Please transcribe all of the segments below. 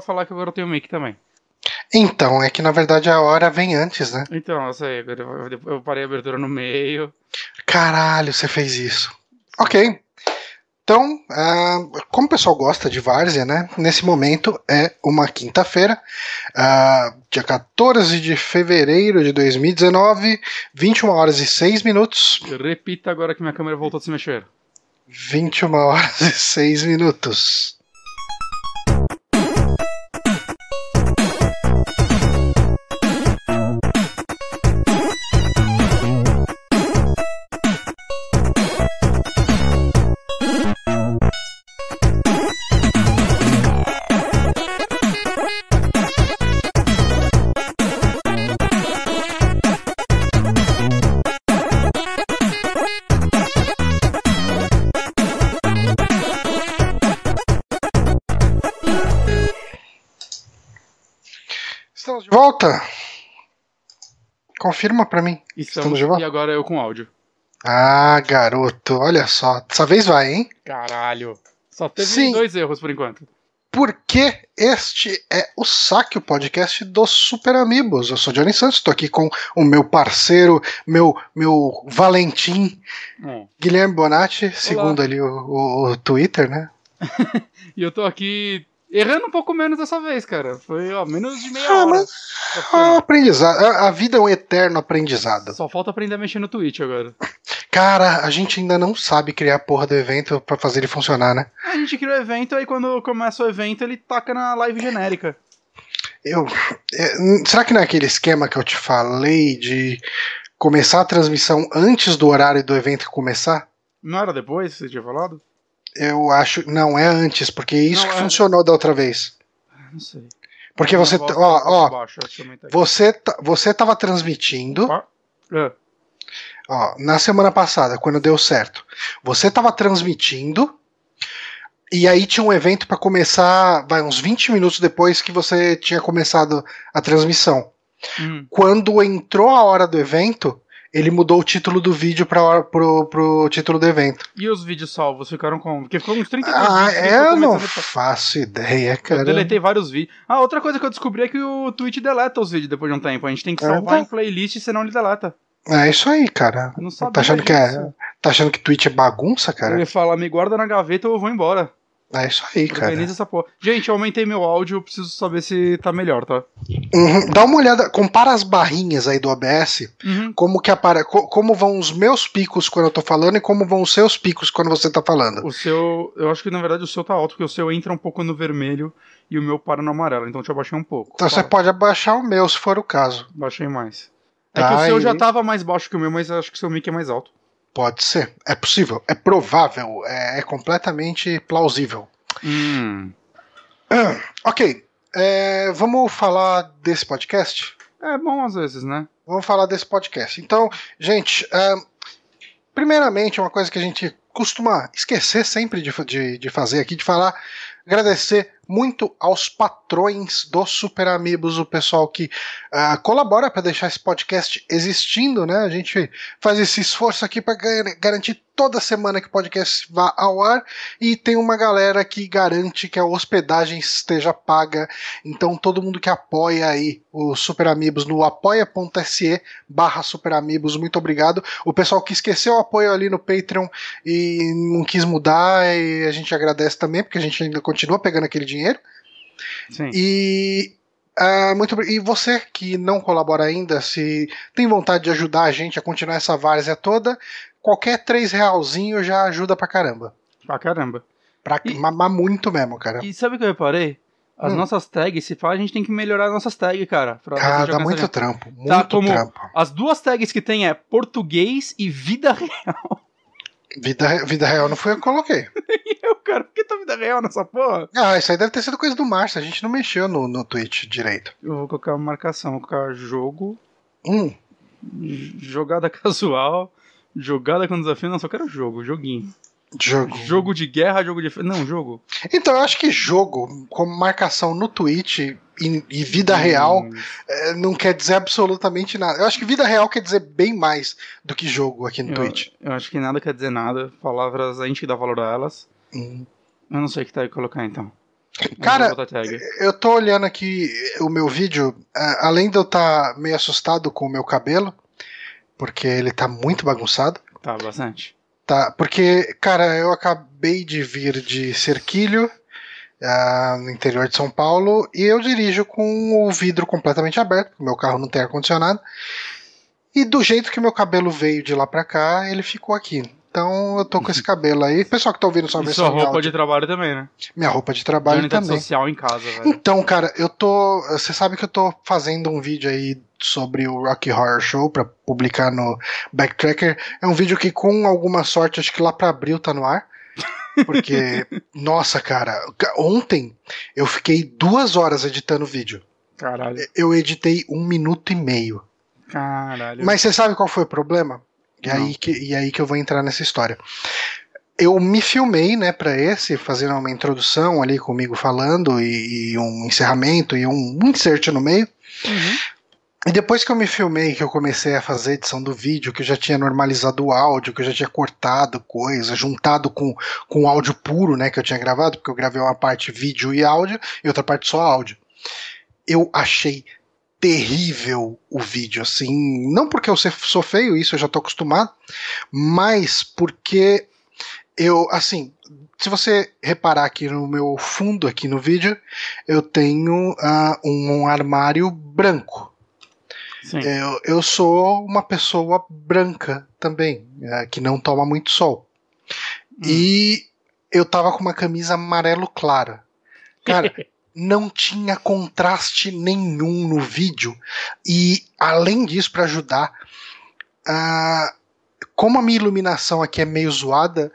falar a hora. Pode falar que agora eu tenho make também. Então, é que na verdade a hora vem antes, né? Então, eu sei, agora eu- parei a abertura no meio. Caralho, você fez isso. Ok. Então, ah, como o pessoal gosta de várzea, né? Nesse momento é uma quinta-feira, ah, dia 14 de fevereiro de 2019, 21 horas e 6 minutos. Repita agora que minha câmera voltou a se mexer. 21 horas e 6 minutos. Volta? Confirma pra mim. Estamos, de volta? e agora eu com áudio. Ah, garoto, olha só. Dessa vez vai, hein? Caralho. Só teve Sim. dois erros por enquanto. Porque este é o Saque, o podcast dos Super Amigos. Eu sou Johnny Santos, estou aqui com o meu parceiro, meu, meu Valentim, Hum. Guilherme Bonatti, segundo ali o, o- o Twitter, né? E eu tô aqui errando um pouco menos dessa vez, cara. Foi, ó, menos de meia Ah, hora. mas ah, aprendizado. A, a vida é um eterno aprendizado. Só falta aprender a mexer no Twitch agora. Cara, a gente ainda não sabe criar a porra do evento pra fazer ele funcionar, né? A gente cria o evento, aí quando começa o evento, ele taca na live genérica. Eu, é, será que não é aquele esquema que eu te falei de começar a transmissão antes do horário do evento começar? Não era depois que você tinha falado? Eu acho. Não, é antes, porque é isso Não, que é- funcionou da outra vez. Ah, Não sei. Porque você. Ó, ó. que também tá. Você, ta- você tava transmitindo. Ah, ó, na semana passada, quando deu certo. Você tava transmitindo. E aí tinha um evento pra começar, vai, uns 20 minutos depois que você tinha começado a transmissão. hum. Quando entrou a hora do evento, ele mudou o título do vídeo pra pro, pro título do evento. E os vídeos salvos ficaram como? Porque ficou uns 30 Ah, vídeos. eu não faço ideia, Eu cara. deletei vários vídeos. Ah, outra coisa que eu descobri é que o Twitch deleta os vídeos depois de um tempo. A gente tem que É, salvar tá. em playlist, senão ele deleta. É isso aí, cara. Eu não sabia Tá achando que é, tá achando que Twitch é bagunça, cara? Ele fala, me guarda na gaveta ou eu vou embora. É isso aí, cara. Organiza essa porra. Gente, eu aumentei meu áudio, eu preciso saber se tá melhor, tá? Uhum. Dá uma olhada, compara as barrinhas aí do OBS, Uhum. como que apare... co- como vão os meus picos quando eu tô falando e como vão os seus picos quando você tá falando. O seu. Eu acho que na verdade o seu tá alto, porque o seu entra um pouco no vermelho e o meu para no amarelo. Então eu te abaixei um pouco. Então você pode abaixar o meu, se for o caso. Baixei mais. É Tá, que o seu e- já tava mais baixo que o meu, mas acho que o seu mic é mais alto. Pode ser. É possível. É provável. É, é completamente plausível. Hum. Ah, ok. É, vamos falar desse podcast? É bom às vezes, né? Vamos falar desse podcast. Então, gente, ahn, primeiramente, uma coisa que a gente costuma esquecer sempre de, de, de fazer aqui, de falar, agradecer muito aos patrões do Super Amigos, o pessoal que ah, colabora para deixar esse podcast existindo, né? A gente faz esse esforço aqui para garantir toda semana que o podcast vá ao ar e tem uma galera que garante que a hospedagem esteja paga. Então, todo mundo que apoia aí o Super Amigos no apoia.se barra Super Amigos, muito obrigado. O pessoal que esqueceu o apoio ali no Patreon e não quis mudar, e a gente agradece também, porque a gente ainda continua pegando aquele dinheiro. Sim. E ah, muito E você que não colabora ainda, se tem vontade de ajudar a gente a continuar essa várzea toda, qualquer três realzinho já ajuda pra caramba. Pra caramba. Pra E- mamar muito mesmo, cara. E sabe o que eu reparei? As Hum. nossas tags, se fala, a gente tem que melhorar as nossas tags, cara. Ah, dá muito trampo. Muito Tá, como- trampo. As duas tags que tem é português e vida real. Vida, vida real não foi eu que coloquei. E eu, cara, por que tá vida real nessa porra? Ah, isso aí deve ter sido coisa do Márcio. A gente não mexeu no, no Twitch direito. Eu vou colocar uma marcação, vou colocar jogo, Hum, jogada casual, jogada com desafio. Não, só quero jogo, joguinho. Jogo. Jogo de guerra, jogo de. Não, jogo. Então, eu acho que jogo, como marcação no Twitch e, e vida real, Hum, é, não quer dizer absolutamente nada. Eu acho que vida real quer dizer bem mais do que jogo aqui no eu, Twitch. eu acho que nada quer dizer nada. Palavras a gente dá valor a elas. Hum. Eu não sei o que tag colocar então. Cara, eu tô olhando aqui o meu vídeo, além de eu estar tá meio assustado com o meu cabelo, porque ele tá muito bagunçado. Tá, bastante. Tá, porque, cara, eu acabei de vir de Cerquilho, uh, no interior de São Paulo, e eu dirijo com o vidro completamente aberto, porque meu carro não tem ar-condicionado. E do jeito que meu cabelo veio de lá pra cá, ele ficou aqui. Então eu tô com esse cabelo aí. Pessoal que tá ouvindo só ver sua roupa áudio, de trabalho também, né? Minha roupa de trabalho também. social em casa, velho. Então, cara, eu tô. Você sabe que eu tô fazendo um vídeo aí sobre o Rocky Horror Show para publicar no Backtracker. É um vídeo que, com alguma sorte, acho que lá pra abril tá no ar. Porque, nossa, cara, ontem eu fiquei duas horas editando o vídeo. Caralho. Eu editei um minuto e meio. Caralho. Mas você sabe qual foi o problema? E aí, que, e aí que eu vou entrar nessa história. Eu me filmei, né, para esse, fazendo uma introdução ali comigo falando e, e um encerramento e um insert no meio. Uhum. E depois que eu me filmei, que eu comecei a fazer edição do vídeo, que eu já tinha normalizado o áudio, que eu já tinha cortado coisa, juntado com, com o áudio puro, né, que eu tinha gravado, porque eu gravei uma parte vídeo e áudio e outra parte só áudio. Eu achei terrível o vídeo, assim, não porque eu sou feio, isso eu já tô acostumado, mas porque eu, assim, se você reparar aqui no meu fundo aqui no vídeo, eu tenho uh, um, um, armário branco. Eu, eu sou uma pessoa branca também, uh, que não toma muito sol. Hum. E eu tava com uma camisa amarelo clara. Cara, não tinha contraste nenhum no vídeo. E além disso, para ajudar, uh, como a minha iluminação aqui é meio zoada,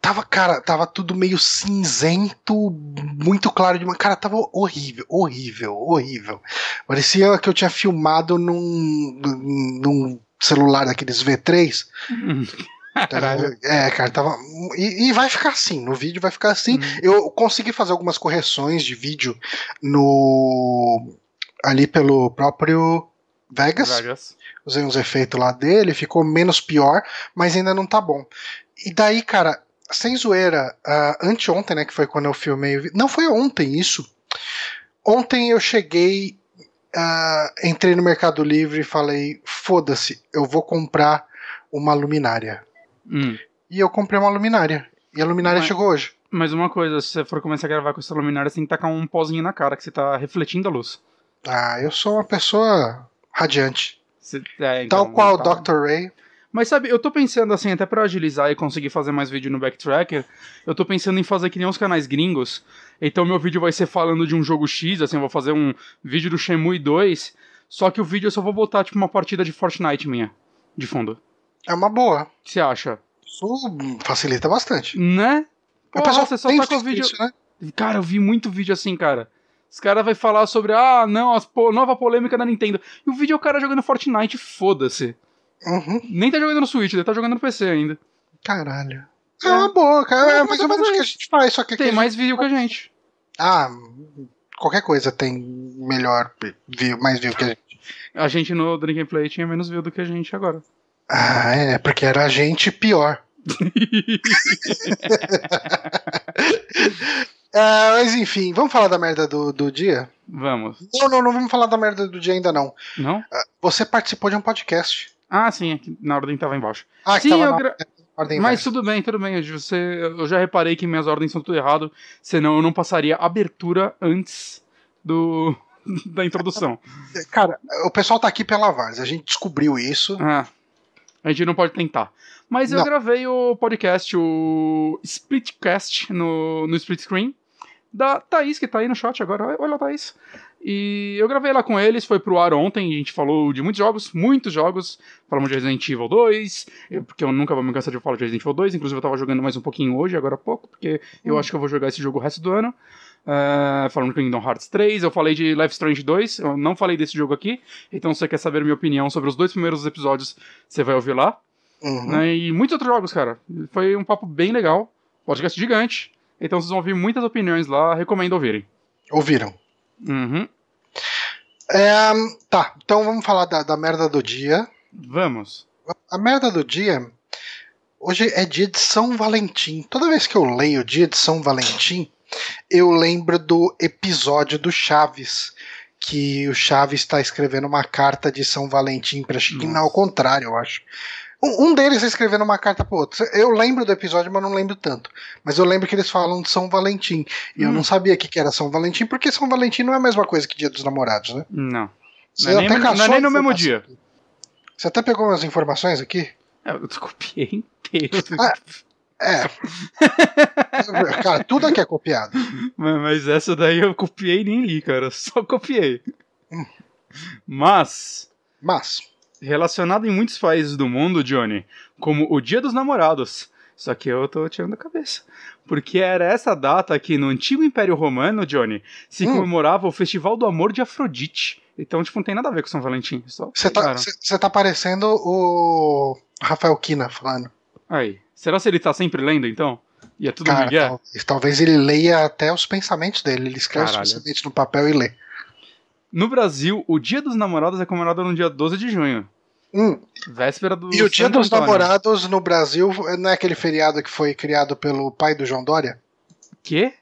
tava, cara, tava tudo meio cinzento, muito claro de uma. Cara, tava horrível, horrível, horrível. Parecia que eu tinha filmado num, num celular daqueles V3. Caralho. É, cara, tava. E, e, vai ficar assim, no vídeo vai ficar assim. Uhum. Eu consegui fazer algumas correções de vídeo no. ali pelo próprio Vegas. Vegas. Usei uns efeitos lá dele, ficou menos pior, mas ainda não tá bom. E daí, cara, sem zoeira, uh, anteontem, né, que foi quando eu filmei. Não foi ontem isso. Ontem eu cheguei, uh, entrei no Mercado Livre e falei: foda-se, eu vou comprar uma luminária. Hum. E eu comprei uma luminária. E a luminária mas, chegou hoje. Mas uma coisa, se você for começar a gravar com essa luminária, você tem que tacar um pozinho na cara, que você tá refletindo a luz. Ah, eu sou uma pessoa radiante. Você, é, então, Tal qual o tá... Dr. Ray. Mas sabe, eu tô pensando assim, até pra agilizar e conseguir fazer mais vídeo no Backtracker, eu tô pensando em fazer que nem os canais gringos. Então meu vídeo vai ser falando de um jogo X, assim, eu vou fazer um vídeo do Shenmue 2, só que o vídeo eu só vou botar, tipo, uma partida de Fortnite minha, de fundo. É uma boa. O que você acha? Isso facilita bastante. Né? Pô, pessoal você só tá com o vídeo. Isso, né? Cara, eu vi muito vídeo assim, cara. Os caras vai falar sobre, ah, não, a po nova polêmica da Nintendo. E o vídeo é o cara jogando Fortnite, foda-se. Uhum. Nem tá jogando no Switch, ele tá jogando no PC ainda. Caralho. É, é uma boa, cara. É, é mais ou menos o que a gente faz, só que. Tem mais view que a gente. Ah, qualquer coisa tem melhor view, mais view que a gente. A gente no Drink and Play tinha menos view do que a gente agora. Ah, é, porque era a gente pior. é, mas enfim, vamos falar da merda do, do dia? Vamos. Não, não, não vamos falar da merda do dia ainda não. Não? Uh, você participou de um podcast. Ah, sim, aqui na ordem estava embaixo. Ah, sim, eu gra... Mas tudo bem, tudo bem. Você, eu já reparei que minhas ordens são tudo errado, senão eu não passaria abertura antes do da introdução. Cara, o pessoal tá aqui pela Vars, a gente descobriu isso. Ah. A gente não pode tentar. Mas não. eu gravei o podcast, o Splitcast, no, no Split Screen, da Thaís, que tá aí no chat agora. Olha, Thaís. E eu gravei lá com eles, foi pro ar ontem, a gente falou de muitos jogos, muitos jogos. Falamos de Resident Evil 2, porque eu nunca vou me cansar de falar de Resident Evil 2, inclusive eu tava jogando mais um pouquinho hoje, agora há pouco, porque eu hum. acho que eu vou jogar esse jogo o resto do ano. Uh, falando de Kingdom Hearts 3, eu falei de Life Strange 2, eu não falei desse jogo aqui, então se você quer saber minha opinião sobre os dois primeiros episódios, você vai ouvir lá. Uhum. Né, e muitos outros jogos, cara. Foi um papo bem legal, podcast gigante, então vocês vão ouvir muitas opiniões lá, recomendo ouvirem. Ouviram. Uhum. É, tá, então vamos falar da, da merda do dia. Vamos. A merda do dia Hoje é dia de São Valentim. Toda vez que eu leio dia de São Valentim, eu lembro do episódio do Chaves, que o Chaves está escrevendo uma carta de São Valentim para Chiquinha, ao contrário, eu acho. Um, deles é escrevendo uma carta para outro. Eu lembro do episódio, mas não lembro tanto. Mas eu lembro que eles falam de São Valentim. E hum. eu não sabia que, que era São Valentim, porque São Valentim não é a mesma coisa que Dia dos Namorados, né? Não. Não é, nem, não é nem no mesmo dia. Você até pegou umas informações aqui? É, eu copiei inteiro. Ah, é. cara, tudo aqui é copiado. Mas, mas, essa daí eu copiei e nem li, cara. Só copiei. Hum. Mas. Mas. Relacionado em muitos países do mundo, Johnny, como o Dia dos Namorados. Só que eu tô tirando a cabeça. Porque era essa data que no antigo Império Romano, Johnny, se hum. comemorava o Festival do Amor de Afrodite. Então, tipo, não tem nada a ver com São Valentim. Você tá, tá parecendo o Rafael Kina falando. Aí. Será se ele tá sempre lendo, então? E é tudo Cara, Miguel? Talvez, talvez ele leia até os pensamentos dele. Ele escreve Caralho. os pensamentos no papel e lê. No Brasil, o Dia dos Namorados é comemorado no dia 12 de junho. Hum. Véspera do. E o Dia dos Antônio. Namorados no Brasil não é aquele feriado que foi criado pelo pai do João Dória? Quê?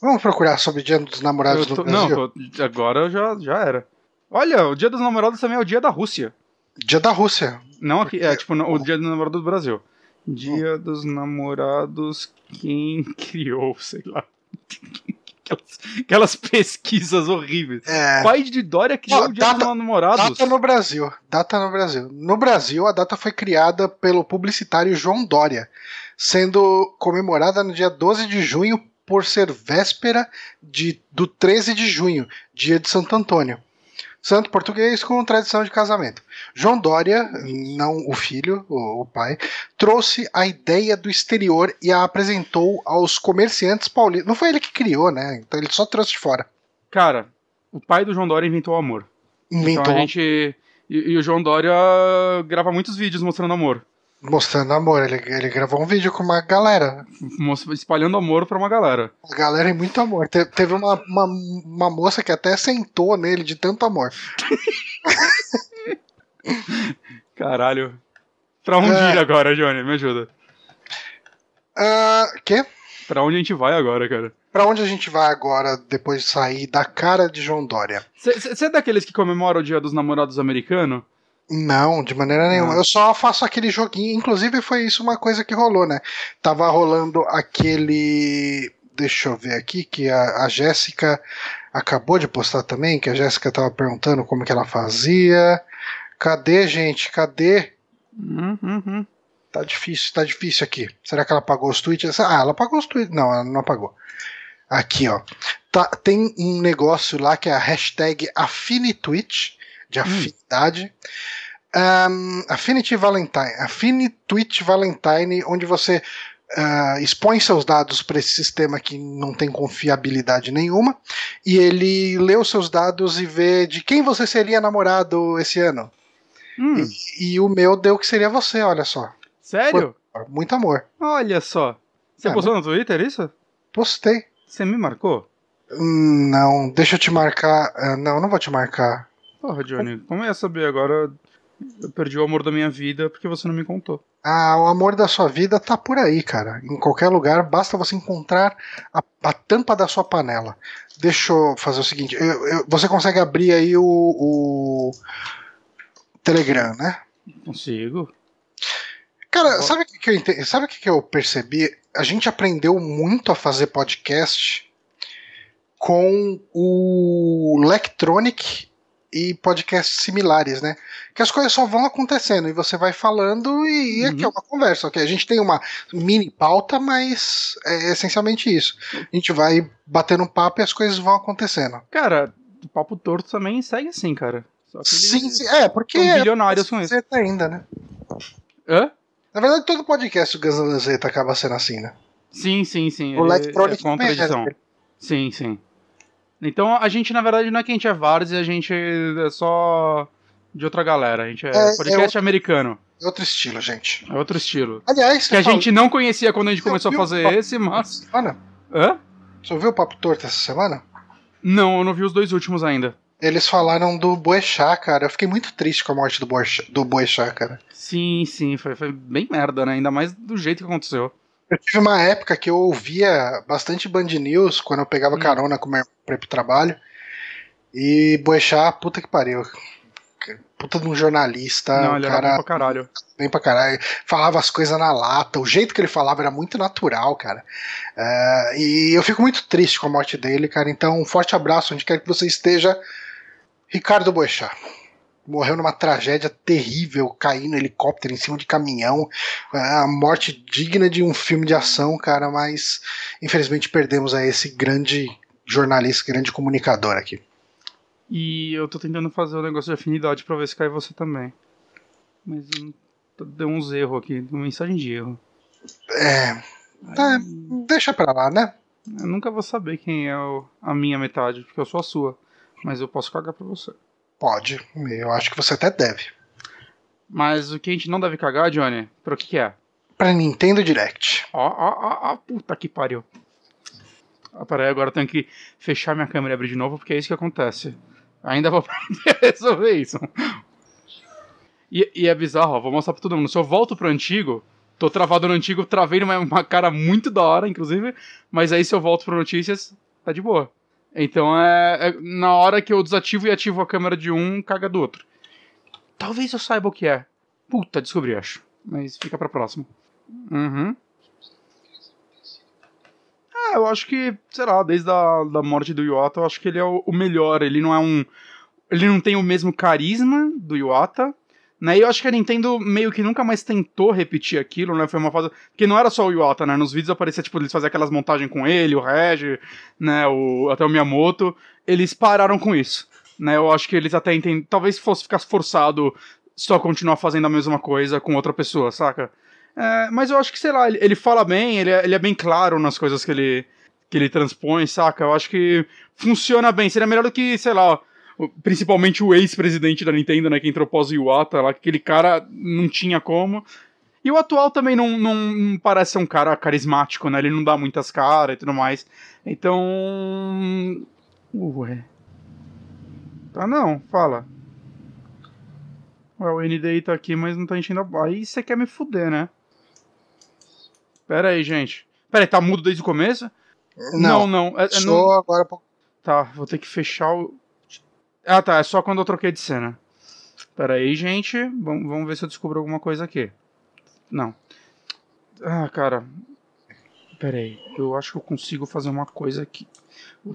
Vamos procurar sobre o Dia dos Namorados tô, no Brasil? Não, tô, agora já, já era. Olha, o Dia dos Namorados também é o dia da Rússia. Dia da Rússia. Não aqui, é tipo o Dia dos Namorados do Brasil. Dia dos Namorados, quem criou, sei lá. Aquelas, aquelas, pesquisas horríveis. É. Pai de Dória criou o Dia data, dos Namorados. Data no Brasil. Data no Brasil. No Brasil, a data foi criada pelo publicitário João Dória, sendo comemorada no dia 12 de junho por ser véspera de, do 13 de junho, dia de Santo Antônio santo português com tradição de casamento. João Dória, não o filho, o, pai, trouxe a ideia do exterior e a apresentou aos comerciantes paulistas. Não foi ele que criou, né? Então ele só trouxe de fora. Cara, o pai do João Dória inventou o amor. Inventou. Então a gente. E, e o João Dória grava muitos vídeos mostrando amor. Mostrando amor, ele, ele gravou um vídeo com uma galera. Espalhando amor pra uma galera. A galera é muito amor. Te, teve uma, uma, uma, moça que até sentou nele de tanto amor. Caralho. Pra onde é... ir agora, Johnny? Me ajuda. Uh, quê? Pra onde a gente vai agora, cara? Pra onde a gente vai agora, depois de sair da cara de João Dória? Você é daqueles que comemoram o dia dos namorados americanos? Não, de maneira nenhuma. Eu só faço aquele joguinho. Inclusive, foi isso uma coisa que rolou, né? Tava rolando aquele. Deixa eu ver aqui, que a, a Jéssica acabou de postar também, que a Jéssica tava perguntando como que ela fazia. Cadê, gente? Cadê? Uhum, uhum. Tá difícil, tá difícil aqui. Será que ela apagou os tweets? Ah, ela apagou os tweets. Não, ela não apagou. Aqui, ó. Tá, tem um negócio lá que é a hashtag AffiniTweet de hum. Um, Affinity Valentine, Affinity Valentine, onde você uh, expõe seus dados para esse sistema que não tem confiabilidade nenhuma, e ele lê os seus dados e vê de quem você seria namorado esse ano. Hum. E, e, o meu deu que seria você, olha só. Sério? Foi muito amor. Olha só. Você é, postou no Twitter isso? Postei. Você me marcou? Não, deixa eu te marcar. Uh, não, não vou te marcar. Porra, Johnny, como eu ia saber agora? Eu perdi o amor da minha vida porque você não me contou. Ah, o amor da sua vida tá por aí, cara. Em qualquer lugar, basta você encontrar a, a tampa da sua panela. Deixa eu fazer o seguinte: eu, eu, você consegue abrir aí o, o Telegram, né? Consigo. Cara, sabe o que, que, eu entendi? Sabe o que, que eu percebi? A gente aprendeu muito a fazer podcast com o Electronic e podcasts similares, né? Que as coisas só vão acontecendo e você vai falando e, e aqui é uhum. uma conversa, ok? A gente tem uma mini pauta, mas é essencialmente isso. A gente vai batendo um papo e as coisas vão acontecendo. Cara, o Papo Torto também segue assim, cara. sim, sim, é, porque. São bilionários com isso. ainda, né? Hã? Na verdade, todo podcast do Guns N' acaba sendo assim, né? Sim, sim, sim. O Electronic é, é contradição. Sim, sim. Então a gente, na verdade, não é que a gente é Várzea, a gente é só de outra galera. A gente é, é podcast é outro, americano. É outro estilo, gente. É outro estilo. Aliás, que a gente não conhecia quando a gente começou a fazer esse, mas. Ana, Hã? Você ouviu o Papo Torto essa semana? Não, eu não vi os dois últimos ainda. eles falaram do Boechat, cara. Eu fiquei muito triste com a morte do Boechat, do Boechat cara. Sim, sim, foi, foi bem merda, né? Ainda mais do jeito que aconteceu. Eu tive uma época que eu ouvia bastante Band News quando eu pegava hum. carona com o meu pra ir pro trabalho. E Boechat, puta que pariu. Puta de um jornalista. Não, ele cara, era bem pra caralho. Bem pra caralho. Falava as coisas na lata. O jeito que ele falava era muito natural, cara. Uh, e eu fico muito triste com a morte dele, cara. Então, um forte abraço onde quer que você esteja. Ricardo Boechat morreu numa tragédia terrível, caindo helicóptero em cima de caminhão. É, a morte digna de um filme de ação, cara, mas infelizmente perdemos a esse grande jornalista, grande comunicador aqui. E eu tô tentando fazer o um negócio de afinidade pra ver se cai você também. Mas deu uns erros aqui, uma mensagem de erro. É. Aí... é deixa pra lá, né? Eu nunca vou saber quem é a minha metade, porque eu sou a sua. Mas eu posso cagar pra você. Pode, eu acho que você até deve. Mas o que a gente não deve cagar, Johnny, pro que, que é? Pra Nintendo Direct. Ó, ó, ó, ó, puta que pariu. Ah, peraí, agora eu tenho que fechar minha câmera e abrir de novo, porque é isso que acontece. Ainda vou aprender a resolver isso. E, e, é bizarro, ó, vou mostrar pra todo mundo. Se eu volto pro antigo, tô travado no antigo, travei numa uma cara muito da hora, inclusive. Mas aí se eu volto pro notícias, tá de boa. Então é, é, na hora que eu desativo e ativo a câmera de um, caga do outro. Talvez eu saiba o que é. Puta, descobri, acho. Mas fica pra próximo. Uhum. É, eu acho que, sei lá, desde a da morte do Iwata, eu acho que ele é o, o melhor. Ele não é um. Ele não tem o mesmo carisma do Iwata, né? E eu acho que a Nintendo meio que nunca mais tentou repetir aquilo, né? Foi uma fase. Porque não era só o Iwata, né? Nos vídeos aparecia, tipo, eles faziam aquelas montagens com ele, o Reg, né? O, até o Miyamoto. Eles pararam com isso. Né? Eu acho que eles até entendem. Talvez fosse ficar forçado só continuar fazendo a mesma coisa com outra pessoa, saca? É, mas eu acho que, sei lá, ele, ele fala bem, ele é, ele é bem claro nas coisas que ele, que ele transpõe, saca? Eu acho que funciona bem. Seria melhor do que, sei lá principalmente o ex-presidente da Nintendo, né, que entrou pós Iwata, lá, aquele cara não tinha como. E o atual também não, não, não, parece ser um cara carismático, né? Ele não dá muitas caras e tudo mais. Então. Ué. Tá não, fala. Ué, o NDI tá aqui, mas não tá enchendo a. Aí você quer me fuder, né? Pera aí, gente. Pera aí, tá mudo desde o começo? Não, não. não. É, é Só não... agora. Tá, vou ter que fechar o. Ah, tá. É só quando eu troquei de cena. Pera aí, gente. Vamos, vamos ver se eu descubro alguma coisa aqui. Não. Ah, cara. Pera aí. Eu acho que eu consigo fazer uma coisa aqui.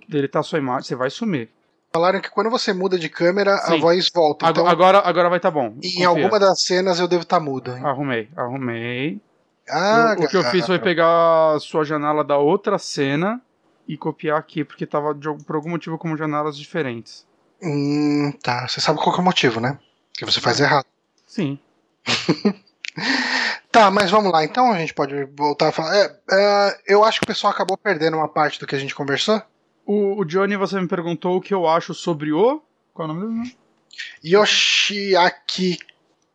Deletar sua imagem. Você vai sumir. Falaram que quando você muda de câmera, Sim. a voz volta. Então, agora, agora vai estar tá bom. Em alguma das cenas eu devo estar tá mudo. Hein? Arrumei, arrumei. Ah, o, o que eu fiz foi pegar a sua janela da outra cena e copiar aqui, porque tava de, por algum motivo como janelas diferentes. Hum, tá. Você sabe qual é o motivo, né? Que você faz errado. Sim. tá, mas vamos lá. Então a gente pode voltar a falar. É, é, eu acho que o pessoal acabou perdendo uma parte do que a gente conversou. O, o Johnny, você me perguntou o que eu acho sobre o. Qual é o nome dele? Yoshiaki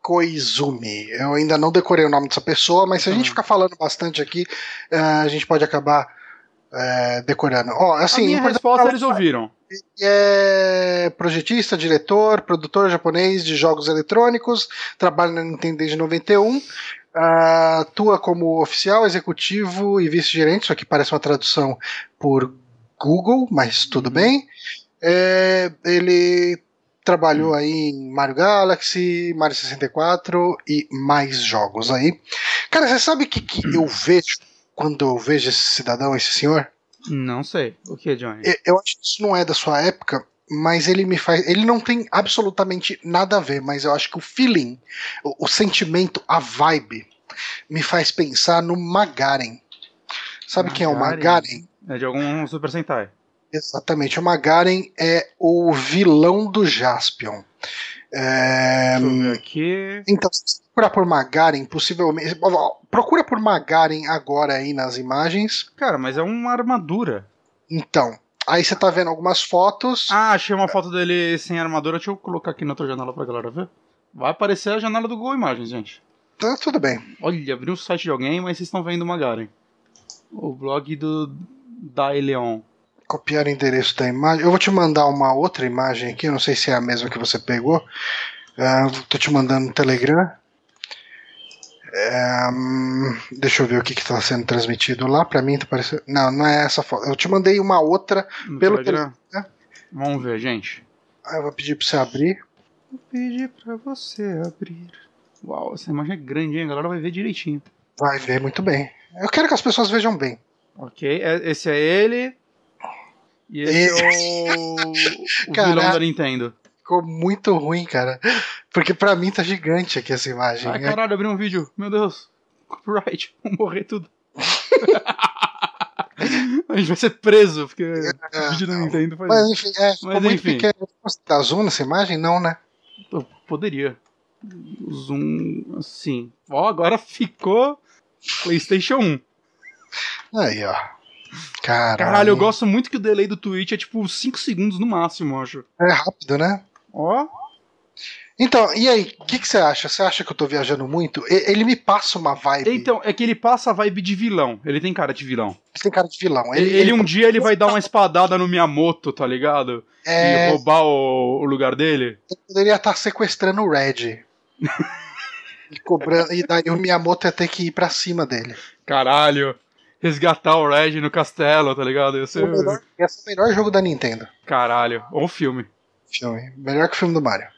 Koizumi. Eu ainda não decorei o nome dessa pessoa, mas se a gente ficar falando bastante aqui, é, a gente pode acabar é, decorando. Ó, assim, a minha resposta eles ouviram. É projetista, diretor, produtor japonês de jogos eletrônicos, trabalha na Nintendo desde 91, atua como oficial, executivo e vice-gerente, isso aqui parece uma tradução por Google, mas tudo uhum. bem. É, ele trabalhou uhum. aí em Mario Galaxy, Mario 64 e mais jogos aí. Cara, você sabe o que, que eu vejo quando eu vejo esse cidadão, esse senhor? Não sei. O que, Johnny? Eu acho que isso não é da sua época, mas ele me faz. Ele não tem absolutamente nada a ver, mas eu acho que o feeling, o, o sentimento, a vibe, me faz pensar no Magaren. Sabe Magaren. quem é o Magaren? É de algum Super Sentai. Exatamente. O Magaren é o vilão do Jaspion. É... Deixa eu ver aqui. Então, procurar por Magaren, possivelmente. Procura por Magaren agora aí nas imagens. Cara, mas é uma armadura. Então. Aí você tá vendo algumas fotos. Ah, achei uma foto dele sem armadura. Deixa eu colocar aqui na outra janela pra galera ver. Vai aparecer a janela do Google Imagens, gente. Tá tudo bem. Olha, abriu o site de alguém, mas vocês estão vendo Magaren. O blog do Daeleon. Copiar o endereço da imagem. Eu vou te mandar uma outra imagem aqui, não sei se é a mesma que você pegou. Uh, tô te mandando no Telegram. É, hum, deixa eu ver o que está sendo transmitido lá. Para mim tá parecendo. Não, não é essa foto. Eu te mandei uma outra No pelo Telegram? Telegram. Vamos ver, gente. Ah, eu vou pedir para você abrir. Vou pedir pra você abrir. Uau, essa imagem é grande, hein? A galera vai ver direitinho. Vai ver muito bem. Eu quero que as pessoas vejam bem. Ok, é- esse é ele. E esse é o, o vilão da Nintendo. Ficou muito ruim, cara. Porque pra mim tá gigante aqui essa imagem. Ai, caralho, abriu um vídeo. Meu Deus. Copyright. Vamos morrer tudo. A gente vai ser preso, porque o vídeo da Nintendo faz Mas enfim, é, Mas, muito enfim. pequeno. Dá zoom nessa imagem? Não, né? Eu poderia. Zoom, assim. Ó, agora ficou PlayStation 1. Aí, ó. Caralho. Caralho, eu gosto muito que o delay do Twitch é tipo 5 segundos no máximo, eu acho. É rápido, né? Ó, Então, e aí, o que, que você acha? Você acha que eu tô viajando muito? Ele me passa uma vibe. então, é que ele passa a vibe de vilão. Ele tem cara de vilão. Ele tem cara de vilão. Ele, ele um dia ele vai dar uma espadada no Miyamoto, tá ligado? é, E roubar o, o lugar dele. ele poderia estar sequestrando o Red. e, cobrando, e daí o Miyamoto ia ter que ir pra cima dele. Caralho. Resgatar o Red no castelo, tá ligado? Ia ser... O melhor, ia ser o melhor jogo da Nintendo. Caralho. Ou filme. Filme. Melhor que o filme do Mario.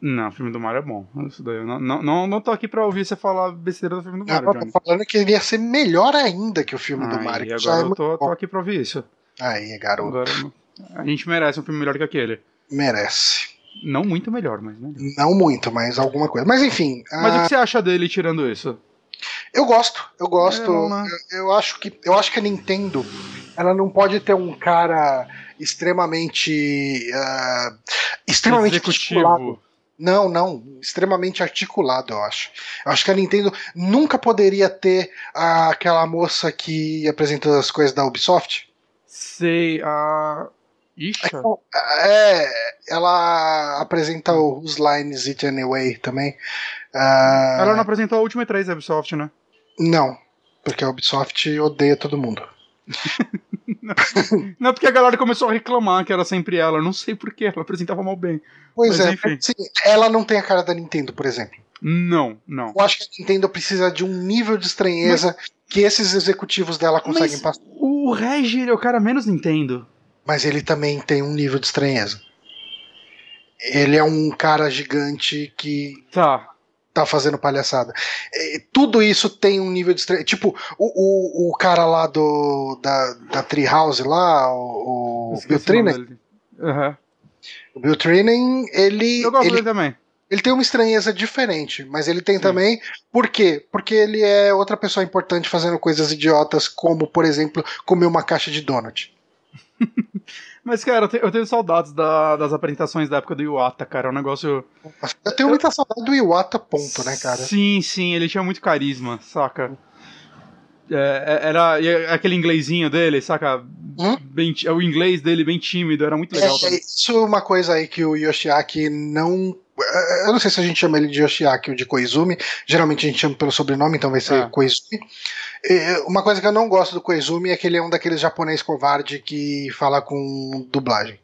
Não, o filme do Mario é bom. Isso daí. Eu não, não, não, não tô aqui pra ouvir você falar besteira do filme do Mario, Agora eu tô falando que ele ia ser melhor ainda que o filme do Mario. e agora é eu tô, tô aqui pra ouvir isso. Aí, garoto. Agora, a gente merece um filme melhor que aquele. Merece. Não muito melhor, mas melhor. Não muito, mas alguma coisa. Mas enfim. Mas o ah, que você acha dele tirando isso? Eu gosto, eu gosto. É né? eu, eu acho que eu acho que a Nintendo ela não pode ter um cara extremamente ah, extremamente articulado. Não, não, extremamente articulado, eu acho. Eu acho que a Nintendo nunca poderia ter ah, aquela moça que apresenta as coisas da Ubisoft. Sei, a. Ixi. É, ela apresenta o Whose Line Is It Anyway também. Ah, Ela não apresentou a última E3 da Ubisoft, né? Não, porque a Ubisoft odeia todo mundo. Não, porque a galera começou a reclamar que era sempre ela. Eu Não sei porquê, ela apresentava mal bem. Pois Mas é, enfim. sim, ela não tem a cara da Nintendo, por exemplo. Não, não. Eu acho que a Nintendo precisa de um nível de estranheza que esses executivos dela conseguem Mas passar. o Regi, ele é o cara menos Nintendo. Mas ele também tem um nível de estranheza. Ele é um cara gigante que Tá. Tá fazendo palhaçada. E tudo isso tem um nível de estranheza. Tipo, o, o, o cara lá do da, da Treehouse lá, o, o Bill Trinen, dele. Aham. o Bill Trinen, ele, Eu gosto ele dele também. Ele tem uma estranheza diferente, mas ele tem também. Por quê? Porque ele é outra pessoa importante fazendo coisas idiotas, como, por exemplo, comer uma caixa de donut. Mas, cara, eu te- eu tenho, saudades da- das apresentações da época do Iwata, cara. É um negócio. Eu tenho muita saudade do Iwata, ponto, né, cara? Sim, sim, ele tinha muito carisma, saca? É, é- era é aquele inglesinho dele, saca? Hum? Bem, ti- o inglês dele bem tímido, era muito legal É, isso é uma coisa aí que o Yoshiaki não. Eu não sei se a gente chama ele de Yoshiaki ou de Koizumi. Geralmente a gente chama pelo sobrenome, então vai ser Ah. Koizumi. Uma coisa que eu não gosto do Koizumi é que ele é um daqueles japonês covarde que fala com dublagem.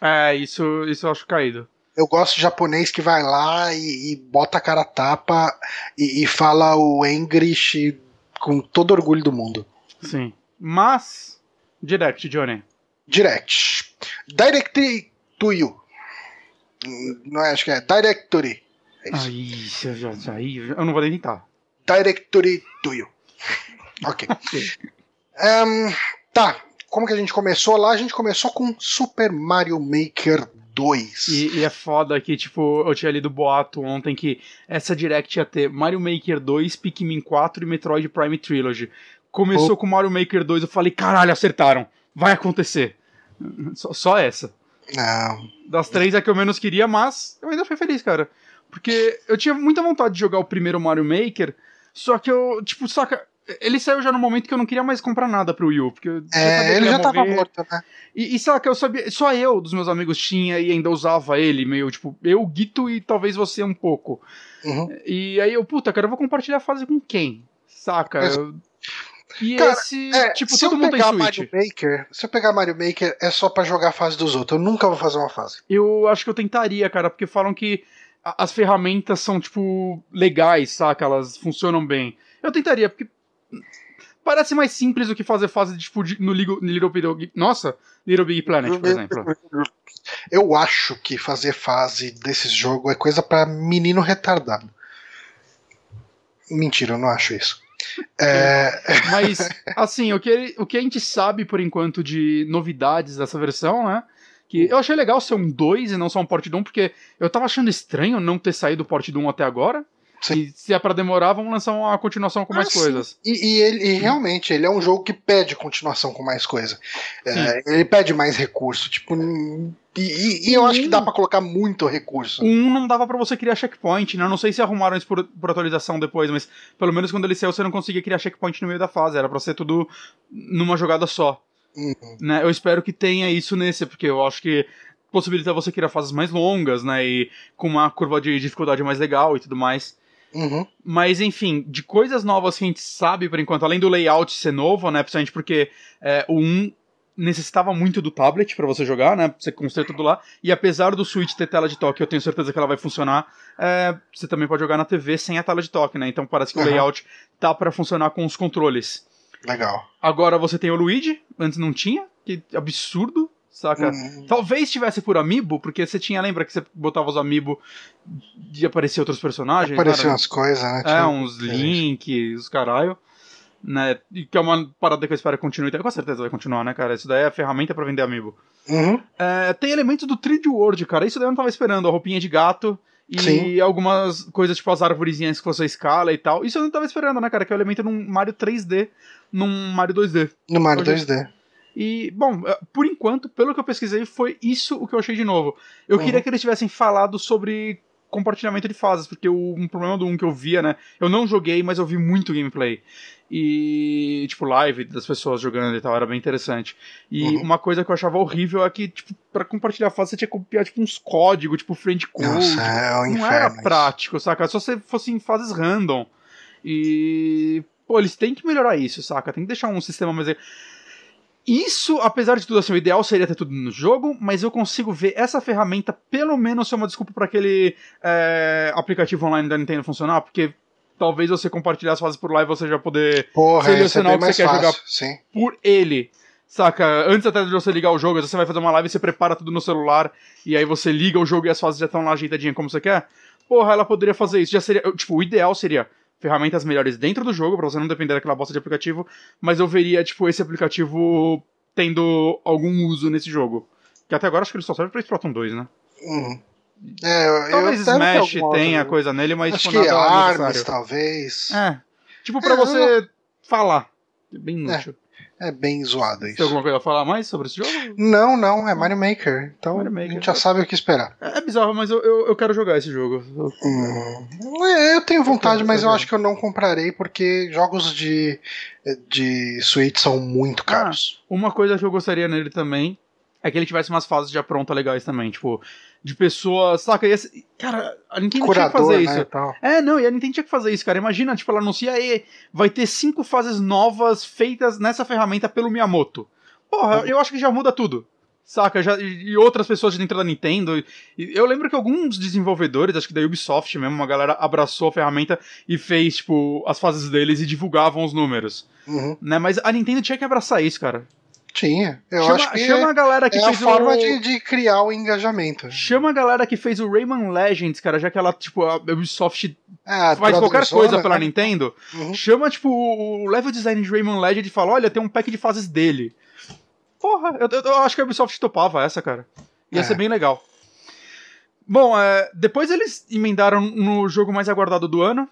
É, isso, isso eu acho caído. Eu gosto de japonês que vai lá e, e bota a cara a tapa e, e fala o English com todo orgulho do mundo. Sim. Mas. Direct, Johnny. Direct. Directory to you. Não é, acho que é Directory. É isso. Aí, eu já, aí, eu não vou nem tentar. Directory to you. Ok. Ahn, tá. Como que a gente começou lá? A gente começou com Super Mario Maker 2. E, e é foda que, tipo, eu tinha lido boato ontem que essa Direct ia ter Mario Maker 2, Pikmin 4 e Metroid Prime Trilogy. Começou com Mario Maker 2, eu falei, caralho, acertaram. Vai acontecer. Só, só essa. Não. Das três é que eu menos queria, mas eu ainda fui feliz, cara. Porque eu tinha muita vontade de jogar o primeiro Mario Maker, só que eu, tipo, saca. Ele saiu já no momento que eu não queria mais comprar nada pro Wii U, porque eu É, ele já tava morto, né? E, e saca, eu sabia. Só eu dos meus amigos tinha e ainda usava ele, meio, tipo, eu, Guito e talvez você um pouco. Uhum. E aí eu, puta, cara, eu vou compartilhar a fase com quem? Saca? Eu- E Cara, esse, é, tipo, todo mundo tem Switch. Mario Maker, se eu pegar Mario Maker, é só para jogar a fase dos outros. Eu nunca vou fazer uma fase. Eu acho que eu tentaria, cara, porque falam que as ferramentas são, tipo, legais, saca? Elas funcionam bem. Eu tentaria, porque parece mais simples do que fazer fase tipo, no Little Big... Nossa, Little Big Planet, por exemplo. Eu acho que fazer fase desses jogos é coisa para menino retardado. Mentira, eu não acho isso. É... Mas, assim, o que, o que a gente sabe por enquanto de novidades dessa versão, né? Que eu achei legal ser um 2 e não só um port de 1, porque eu tava achando estranho não ter saído o port de 1 até agora. Sim. E se é para demorar, vamos lançar uma continuação com mais ah, coisas. E, e, ele, e realmente, ele é um jogo que pede continuação com mais coisa. É, ele pede mais recurso. Tipo, e, e, eu acho que dá para colocar muito recurso. Um não dava para você criar checkpoint, né? Eu não sei se arrumaram isso por, por, atualização depois, mas pelo menos quando ele saiu você não conseguia criar checkpoint no meio da fase. Era pra ser tudo numa jogada só. Uhum. Né? Eu espero que tenha isso nesse, porque eu acho que possibilita você criar fases mais longas, né? E com uma curva de dificuldade mais legal e tudo mais. Uhum. Mas, enfim, de coisas novas que a gente sabe por enquanto, além do layout ser novo, né? Principalmente porque é, o 1 necessitava muito do tablet para você jogar, né? Você construir tudo lá. E apesar do Switch ter tela de toque, eu tenho certeza que ela vai funcionar. É, você também pode jogar na TV sem a tela de toque, né? Então parece que uhum. o layout tá para funcionar com os controles. Legal. Agora você tem o Luigi, antes não tinha, que absurdo saca? Uhum. Talvez tivesse por amiibo, porque você tinha, lembra que você botava os amiibo de aparecer outros personagens? Apareciam umas coisas, né? É, uns links, os caralho. Né? E que é uma parada que eu espero que continue. Com certeza vai continuar, né, cara? Isso daí é a ferramenta para vender amiibo. Uhum. É, tem elementos do 3D World, cara. Isso daí eu não tava esperando. A roupinha de gato e Sim. algumas coisas tipo as árvorezinhas que você escala e tal. Isso eu não tava esperando, né, cara? Que é o elemento num Mario 3D, num Mario 2D. No Mario Hoje, 2D. E, bom, é, por enquanto, pelo que eu pesquisei, foi isso o que eu achei de novo. Eu uhum. queria que eles tivessem falado sobre compartilhamento de fases, porque o, um problema do um que eu via, né? Eu não joguei, mas eu vi muito gameplay. E, tipo, live das pessoas jogando e tal, era bem interessante. E uhum. uma coisa que eu achava horrível é que, tipo, pra compartilhar fase você tinha que copiar, tipo, uns códigos, tipo, friend code. Nossa, é um não era prático, saca? Só se fosse em fases random. E. Pô, eles têm que melhorar isso, saca? Tem que deixar um sistema mais. Isso, apesar de tudo, assim, o ideal seria ter tudo no jogo, mas eu consigo ver essa ferramenta pelo menos ser uma desculpa para aquele é, aplicativo online da Nintendo funcionar, porque talvez você compartilhar as fases por lá e você já poder Porra, selecionar é o que você quer fácil, jogar sim. por ele. Saca? Antes até de você ligar o jogo, você vai fazer uma live e você prepara tudo no celular, e aí você liga o jogo e as fases já estão lá ajeitadinhas como você quer. Porra, ela poderia fazer isso. Já seria. Tipo, o ideal seria ferramentas melhores dentro do jogo, pra você não depender daquela bosta de aplicativo, mas eu veria, tipo, esse aplicativo tendo algum uso nesse jogo. Que até agora acho que ele só serve pra Splatoon 2, né? Uhum. É, talvez Smash tenha coisa nele, mas acho tipo, que nada Arms, talvez. É. Tipo, pra é, você não... falar. Bem é. inútil. É. É bem zoado isso. Tem alguma coisa a falar mais sobre esse jogo? Não, não, é Mario Maker. Então Mario Maker. a gente já sabe o que esperar. É, é bizarro, mas eu, eu, eu, quero jogar esse jogo. Hum, é, eu tenho vontade, eu mas eu acho que eu não comprarei porque jogos de, de Switch são muito ah, caros. Ah, uma coisa que eu gostaria nele também é que ele tivesse umas fases de apronta legais também. Tipo, de pessoas, saca? Esse, cara, a Nintendo Curador, tinha que fazer né, isso. É, não, e a Nintendo tinha que fazer isso, cara. Imagina, tipo, ela anuncia aí, vai ter cinco fases novas feitas nessa ferramenta pelo Miyamoto. Porra, eu acho que já muda tudo. Saca? Já, e outras pessoas dentro da Nintendo. eu lembro que alguns desenvolvedores, acho que da Ubisoft mesmo, uma galera abraçou a ferramenta e fez, tipo, as fases deles e divulgavam os números. Uhum. Né? Mas a Nintendo tinha que abraçar isso, cara. Tinha. Eu chama, acho que chama a galera que é fez a forma o... de, de, criar o engajamento. Chama a galera que fez o Rayman Legends, cara, já que ela, tipo, a Ubisoft é, faz qualquer coisa pela né? Nintendo. Uhum. Chama, tipo, o level design de Rayman Legends e fala: olha, tem um pack de fases dele. Porra, eu, eu, eu acho que a Ubisoft topava essa, cara. Ia é. ser bem legal. Bom, é, depois eles emendaram no jogo mais aguardado do ano,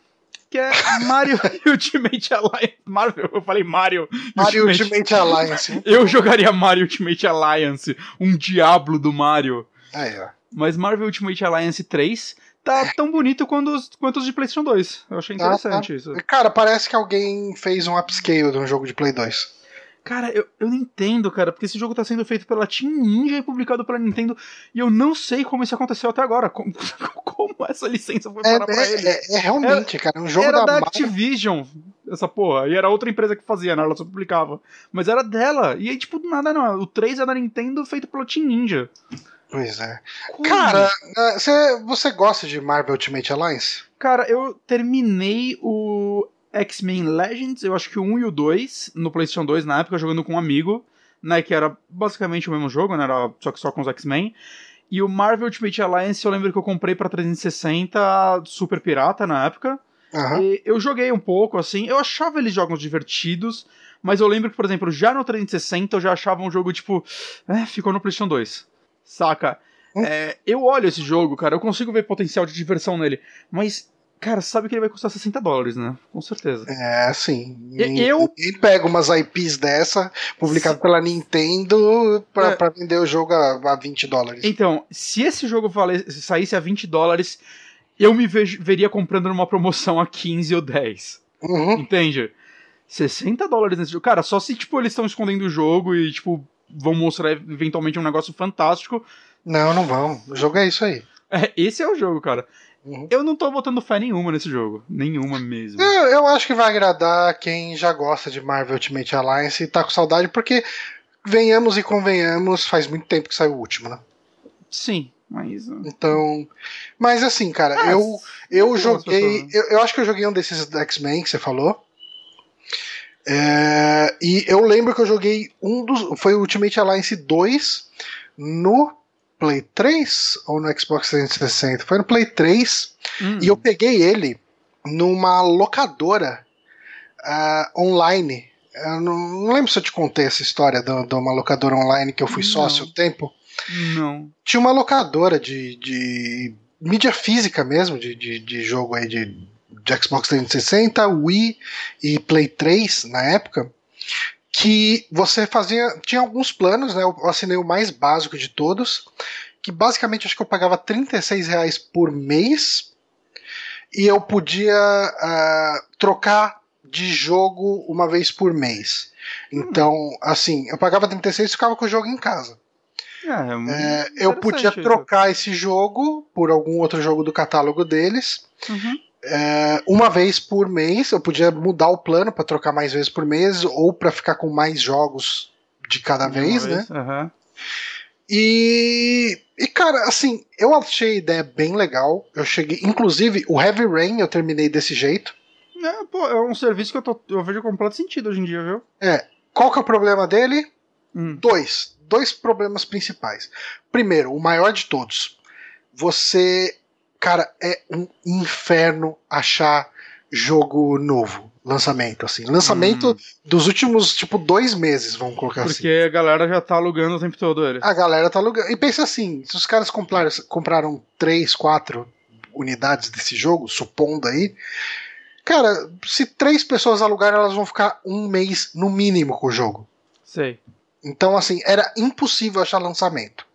que é Mario Ultimate Alliance. Marvel, eu falei Mario. Mario Ultimate, Ultimate Alliance. Eu jogaria Mario Ultimate Alliance, um diablo do Mario. Aí, ó. Mas Marvel Ultimate Alliance 3 tá tão bonito quanto os, quanto os de PlayStation 2. Eu achei interessante ah, tá. isso. Cara, parece que alguém fez um upscale de um jogo de Play 2. Cara, eu, eu não entendo, cara, porque esse jogo tá sendo feito pela Team Ninja e publicado pela Nintendo, e eu não sei como isso aconteceu até agora. Como, como essa licença foi parar é, pra é, ele. É, é realmente, é, cara, um jogo era da, da Activision. essa porra. E era outra empresa que fazia, né? Ela só publicava. Mas era dela. E aí, tipo, nada, não. O 3 é da Nintendo feito pelo Team Ninja. Pois é. Como? Cara, você, você gosta de Marvel Ultimate Alliance? Cara, eu terminei o X-Men Legends, eu acho que o 1 e o 2, no PlayStation 2 na época, jogando com um amigo, né? Que era basicamente o mesmo jogo, né? Era só que só com os X-Men. E o Marvel Ultimate Alliance eu lembro que eu comprei pra 360 super pirata na época. Uhum. eu joguei um pouco, assim. Eu achava eles jogos divertidos, mas eu lembro que, por exemplo, já no 360 eu já achava um jogo tipo. É, ficou no PlayStation 2. Saca? Hum. É, eu olho esse jogo, cara, eu consigo ver potencial de diversão nele, mas Cara, sabe que ele vai custar 60 dólares, né? Com certeza. É, sim. Eu. Ninguém pega umas IPs dessa, publicado pela Nintendo, pra, é. pra vender o jogo a, a 20 dólares. Então, se esse jogo saísse a 20 dólares, eu me vejo, veria comprando numa promoção a 15 ou 10. Uhum. Entende? 60 dólares nesse jogo. Cara, só se, tipo, eles estão escondendo o jogo e, tipo, vão mostrar eventualmente um negócio fantástico. Não, não vão. O jogo é isso aí. É, esse é o jogo, cara. Uhum. Eu não tô botando fé nenhuma nesse jogo. Nenhuma mesmo. Eu, eu, acho que vai agradar quem já gosta de Marvel Ultimate Alliance e tá com saudade, porque, venhamos e convenhamos, faz muito tempo que saiu o último, né? Sim, mas. Uh, então. Mas assim, cara, ah, eu, eu joguei. Eu, eu, acho que eu joguei um desses X-Men que você falou. É, e eu lembro que eu joguei um dos. Foi o Ultimate Alliance 2 no Play 3 ou no Xbox 360? Foi no Play 3 hum. e eu peguei ele numa locadora uh, online. Eu não, não, lembro se eu te contei essa história de, uma locadora online que eu fui não. sócio um tempo. Não. Tinha uma locadora de, de mídia física mesmo, de, de, de jogo aí de, de Xbox 360, Wii e Play 3 na época que você fazia. Tinha alguns planos, né? Eu assinei o mais básico de todos, que basicamente acho que eu pagava 36 reais por mês e eu podia uh, trocar de jogo uma vez por mês. Então, assim, eu pagava 36 e ficava com o jogo em casa. É, é, eu podia trocar esse jogo por algum outro jogo do catálogo deles. Uhum é, uma vez por mês. Eu podia mudar o plano para trocar mais vezes por mês ou para ficar com mais jogos de cada de vez, né? Uhum. E, e, cara, assim, eu achei a ideia bem legal. Eu cheguei, inclusive, o Heavy Rain eu terminei desse jeito. É, pô, é um serviço que eu, tô, eu vejo completo sentido hoje em dia, viu? É. Qual que é o problema dele? Hum. Dois. Dois problemas principais. Primeiro, o maior de todos. Você Cara, é um inferno achar jogo novo, lançamento, assim. Lançamento hum. dos últimos, tipo, dois meses, vamos colocar Porque assim. Porque a galera já tá alugando o tempo todo ele. A galera tá alugando. E pensa assim, se os caras compraram, compraram três, quatro unidades desse jogo, supondo aí, cara, se três pessoas alugarem, elas vão ficar um mês no mínimo com o jogo. Sei. Então, assim, era impossível achar lançamento.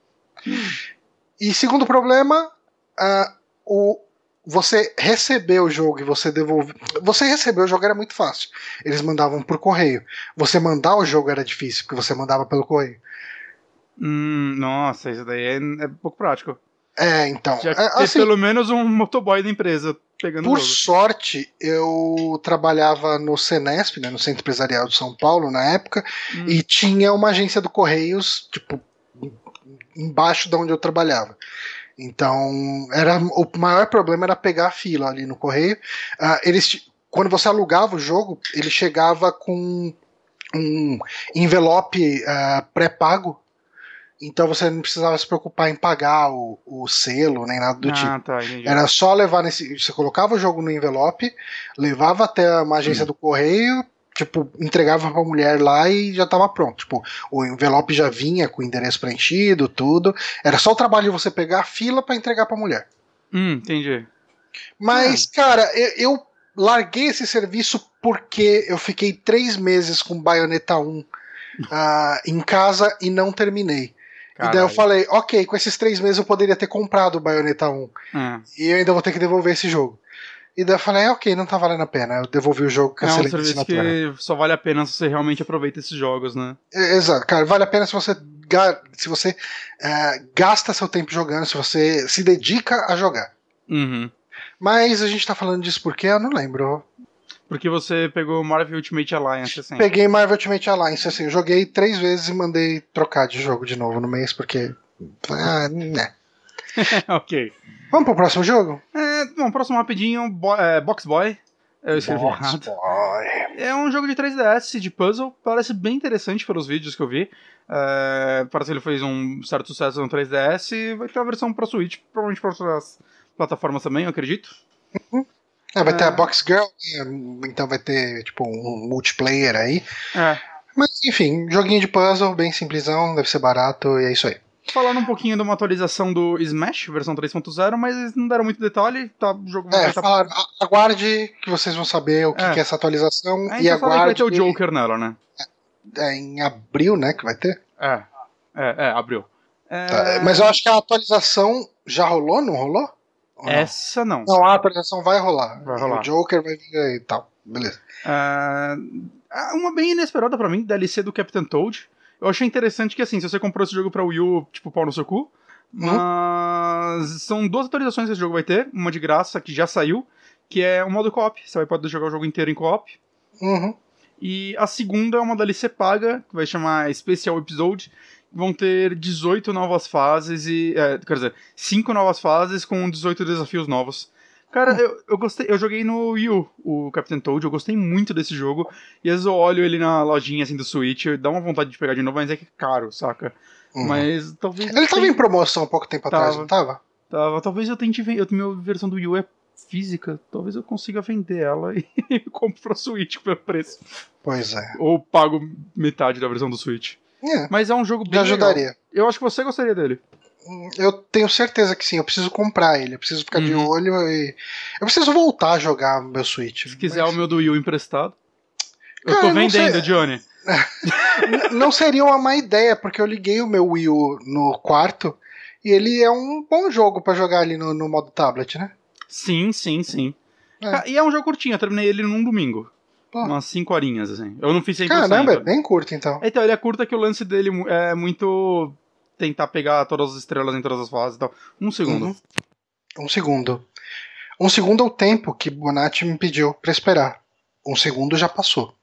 Hum. E segundo problema, uh, o, você recebeu o jogo e você devolver. Você recebeu o jogo era muito fácil. Eles mandavam por correio. Você mandar o jogo era difícil, porque você mandava pelo correio. Hum, nossa, isso daí é, é pouco prático. É, então. Já é, assim, pelo menos um motoboy da empresa pegando Por o jogo. sorte, eu trabalhava no Senesp, né, no Centro Empresarial de São Paulo, na época, hum. e tinha uma agência do Correios, tipo, embaixo de onde eu trabalhava. Então, era o maior problema era pegar a fila ali no correio. Uh, eles, quando você alugava o jogo, ele chegava com um envelope uh, pré-pago. Então você não precisava se preocupar em pagar o, o selo nem nada do ah, tipo. Tá, era só levar nesse. Você colocava o jogo no envelope, levava até uma agência hum. do correio, tipo, entregava pra mulher lá e já tava pronto. Tipo, o envelope já vinha com o endereço preenchido, tudo. Era só o trabalho de você pegar a fila para entregar pra mulher. Hum, entendi. Mas, é. cara, eu, eu, larguei esse serviço porque eu fiquei três meses com Bayonetta 1 uh, ah, em casa e não terminei. Caralho. E daí eu falei, ok, com esses três meses eu poderia ter comprado o Bayonetta 1. Hum. E eu ainda vou ter que devolver esse jogo. E daí eu falei, é, ok, não tá valendo a pena. Eu devolvi o jogo com é um serviço que só vale a pena se você realmente aproveita esses jogos, né? É, exato, cara, vale a pena se você, se você é, gasta seu tempo jogando, se você se dedica a jogar. Uhum. Mas a gente tá falando disso porque eu não lembro. Porque você pegou Marvel Ultimate Alliance, assim. Peguei Marvel Ultimate Alliance, assim, eu joguei três vezes e mandei trocar de jogo de novo no mês, porque. Ah, né. ok. Vamos pro próximo jogo? É, bom, próximo rapidinho, Bo é, Box Boy. Eu escrevi Box errado. Boy. É um jogo de 3DS de puzzle, parece bem interessante pelos vídeos que eu vi. É, parece que ele fez um certo sucesso no 3DS e vai ter a versão pra Switch, provavelmente para outras plataformas também, eu acredito. Ah, vai ter É. a Box Girl, né? então vai ter tipo um multiplayer aí. É. Mas enfim, joguinho de puzzle, bem simplesão, deve ser barato e é isso aí. Falando um pouquinho de uma atualização do Smash, versão 3.0, mas eles não deram muito detalhe, tá, o jogo vai É, estar... falaram, aguarde que vocês vão saber o que É. que é essa atualização A e que vai aguarde ter o Joker nela, né? é, em abril, né, que vai ter. É, é, é, abriu. É, Tá, Mas eu acho que a atualização já rolou, não rolou? Ou não? Essa não. Não, a atualização vai rolar. Vai rolar. O Joker vai vir aí e tal. Beleza. É, uma bem inesperada pra mim, DLC do Captain Toad. Eu achei interessante que, assim, se você comprou esse jogo pra Wii U, tipo, pau no seu cu. Mas são duas atualizações que esse jogo vai ter. Uma de graça, que já saiu, que é o modo co-op. Você vai poder jogar o jogo inteiro em co-op. Uhum. E a segunda é uma DLC paga, que vai chamar Special Episode. Vão ter 18 novas fases e. é, quer dizer, 5 novas fases com 18 desafios novos. Cara, eu, eu gostei, eu joguei no Wii U, o Captain Toad, eu gostei muito desse jogo. E às vezes eu olho ele na lojinha assim do Switch, dá uma vontade de pegar de novo, mas é que é caro, saca? Uhum. Mas talvez. Ele tava em promoção há pouco tempo atrás, Tava. não tava? Tava, talvez eu tente vender. Minha versão do Wii U é física, talvez eu consiga vender ela e compro pra Switch pelo preço. Pois é. Ou pago metade da versão do Switch. É, Mas é um jogo bem me legal. ajudaria. Eu acho que você gostaria dele. Eu tenho certeza que sim, eu preciso comprar ele, eu preciso ficar de Uhum. olho e. Eu preciso voltar a jogar meu Switch. Se quiser mas o meu do Wii U emprestado. Eu Cara, tô eu não vendendo, sei. Johnny. Não seria uma má ideia, porque eu liguei o meu Wii U no quarto e ele é um bom jogo pra jogar ali no, no modo tablet, né? Sim, sim, sim. É. Ah, E é um jogo curtinho, eu terminei ele num domingo. Pô. Umas 5 horinhas, assim. Eu não fiz 100%. Caramba, é bem curto então. Então, ele é curto, é que o lance dele é muito tentar pegar todas as estrelas em todas as fases e tal. Um segundo. Uhum. Um segundo. Um segundo é o tempo que Bonatti me pediu pra esperar. Um segundo já passou.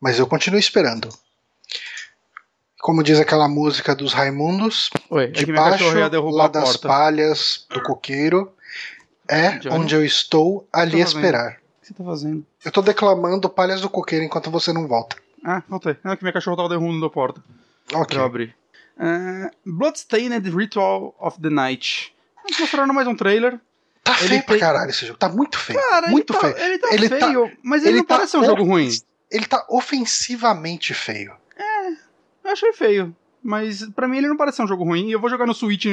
Mas eu continuo esperando. Como diz aquela música dos Raimundos, Oi, é cachorra ia derrubar lá das palhas do coqueiro, é Johnny? onde eu estou ali fazendo. esperar. O que você tá fazendo? Eu tô declamando palhas do coqueiro enquanto você não volta. Ah, voltei. Não, é que minha cachorra tava derrubando a porta. Ok. Pra eu abrir. É, Bloodstained Ritual of the Night. Eles mostraram mais um trailer. Tá Ele feio pra tem- caralho esse jogo. Tá muito feio. Cara, muito ele tá, feio. Ele tá Ele tá- feio, mas ele, ele não tá parece um jogo ruim. Ele tá ofensivamente feio. Eu achei feio. Mas pra mim ele não parece ser um jogo ruim. E eu vou jogar no Switch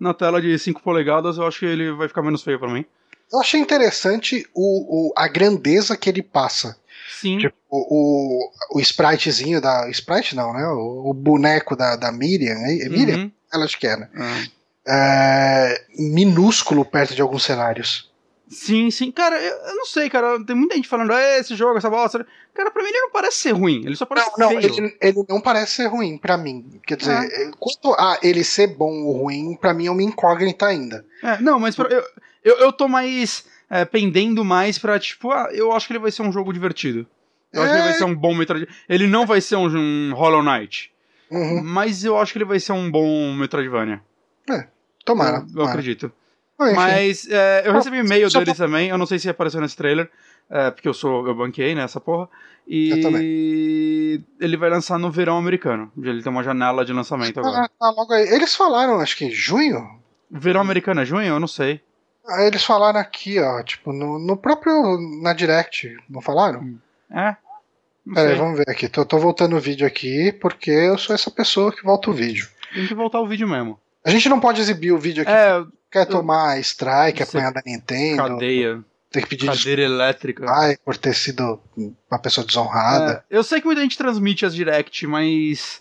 na tela de 5 polegadas, eu acho que ele vai ficar menos feio pra mim. Eu achei interessante o, o- a grandeza que ele passa. Sim. Tipo, o, o spritezinho da. Sprite não, né? O, o boneco da, da Miriam. É, é Miriam? Uhum. Ela acho que é, né? É. É, minúsculo perto de alguns cenários. Sim, sim. Cara, eu, eu não sei, cara. Tem muita gente falando, "É, esse jogo, essa bosta. Cara, pra mim ele não parece ser ruim. Ele só parece Não, não, ele, ele não parece ser ruim pra mim. Quer dizer, quanto a ele ser bom ou ruim, pra mim é uma incógnita ainda. É, não, mas pra- eu, eu, eu tô mais é, pendendo mais pra, tipo, ah, eu acho que ele vai ser um jogo divertido. Eu acho que ele vai É. ser um bom Metroid. Ele não vai ser um, um Hollow Knight. Uhum, Mas eu acho que ele vai ser um bom Metroidvania. tomara. eu, eu tomara. acredito. Ah. Mas é, eu recebi e-mail deles também. Eu não sei se apareceu nesse trailer. é, porque eu sou. Eu banquei nessa porra. Eu E ele vai lançar no verão americano. Ele tem uma janela de lançamento agora. Ah, logo aí. Eles falaram, acho que em junho. Verão americano é junho? Eu não sei. Ah, Eles falaram aqui, ó, tipo, no, no próprio. Na Direct, não falaram? É? Não Peraí, sei. vamos ver aqui. Tô, tô voltando o vídeo aqui porque eu sou essa pessoa que volta o vídeo. Tem que voltar o vídeo mesmo. A gente não pode exibir o vídeo aqui. É, Quer tomar strike, apanhar da Nintendo. cadeia. Tem que pedir Cadeira elétrica. desculpa por ter sido uma pessoa desonrada. É, eu sei que muita gente transmite as direct, mas.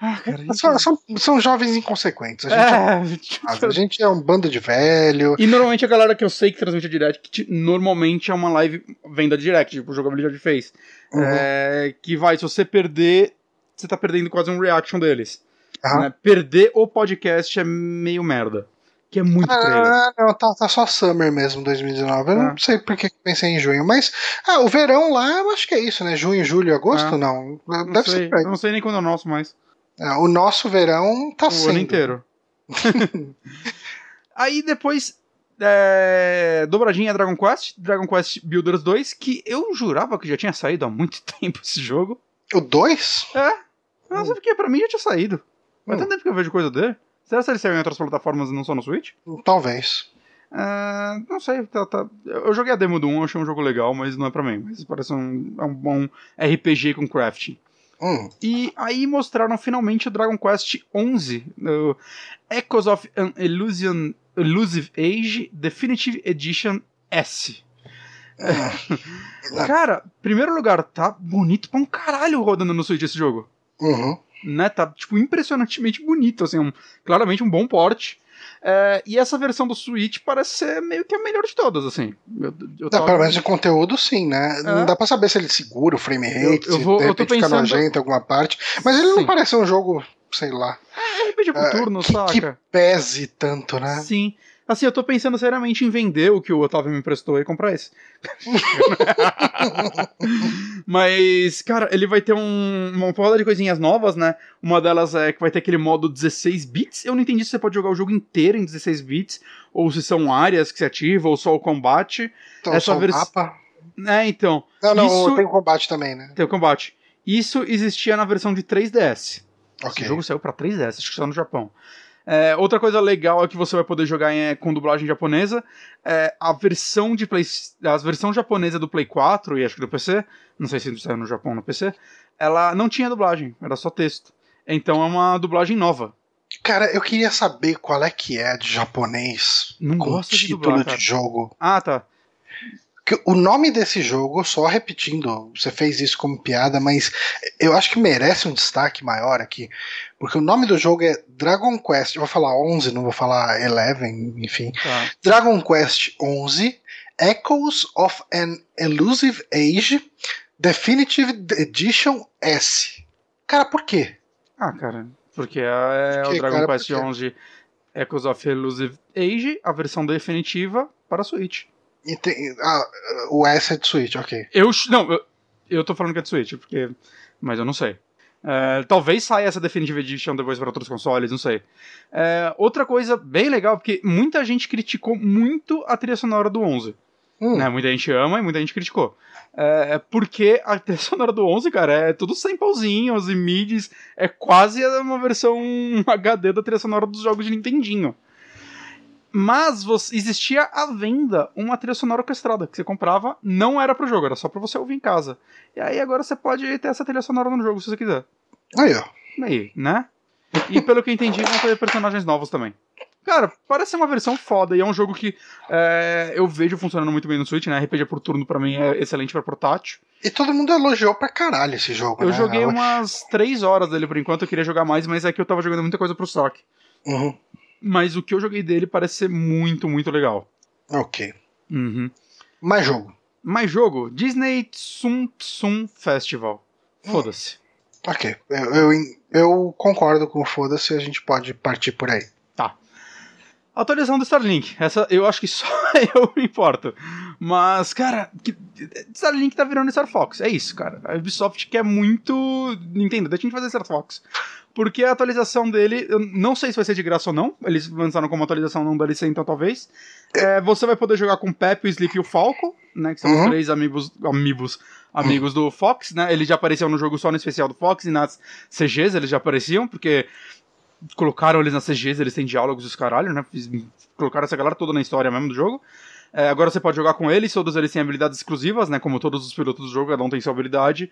Ah, cara. gente- São, são, são jovens inconsequentes. A gente, É, a gente é um bando de velho. E normalmente a galera que eu sei que transmite a direct, que normalmente é uma live venda direct, tipo o jogabilidade fez. Uhum. É, que vai, se você perder, você tá perdendo quase um reaction deles. Aham. né? Perder o podcast é meio merda. que é muito ah, trailer. Não, tá, tá só Summer mesmo, 2019. Eu ah. não sei por que pensei em junho, mas ah, o verão lá, eu acho que é isso, né? Junho, julho, agosto, ah. não. Deve não sei, ser. Eu não sei nem quando é o nosso mais. Ah, o nosso verão tá o sendo. O ano inteiro. Aí depois é, dobradinha Dragon Quest, Dragon Quest Builders 2, que eu jurava que já tinha saído há muito tempo esse jogo. O 2? É. Não sei porque, pra mim já tinha saído. Mas hum. tanto tempo que eu vejo coisa dele. Será que ele saiu em outras plataformas e não só no Switch? Talvez. É, não sei, tá, tá. eu joguei a demo do 1, achei um jogo legal, mas não é pra mim. Mas parece um, é um bom RPG com crafting. Hum. E aí mostraram finalmente o Dragon Quest 11, o Echoes of an Illusion, Elusive Age Definitive Edition S. Cara, primeiro lugar, tá bonito pra um caralho rodando no Switch esse jogo. Uhum. Né, tá, tipo, impressionantemente bonito, assim, um, claramente um bom porte. É, e essa versão do Switch parece ser meio que a melhor de todas, assim. Eu, eu tava... Pelo menos em conteúdo, sim, né? É. Não dá pra saber se ele segura o frame rate, eu, eu vou, se de repente pensando... fica nojento em alguma parte. Mas ele sim. não parece um jogo, sei lá. É, RPG por é, turno, que, saca? Que pese tanto, né? Sim. Assim, eu tô pensando seriamente em vender o que o Otávio me emprestou e comprar esse. Mas, cara, ele vai ter um, uma porrada de coisinhas novas, né? Uma delas é que vai ter aquele modo 16 bits. Eu não entendi se você pode jogar o jogo inteiro em 16 bits, ou se são áreas que se ativa, ou só o combate. Então, Essa só versão. mapa. É, então. Não, não, isso... tem o combate também, né? Tem o combate. Isso existia na versão de 3DS. Okay. Esse jogo saiu pra 3DS, acho que só no Japão. É, outra coisa legal é que você vai poder jogar em, com dublagem japonesa. É, a versão de Play, a versão japonesa do Play 4 e acho que do PC, não sei se saiu no Japão no PC, ela não tinha dublagem, era só texto. Então é uma dublagem nova. Cara, eu queria saber qual é que é de japonês não gosto título de, dublar, de jogo. Ah, tá o nome desse jogo, só repetindo, você fez isso como piada, mas eu acho que merece um destaque maior aqui, porque o nome do jogo é Dragon Quest, eu vou falar 11, não vou falar 11, enfim. Tá. Dragon Quest 11 Echoes of an Elusive Age Definitive Edition S. Cara, por quê? Ah, cara, porque é, é o Dragon cara, Quest 11 Echoes of Elusive Age, a versão definitiva para Switch. Tem, ah, o S é de Switch, ok. Eu, não, eu, eu tô falando que é de Switch, porque, mas eu não sei. É, talvez saia essa Definitive Edition depois para outros consoles, não sei. É, outra coisa bem legal, porque muita gente criticou muito a trilha sonora do 11. Hum. Né? Muita gente ama e muita gente criticou. É porque a trilha sonora do 11, cara, é tudo sem pauzinhos e midis. É quase uma versão HD da trilha sonora dos jogos de Nintendinho. Mas você, existia à venda uma trilha sonora orquestrada que você comprava, não era pro jogo, era só pra você ouvir em casa. E aí agora você pode ter essa trilha sonora no jogo se você quiser. Aí, ó. Aí, né? E pelo que eu entendi, vão ter personagens novos também. Cara, parece ser uma versão foda e é um jogo que é, eu vejo funcionando muito bem no Switch, né? RPG por turno pra mim é excelente pra portátil. E todo mundo elogiou pra caralho esse jogo, Eu né? joguei umas 3 horas dele por enquanto, eu queria jogar mais, mas é que eu tava jogando muita coisa pro saque. Uhum mas o que eu joguei dele parece ser muito, muito legal. Ok. Uhum. Mais jogo. Mais jogo. Disney Tsum Tsum Festival. Hum. Foda-se. Hum. Ok. Eu, eu, eu, concordo com o foda-se, a gente pode partir por aí. Tá. Atualização do Starlink. Essa eu acho que só eu me importo. Mas, cara, Starlink tá virando Star Fox. É isso, cara. A Ubisoft quer muito. Nintendo, deixa a gente fazer Star Fox porque a atualização dele, eu não sei se vai ser de graça ou não, eles lançaram como atualização não DLC, então talvez. É, você vai poder jogar com o Pepe, o Sleep e o Falco, né, que são uhum. os três amigos, amigos, amigos uhum. do Fox, né, eles já apareciam no jogo só no especial do Fox e nas CGs eles já apareciam, porque colocaram eles nas CGs, eles têm diálogos os caralho, né, colocaram essa galera toda na história mesmo do jogo. É, agora você pode jogar com eles, todos eles têm habilidades exclusivas, né? Como todos os pilotos do jogo, cada um tem sua habilidade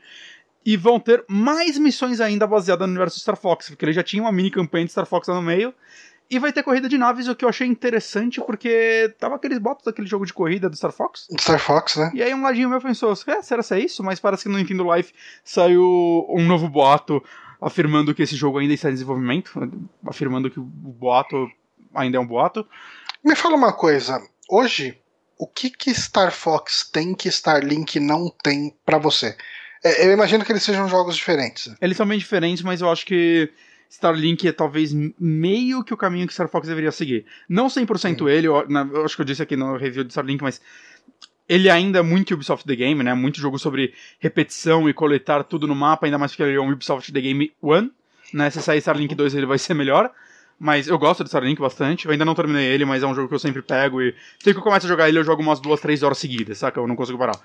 e vão ter mais missões ainda baseadas no universo Star Fox, porque ele já tinha uma mini campanha de Star Fox lá no meio. E vai ter corrida de naves, o que eu achei interessante, porque tava aqueles botos daquele jogo de corrida do Star Fox. Star Fox, né? E aí um ladinho meu pensou, é, será que é isso? Mas parece que no Nintendo Life saiu um novo boato afirmando que esse jogo ainda está em desenvolvimento, afirmando que o boato ainda é um boato. Me fala uma coisa, hoje, o que que Star Fox tem que Starlink não tem para você? É, eu imagino que eles sejam jogos diferentes. Eles são bem diferentes, mas eu acho que Starlink é talvez meio que o caminho que Star Fox deveria seguir. Não 100% Sim. ele, eu, na, eu acho que eu disse aqui no review de Starlink, mas ele ainda é muito Ubisoft The Game, né? Muito jogo sobre repetição e coletar tudo no mapa, ainda mais porque ele é um Ubisoft The Game One, né? Se sair Starlink 2 ele vai ser melhor. Mas eu gosto de Starlink bastante. Eu ainda não terminei ele, mas é um jogo que eu sempre pego e sempre que eu começo a jogar ele, eu jogo umas duas, três horas seguidas, saca? Eu não consigo parar.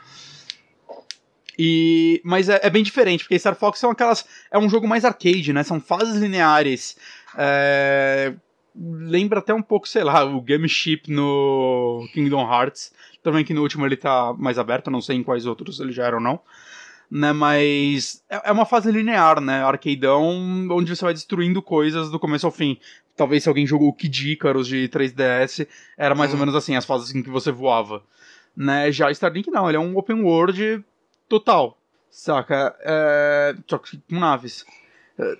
E, mas é, é, bem diferente, porque Star Fox são aquelas. É um jogo mais arcade, né? São fases lineares. É, lembra até um pouco, sei lá, o Game Ship no Kingdom Hearts. Também que no último ele tá mais aberto, não sei em quais outros ele já era ou não. Né, mas é, é uma fase linear, né? Arcadeão, onde você vai destruindo coisas do começo ao fim. Talvez se alguém jogou o Kid Icarus de 3DS, era mais hum. ou menos assim, as fases em que você voava. Né? Já Starlink não, ele é um open world total, saca? É... Só que com naves. É...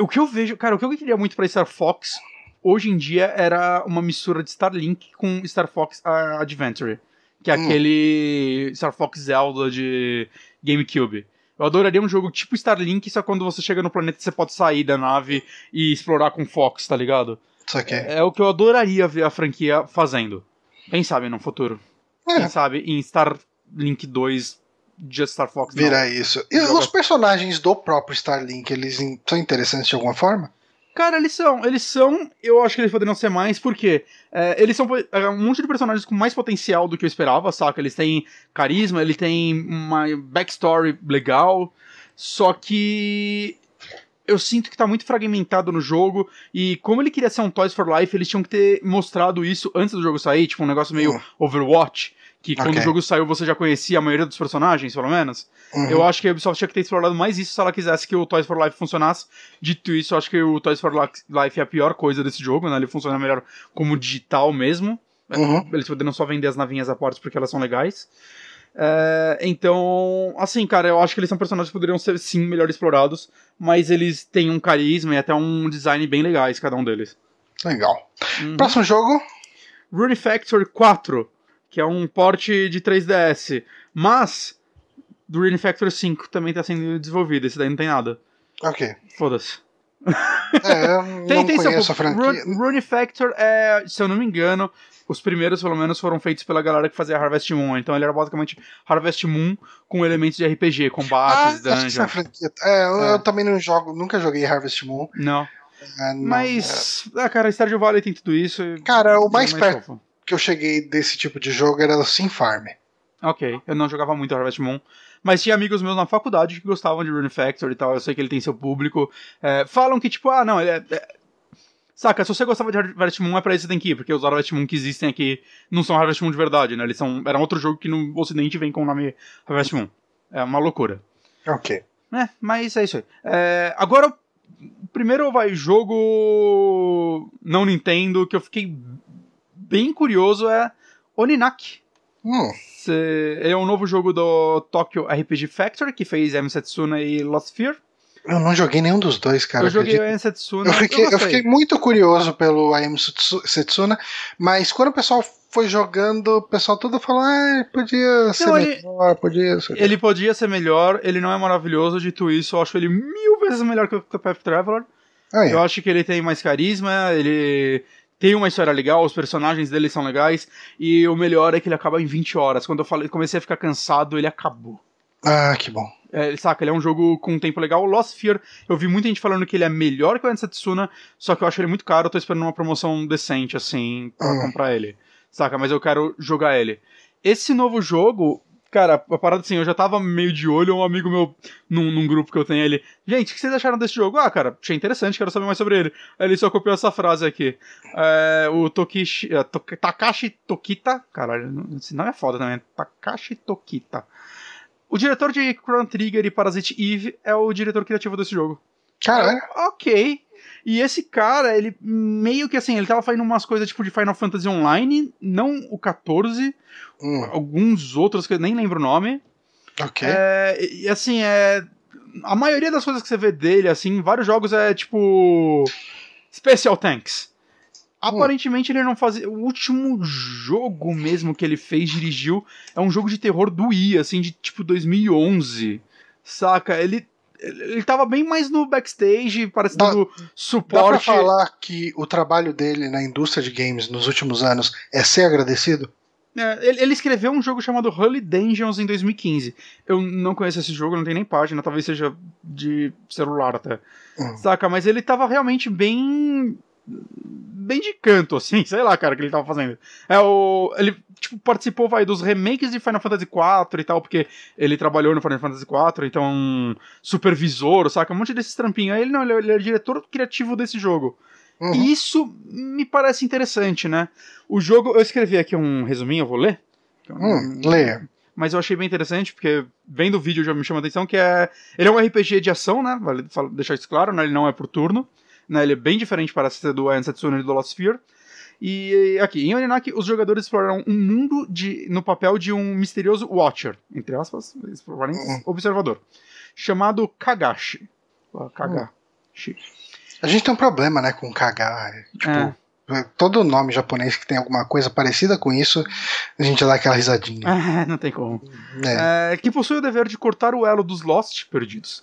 O que eu vejo, cara, o que eu queria muito pra Star Fox hoje em dia era uma mistura de Starlink com Star Fox Adventure, que é hum. aquele Star Fox Zelda de GameCube. Eu adoraria um jogo tipo Starlink, só quando você chega no planeta você pode sair da nave e explorar com Fox, tá ligado? É, é o que eu adoraria ver a franquia fazendo. Quem sabe no futuro? É. Quem sabe em Starlink 2 de Star Fox. Virar isso. E os personagens do próprio Starlink, eles são interessantes de alguma forma? Cara, eles são. Eles são. Eu acho que eles poderiam ser mais, porque é, eles são é, um monte de personagens com mais potencial do que eu esperava, saca? Eles têm carisma, ele tem uma backstory legal. Só que. Eu sinto que tá muito fragmentado no jogo. E como ele queria ser um Toys for Life, eles tinham que ter mostrado isso antes do jogo sair, tipo um negócio meio uh. Overwatch que quando okay. o jogo saiu você já conhecia a maioria dos personagens, pelo menos. Uhum. Eu acho que a Ubisoft tinha que ter explorado mais isso se ela quisesse que o Toys for Life funcionasse. Dito isso, eu acho que o Toys for Life é a pior coisa desse jogo, né? Ele funciona melhor como digital mesmo. Uhum. Eles poderiam só vender as navinhas a portas porque elas são legais. É, então, assim, cara, eu acho que eles são personagens que poderiam ser sim melhor explorados, mas eles têm um carisma e até um design bem legais, cada um deles. Legal. Uhum. Próximo jogo: Rune Factor 4 que é um porte de 3DS. Mas, do Rune Factor 5 também tá sendo desenvolvido, esse daí não tem nada. Ok. Foda-se. É, eu tem, não tem conheço a franquia. Rune Factor é, se eu não me engano, os primeiros, pelo menos, foram feitos pela galera que fazia Harvest Moon. Então ele era basicamente Harvest Moon com elementos de RPG, combates, ah, dungeons. Franquia. É, eu, é. eu, também não jogo, nunca joguei Harvest Moon. Não. É, não Mas, é. ah, cara, Stardew Valley tem tudo isso. Cara, o mais, mais perto que eu cheguei desse tipo de jogo era o Sim Farm. Ok, eu não jogava muito Harvest Moon, mas tinha amigos meus na faculdade que gostavam de Rune Factor e tal, eu sei que ele tem seu público. É, falam que, tipo, ah, não, ele é, é... Saca, se você gostava de Harvest Moon é pra isso que você tem que ir, porque os Harvest Moon que existem aqui não são Harvest Moon de verdade, né? Eles são. Era outro jogo que no Ocidente vem com o nome Harvest Moon. É uma loucura. Ok. É, mas é isso aí. É, agora, primeiro vai jogo não Nintendo, que eu fiquei bem curioso é Oninak. Hum. é um novo jogo do Tokyo RPG Factory, que fez M. Setsuna e Lost Fear. Eu não joguei nenhum dos dois, cara. Eu joguei o M. Setsuna. Eu fiquei, eu, eu fiquei muito curioso pelo Am Setsuna, mas quando o pessoal foi jogando, o pessoal todo falou, ah, podia ser não, melhor, ele, podia ser. Ele podia ser melhor, ele não é maravilhoso, dito isso, eu acho ele mil vezes melhor que o Path Traveler. Ah, é. Eu acho que ele tem mais carisma, ele tem uma história legal, os personagens dele são legais, e o melhor é que ele acaba em 20 horas. Quando eu falei, comecei a ficar cansado, ele acabou. Ah, que bom. É, saca, ele é um jogo com um tempo legal. Lost Fear, eu vi muita gente falando que ele é melhor que o Ansetsuna, só que eu acho ele muito caro, eu tô esperando uma promoção decente, assim, pra hum. comprar ele. Saca, mas eu quero jogar ele. Esse novo jogo, Cara, a parada assim, eu já tava meio de olho, um amigo meu num, num, grupo que eu tenho ele. Gente, o que vocês acharam desse jogo? Ah, cara, achei interessante, quero saber mais sobre ele. Aí ele só copiou essa frase aqui. É, o Tokishi. É, Takashi Tokita. Caralho, esse nome é foda também. Takashi Tokita. O diretor de Chrono Trigger e Parasite Eve é o diretor criativo desse jogo. Caralho. Ok. E esse cara, ele meio que assim, ele tava fazendo umas coisas tipo de Final Fantasy Online, não o 14, hum. alguns outros que eu nem lembro o nome. Ok. É, e assim, é. A maioria das coisas que você vê dele, assim, em vários jogos é tipo. Special Tanks. Hum. Aparentemente ele não fazia. O último jogo mesmo que ele fez, dirigiu, é um jogo de terror do Wii, assim, de tipo 2011. Saca? Ele ele tava bem mais no backstage, parece dá, suporte. Dá pra falar que o trabalho dele na indústria de games nos últimos anos é ser agradecido? É, ele, ele, escreveu um jogo chamado Holy Dungeons em 2015. Eu não conheço esse jogo, não tem nem página, talvez seja de celular até. Hum. Saca? Mas ele tava realmente bem bem de canto, assim, sei lá, cara, que ele tava fazendo. É o. Ele, tipo, participou, vai, dos remakes de Final Fantasy IV e tal, porque ele trabalhou no Final Fantasy IV, então um supervisor, saca? Um monte desses trampinhos. Aí ele não, ele, ele é diretor criativo desse jogo. Uhum. E isso me parece interessante, né? O jogo, eu escrevi aqui um resuminho, eu vou ler. Hum, leia. Mas eu achei bem interessante, porque vendo o vídeo já me chama a atenção, que é. Ele é um RPG de ação, né? Vale deixar isso claro, né? Ele não é por turno. Né? Ele é bem diferente para ser do Ansetsune e do Lost Sphere. E aqui, em Oninaki, os jogadores exploraram um mundo de, no papel de um misterioso Watcher, entre aspas, uhum. observador, chamado Kagashi. Kagashi. A gente tem um problema, né, com Kaga. Tipo, é. todo nome japonês que tem alguma coisa parecida com isso, a gente dá aquela risadinha. É, não tem como. É. É, que possui o dever de cortar o elo dos Lost perdidos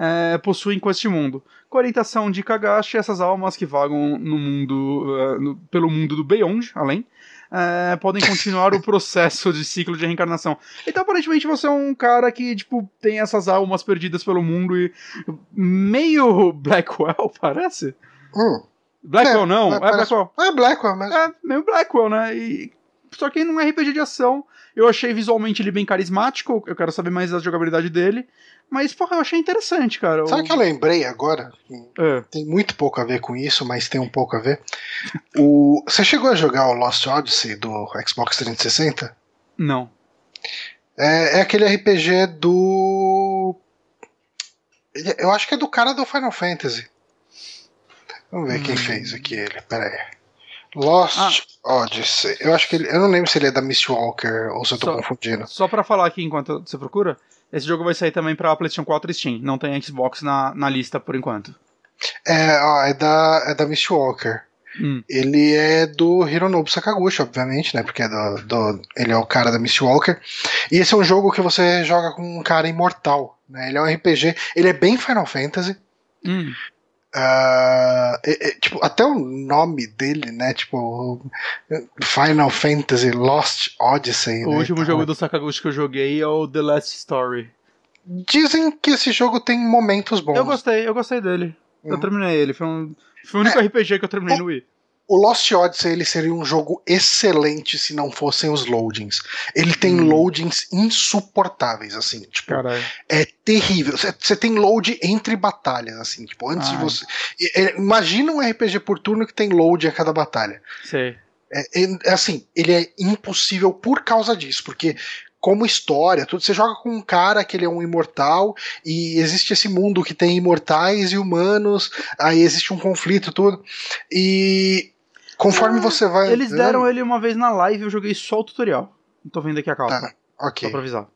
é, possuem com este mundo. Com a orientação de Kagashi, essas almas que vagam no mundo, uh, no, pelo mundo do Beyond, além, uh, podem continuar o processo de ciclo de reencarnação. Então, aparentemente, você é um cara que, tipo, tem essas almas perdidas pelo mundo e. meio Blackwell, parece? Hum. Blackwell é, não, é, é Blackwell. É Blackwell mesmo. É, meio Blackwell, né? E, só que num RPG de ação, eu achei visualmente ele bem carismático, eu quero saber mais da jogabilidade dele. Mas, porra, eu achei interessante, cara. Sabe o que eu lembrei agora? É. Tem muito pouco a ver com isso, mas tem um pouco a ver. o... Você chegou a jogar o Lost Odyssey do Xbox 360? Não. É, é aquele RPG do. Eu acho que é do cara do Final Fantasy. Vamos ver hum. quem fez aqui ele. Pera aí. Lost ah. Odyssey. Eu acho que ele. Eu não lembro se ele é da Mistwalker ou se eu tô só, confundindo. Só pra falar aqui enquanto você procura. Esse jogo vai sair também pra PlayStation 4 e Steam. Não tem Xbox na, na lista por enquanto. É, ó, é da, é da Mistwalker. Hum. Ele é do Hironobu Sakaguchi, obviamente, né? Porque é do, do, ele é o cara da Mistwalker. E esse é um jogo que você joga com um cara imortal. Né? Ele é um RPG. Ele é bem Final Fantasy. Hum. Uh, é, é, tipo, até o nome dele, né? Tipo, Final Fantasy Lost Odyssey. O né, último jogo do Sakaguchi que eu joguei é o The Last Story. Dizem que esse jogo tem momentos bons. Eu gostei, eu gostei dele. Uhum. Eu terminei ele. Foi, um, foi o único é, RPG que eu terminei no Wii o Lost Odyssey ele seria um jogo excelente se não fossem os loadings. Ele tem hum. loadings insuportáveis, assim, tipo, Caralho. é terrível. Você tem load entre batalhas, assim, tipo, antes Ai. de você. É, imagina um RPG por turno que tem load a cada batalha. Sei. É, é, é, assim, ele é impossível por causa disso, porque como história, tudo. Você joga com um cara que ele é um imortal e existe esse mundo que tem imortais e humanos, aí existe um conflito, tudo. E Conforme ah, você vai. Eles deram ele uma vez na live, eu joguei só o tutorial. Não tô vendo aqui a capa. Tá, ok. Só pra avisar.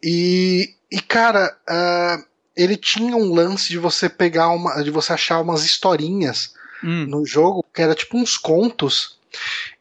E, e cara, uh, ele tinha um lance de você pegar uma. de você achar umas historinhas hum. no jogo, que era tipo uns contos.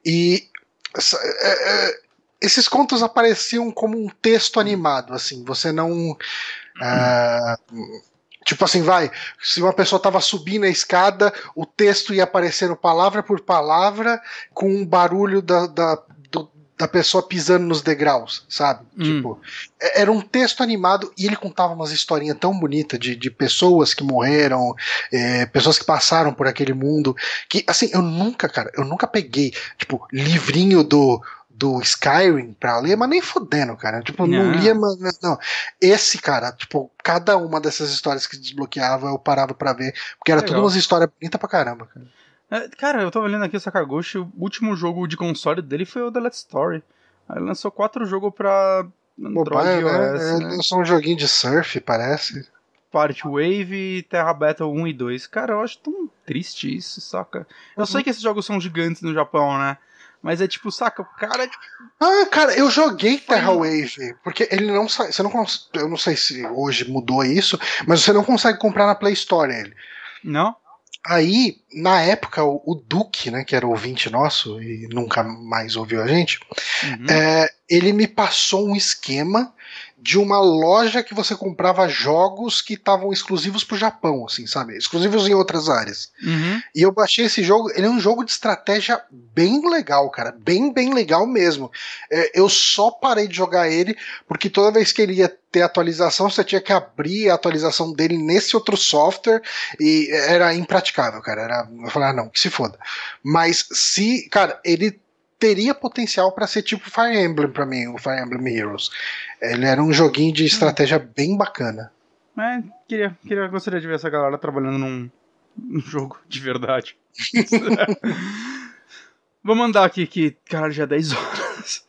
E. Uh, esses contos apareciam como um texto animado, assim. Você não. Uh, Tipo assim, vai, se uma pessoa tava subindo a escada, o texto ia aparecendo palavra por palavra, com um barulho da, da, do, da pessoa pisando nos degraus, sabe? Hum. Tipo, é, era um texto animado e ele contava umas historinhas tão bonitas de, de pessoas que morreram, é, pessoas que passaram por aquele mundo, que, assim, eu nunca, cara, eu nunca peguei, tipo, livrinho do do Skyrim pra ler, mas nem fodendo, cara. Tipo, não, não lia, mas não. Esse, cara, tipo, cada uma dessas histórias que desbloqueava, eu parava pra ver, porque era tudo umas histórias bonitas pra caramba, cara. É, cara, eu tava olhando aqui o Sakaguchi, o último jogo de console dele foi o The Let's Story. Ele lançou quatro jogos pra Android né? OS. Ele né? lançou um joguinho de surf, parece. Part Wave, Terra Battle 1 e 2. Cara, eu acho tão triste isso, saca? Eu uhum. sei que esses jogos são gigantes no Japão, né? Mas é tipo, saca, o cara. Tipo, ah, cara, eu joguei Terra Wave, porque ele não sai. Você não Eu não sei se hoje mudou isso, mas você não consegue comprar na Play Store ele. Não? Aí, na época, o, o Duque, né, que era ouvinte nosso e nunca mais ouviu a gente, uhum. é, ele me passou um esquema de uma loja que você comprava jogos que estavam exclusivos pro Japão, assim, sabe? Exclusivos em outras áreas. Uhum. E eu baixei esse jogo, ele é um jogo de estratégia bem legal, cara. Bem, bem legal mesmo. É, eu só parei de jogar ele porque toda vez que ele ia ter atualização, você tinha que abrir a atualização dele nesse outro software e era impraticável, cara. Era, eu falei, ah, não, que se foda. Mas se, cara, ele teria potencial para ser tipo Fire Emblem para mim, o Fire Emblem Heroes. Ele era um joguinho de estratégia bem bacana. É, queria, queria, gostaria de ver essa galera trabalhando num, num jogo de verdade. Vamos mandar aqui que, caralho, já é 10 horas.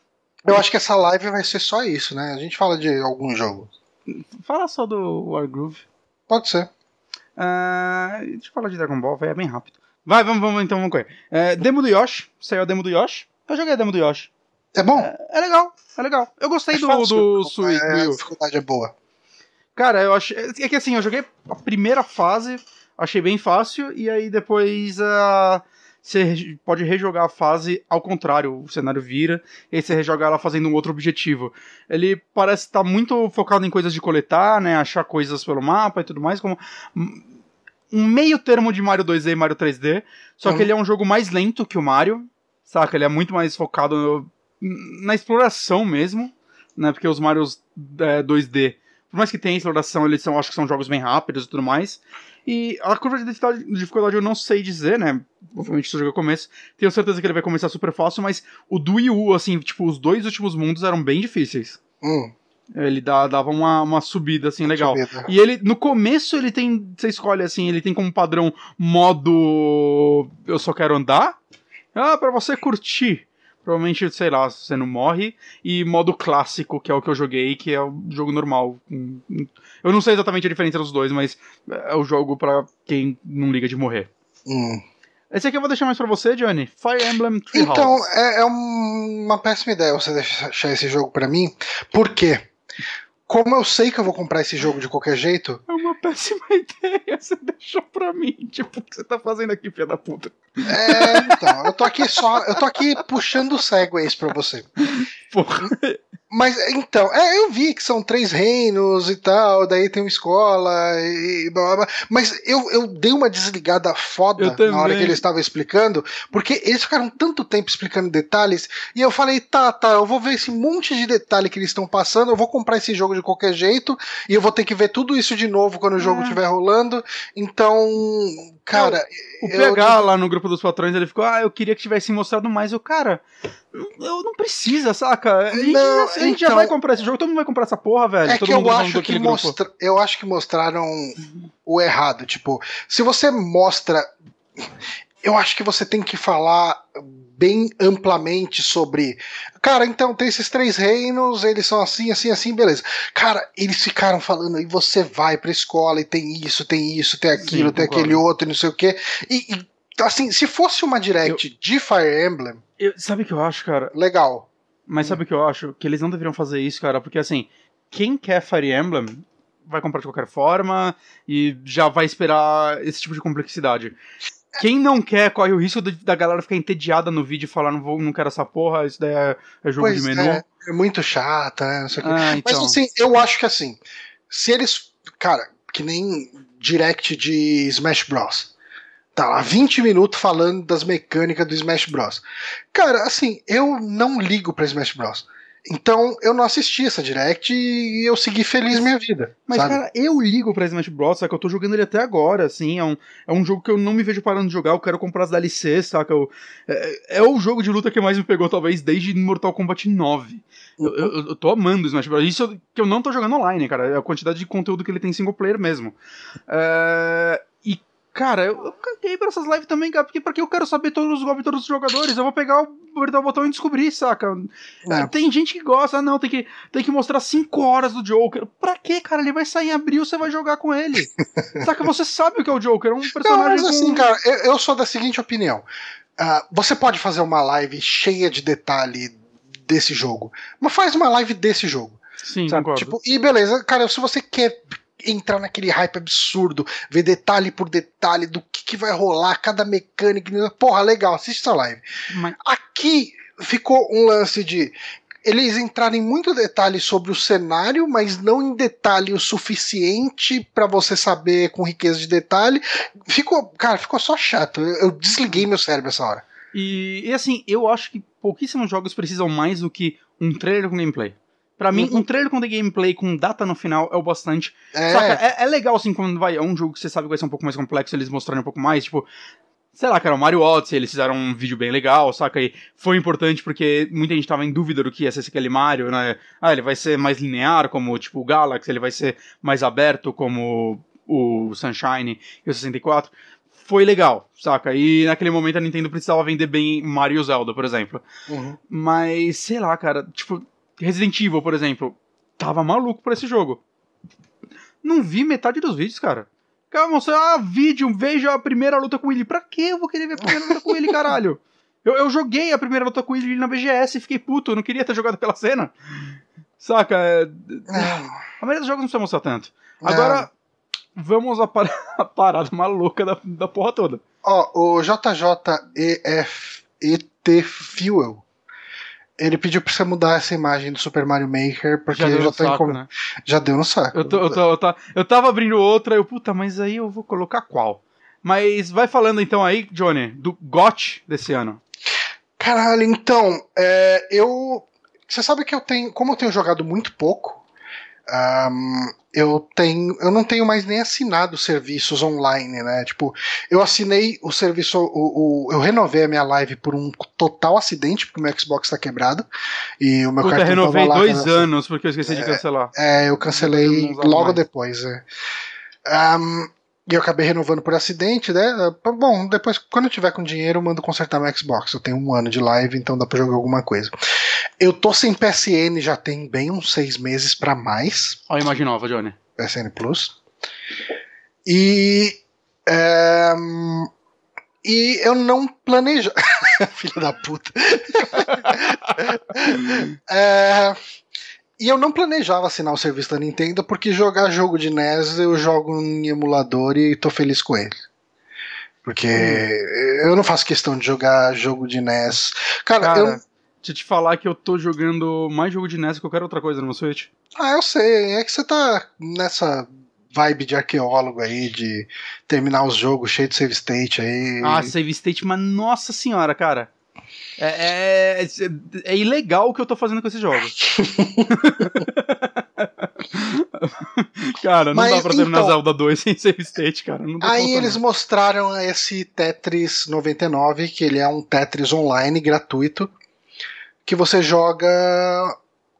Eu acho que essa live vai ser só isso, né? A gente fala de algum jogo. Fala só do Wargroove. Pode ser. Uh, deixa eu falar de Dragon Ball, vai, é bem rápido. Vai, vamos, vamos então, vamos correr. É, demo do Yoshi, saiu a demo do Yoshi. Eu joguei a demo do Yoshi. É bom? É, é legal, é legal. Eu gostei É do, fácil, do é, Switch. A dificuldade é boa. Cara, eu achei. É que assim, eu joguei a primeira fase, achei bem fácil, e aí depois uh, você pode rejogar a fase ao contrário, o cenário vira, e aí você rejoga ela fazendo um outro objetivo. Ele parece estar muito focado em coisas de coletar, né? Achar coisas pelo mapa e tudo mais, como um meio termo de Mario 2D e Mario 3D, só Uhum. que ele é um jogo mais lento que o Mario, saca? Ele é muito mais focado no- na exploração mesmo, né? Porque os Marios é, 2D, por mais que tenha exploração, eles são, acho que são jogos bem rápidos e tudo mais. E a curva de dificuldade, de dificuldade eu não sei dizer, né? Obviamente se eu jogar começo, tenho certeza que ele vai começar super fácil, mas o do Wii U, assim, tipo, os dois últimos mundos eram bem difíceis. Hum, Ele dá, dava uma, uma subida, assim, legal. subida. E ele, no começo, ele tem. Você escolhe assim, ele tem como padrão modo. Eu só quero andar. Ah, pra você curtir. Provavelmente, sei lá, você não morre. E modo clássico, que é o que eu joguei, que é o jogo normal. Eu não sei exatamente a diferença dos dois, mas é o jogo pra quem não liga de morrer. Hum. Esse aqui eu vou deixar mais pra você, Johnny. Fire Emblem Three Então, é, é um- uma péssima ideia você deixar esse jogo pra mim. Por quê? Como eu sei que eu vou comprar esse jogo de qualquer jeito, É uma péssima ideia. Você deixou pra mim. Tipo, o que você tá fazendo aqui, filha da puta? é, então, eu tô aqui só, eu tô aqui puxando segways pra você. Porra. Mas então, é, eu vi que são três reinos e tal, daí tem uma escola e blá blá blá. Mas eu, eu dei uma desligada foda Eu na hora que eles estavam explicando, porque eles ficaram tanto tempo explicando detalhes, e eu falei, tá, tá, eu vou ver esse monte de detalhe que eles estão passando, eu vou comprar esse jogo de qualquer jeito, e eu vou ter que ver tudo isso de novo quando o jogo É. estiver rolando. Então, cara. O eu- PH lá no grupo dos patrões, ele ficou, ah, eu queria que tivesse mostrado mais. Eu, cara, eu não precisa, saca? A gente, Não, já, a gente já então- vai comprar esse jogo, todo mundo vai comprar essa porra, velho. É todo que eu acho que, mostra, eu acho que mostraram o errado. Tipo, se você mostra. Eu acho que você tem que falar bem amplamente sobre. Cara, então tem esses três reinos, eles são assim, assim, assim, beleza. Cara, eles ficaram falando, e você vai pra escola e tem isso, tem isso, tem aquilo, Sim, tem concordo. aquele outro, não sei o quê. E, e, assim, se fosse uma direct de Fire Emblem, Eu- sabe o que eu acho, cara? legal. Mas sabe o que eu acho? Que eles não deveriam fazer isso, cara, porque assim, quem quer Fire Emblem vai comprar de qualquer forma e já vai esperar esse tipo de complexidade. Quem não quer corre o risco de- da galera ficar entediada no vídeo e falar, não, vou, não quero essa porra, isso daí é, é jogo Pois de menu. é, é muito chata, né, não sei o. Ah, Mas então. assim, eu acho que assim, se eles. Cara, que nem direct de Smash Bros. Tá lá, 20 minutos falando das mecânicas do Smash Bros. Cara, assim, eu não ligo pra Smash Bros. Então eu não assisti essa direct e eu segui feliz minha vida. Mas, sabe? cara, eu ligo pra Smash Bros, saca? Eu tô jogando ele até agora, assim. É um, é um jogo que eu não me vejo parando de jogar. Eu quero comprar as DLCs, saca? Eu, é, é o jogo de luta que mais me pegou, talvez, desde Mortal Kombat 9. Eu, eu, eu tô amando o Smash Bros. Isso que eu não tô jogando online, cara. É a quantidade de conteúdo que ele tem single player mesmo. É, cara, eu, eu caguei pra essas lives também, cara. Porque, porque eu quero saber todos os golpes de todos os jogadores. Eu vou pegar o, apertar o botão e descobrir, saca? É. Tem gente que gosta, ah, não, tem que, tem que mostrar 5 horas do Joker. Pra quê, cara? Ele vai sair em abril, você vai jogar com ele. Saca? Você sabe o que é o Joker, é um Não, personagem mas assim, com... cara, eu, eu sou da seguinte opinião. Ah, você pode fazer uma live cheia de detalhe desse jogo, mas faz uma live desse jogo. Sim, Sabe? concordo. Tipo, e beleza, cara, se você quer entrar naquele hype absurdo, ver detalhe por detalhe do que, que vai rolar, cada mecânica, porra, legal, assiste essa live. Mas- Aqui ficou um lance de. eles entraram em muito detalhe sobre o cenário, mas não em detalhe o suficiente para você saber com riqueza de detalhe. Ficou, cara, ficou só chato. Eu, eu desliguei meu cérebro essa hora. E, e, assim, eu acho que pouquíssimos jogos precisam mais do que um trailer com gameplay. Pra mim, uhum. um trailer com gameplay com data no final é o bastante. É. Saca? É, é legal, assim, quando vai. É um jogo que você sabe que vai ser um pouco mais complexo, eles mostrarem um pouco mais. Tipo, sei lá, cara, o Mario Odyssey, eles fizeram um vídeo bem legal, saca? E foi importante porque muita gente tava em dúvida do que ia ser aquele Mario, né? Ah, ele vai ser mais linear, como tipo o Galaxy, ele vai ser mais aberto, como o Sunshine e o 64. Foi legal, saca? E naquele momento a Nintendo precisava vender bem Mario Zelda, por exemplo. Uhum. Mas, sei lá, cara, tipo, Resident Evil, por exemplo, tava maluco por esse jogo. Não vi metade dos vídeos, cara. Cara, mostrar ah, vídeo, veja a primeira luta com ele. Pra que eu vou querer ver a primeira luta com ele, caralho? Eu, eu joguei a primeira luta com ele na BGS e fiquei puto, eu não queria ter jogado pela cena. Saca? É... A maioria dos jogos não precisa mostrar tanto. Agora, vamos à, par a parada maluca da, da porra toda. Ó, o JJEF ET Fuel ele pediu pra você mudar essa imagem do Super Mario Maker, porque já, deu já, saco, né? já deu no saco. Eu, tô, eu, tô, eu, tô, eu tava abrindo outra, eu, puta, mas aí eu vou colocar qual? Mas vai falando então aí, Johnny, do GOT desse ano. Caralho, então, é, eu. Você sabe que eu tenho. Como eu tenho jogado muito pouco, um, eu tenho, eu não tenho mais nem assinado serviços online, né? Tipo, eu assinei o serviço, o, o eu renovei a minha live por um total acidente porque o meu Xbox está quebrado e o meu Puta, cartão renovei tava lá, dois anos porque eu esqueci é, de cancelar. É, eu cancelei logo mais. depois. É. Um, e eu acabei renovando por acidente, né? Bom, depois, quando eu tiver com dinheiro, eu mando consertar meu Xbox. Eu tenho um ano de live, então dá pra jogar alguma coisa. Eu tô sem PSN já tem bem uns seis meses para mais. Ó, a imagem nova, Johnny. PSN Plus. E. É, e eu não planejo. Filha da puta. é, e eu não planejava assinar o serviço da Nintendo porque jogar jogo de NES eu jogo em emulador e tô feliz com ele. Porque hum. eu não faço questão de jogar jogo de NES. Cara, Cara eu. Deixa eu te falar que eu tô jogando mais jogo de NES que qualquer outra coisa no meu Switch. Ah, eu sei. É que você tá nessa vibe de arqueólogo aí, de terminar os jogos cheio de save state aí. Ah, save state, mas nossa senhora, cara. É, é, é, ilegal o que eu tô fazendo com esses jogos. cara, não Mas, dá pra terminar então, Zelda 2 sem save state, cara. aí eles mostraram esse Tetris 99, que ele é um Tetris online gratuito, que você joga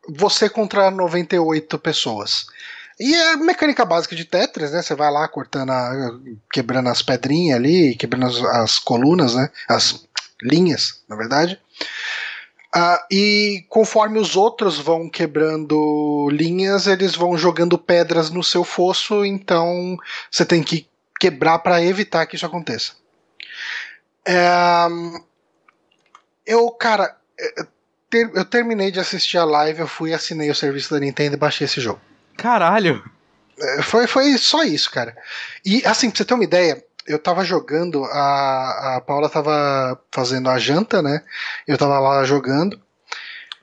você contra 98 pessoas. E é mecânica básica de Tetris, né? Você vai lá cortando, a, quebrando as pedrinhas ali, quebrando as, as colunas, né? As linhas, na verdade. Uh, e conforme os outros vão quebrando linhas, eles vão jogando pedras no seu fosso, então você tem que quebrar para evitar que isso aconteça. É, eu, cara, é, eu terminei de assistir a live, eu fui, assinei o serviço da Nintendo e baixei esse jogo. Caralho! É, foi, foi só isso, cara. E assim, pra você ter uma ideia, eu tava jogando, a, a Paula tava fazendo a janta, né? Eu tava lá jogando.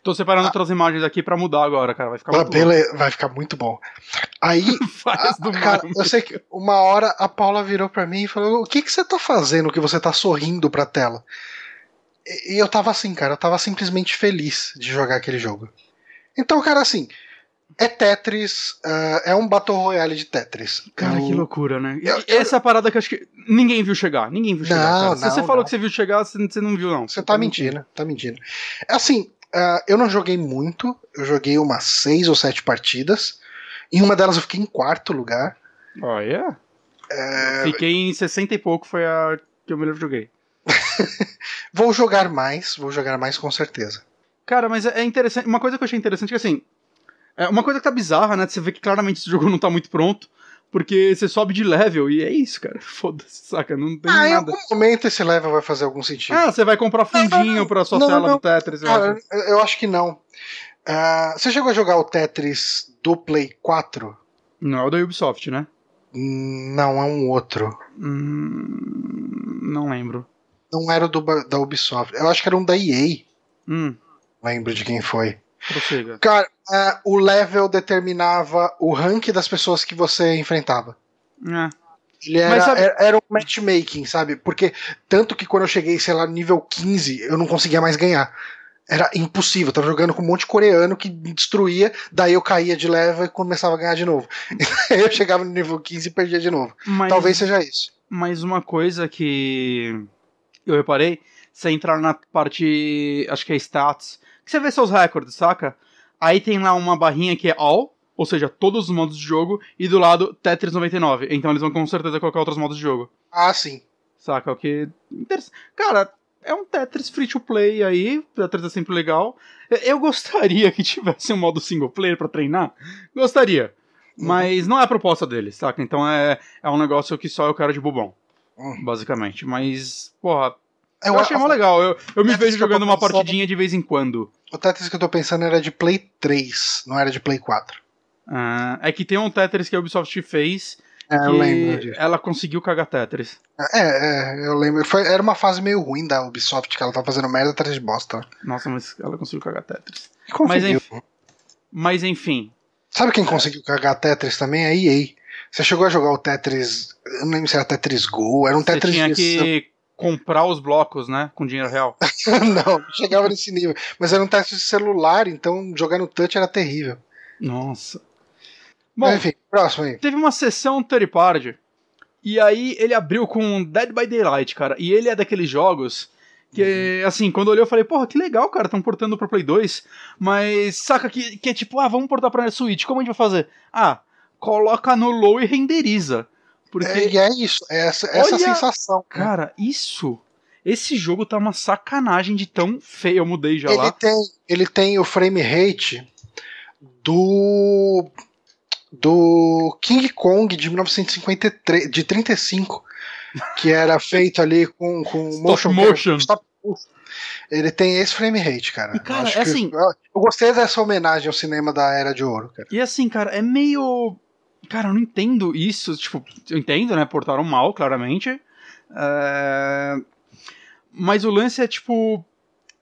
Tô separando ah. outras imagens aqui para mudar agora, cara. Vai ficar muito bom. Vai ficar muito bom. Aí, a, cara, eu sei que uma hora a Paula virou para mim e falou: O que, que você tá fazendo que você tá sorrindo pra tela? E, e eu tava assim, cara, eu tava simplesmente feliz de jogar aquele jogo. Então, cara, assim, é Tetris, uh, é um Battle Royale de Tetris. Cara, eu... que loucura, né? Eu, eu... Essa parada que acho que ninguém viu chegar. Ninguém viu chegar. Não, Se você não. falou que você viu chegar, você, não viu, não. Você, tá, tá mentindo, mentindo, tá mentindo. Assim, uh, eu não joguei muito, eu joguei umas seis ou sete partidas. Em uma delas eu fiquei em quarto lugar. Olha. Yeah. É... Fiquei em 60 e pouco, foi a que eu melhor joguei. vou jogar mais, vou jogar mais com certeza. Cara, mas é interessante. Uma coisa que eu achei interessante é que assim, é uma coisa que tá bizarra, né? Você vê que claramente esse jogo não tá muito pronto. Porque você sobe de level e é isso, cara. Foda-se, saca? Não tem ah, nada. Em algum momento esse level vai fazer algum sentido. Ah, você vai comprar fundinho pra sua não, tela não, do Tetris. Eu, cara, acho. eu acho que não. Uh, você chegou a jogar o Tetris do Play 4? Não, é o da Ubisoft, né? Não, é um outro. Hum, não lembro. Não era o do, da Ubisoft. Eu acho que era um da EA. Hum. Lembro de quem foi. Prossiga. Cara, é, o level determinava o rank das pessoas que você enfrentava. É. Ele era, sabe- era, era um matchmaking, sabe? Porque tanto que quando eu cheguei, sei lá, nível 15, eu não conseguia mais ganhar. Era impossível. Eu tava jogando com um monte de coreano que me destruía, daí eu caía de level e começava a ganhar de novo. Eu chegava no nível 15 e perdia de novo. Mas, Talvez seja isso. mas uma coisa que eu reparei, você entrar na parte, acho que é stats, que você vê seus recordes, saca? Aí tem lá uma barrinha que é all, ou seja, todos os modos de jogo, e do lado Tetris 99. Então eles vão com certeza colocar outros modos de jogo. Ah, sim. Saca? O que. Cara, é um Tetris free to play aí. Tetris é sempre legal. Eu- gostaria que tivesse um modo single player pra treinar. Gostaria. Mas não é a proposta deles, saca? Então é, é um negócio que só eu quero de bobão. Hum. Basicamente. Mas, porra, eu, Eu, achei mó legal. Eu, eu me vejo tô jogando uma partidinha de vez em quando. O Tetris que eu tô pensando era de Play 3, não era de Play 4. Ah, é que tem um Tetris que a Ubisoft fez. É, eu lembro disso. ela conseguiu cagar Tetris. É, é, eu lembro. Foi, era uma fase meio ruim da Ubisoft, que ela tava fazendo merda atrás de bosta. Nossa, mas ela conseguiu cagar Tetris. Conseguiu. enfim. Mas enfim, Sabe quem conseguiu cagar Tetris também? A EA. Você chegou a jogar o Tetris. Eu não lembro se era Tetris Go, era um Você Tetris tinha que comprar os blocos, né? Com dinheiro real. não, não chegava nesse nível. Mas era um Tetris de celular, então jogar no touch era terrível. Nossa. Bom, Mas, enfim, próximo aí. teve uma sessão third party. E aí ele abriu com Dead by Daylight, cara. E ele é daqueles jogos que, assim, quando eu olhei eu falei, porra, que legal, cara, estão portando pra Play 2. Mas saca que, que é tipo, ah, vamos portar pra Switch. Como a gente vai fazer? Ah, coloca no low e renderiza. Porque, É, e é isso, é essa, essa Olha- sensação. cara, isso. Esse jogo tá uma sacanagem de tão feio. Eu mudei já Ele lá. tem, ele tem o frame rate do do King Kong de 1953, de 35, que era feito ali com, com Stop motion. stop motion. Ele tem esse frame rate, cara. E, cara, Eu é assim- eu, eu gostei dessa homenagem ao cinema da Era de Ouro, cara. E assim, cara, é meio. Cara, eu não entendo isso. Tipo, eu entendo, né? Portaram mal, claramente. É, Mas o lance é tipo.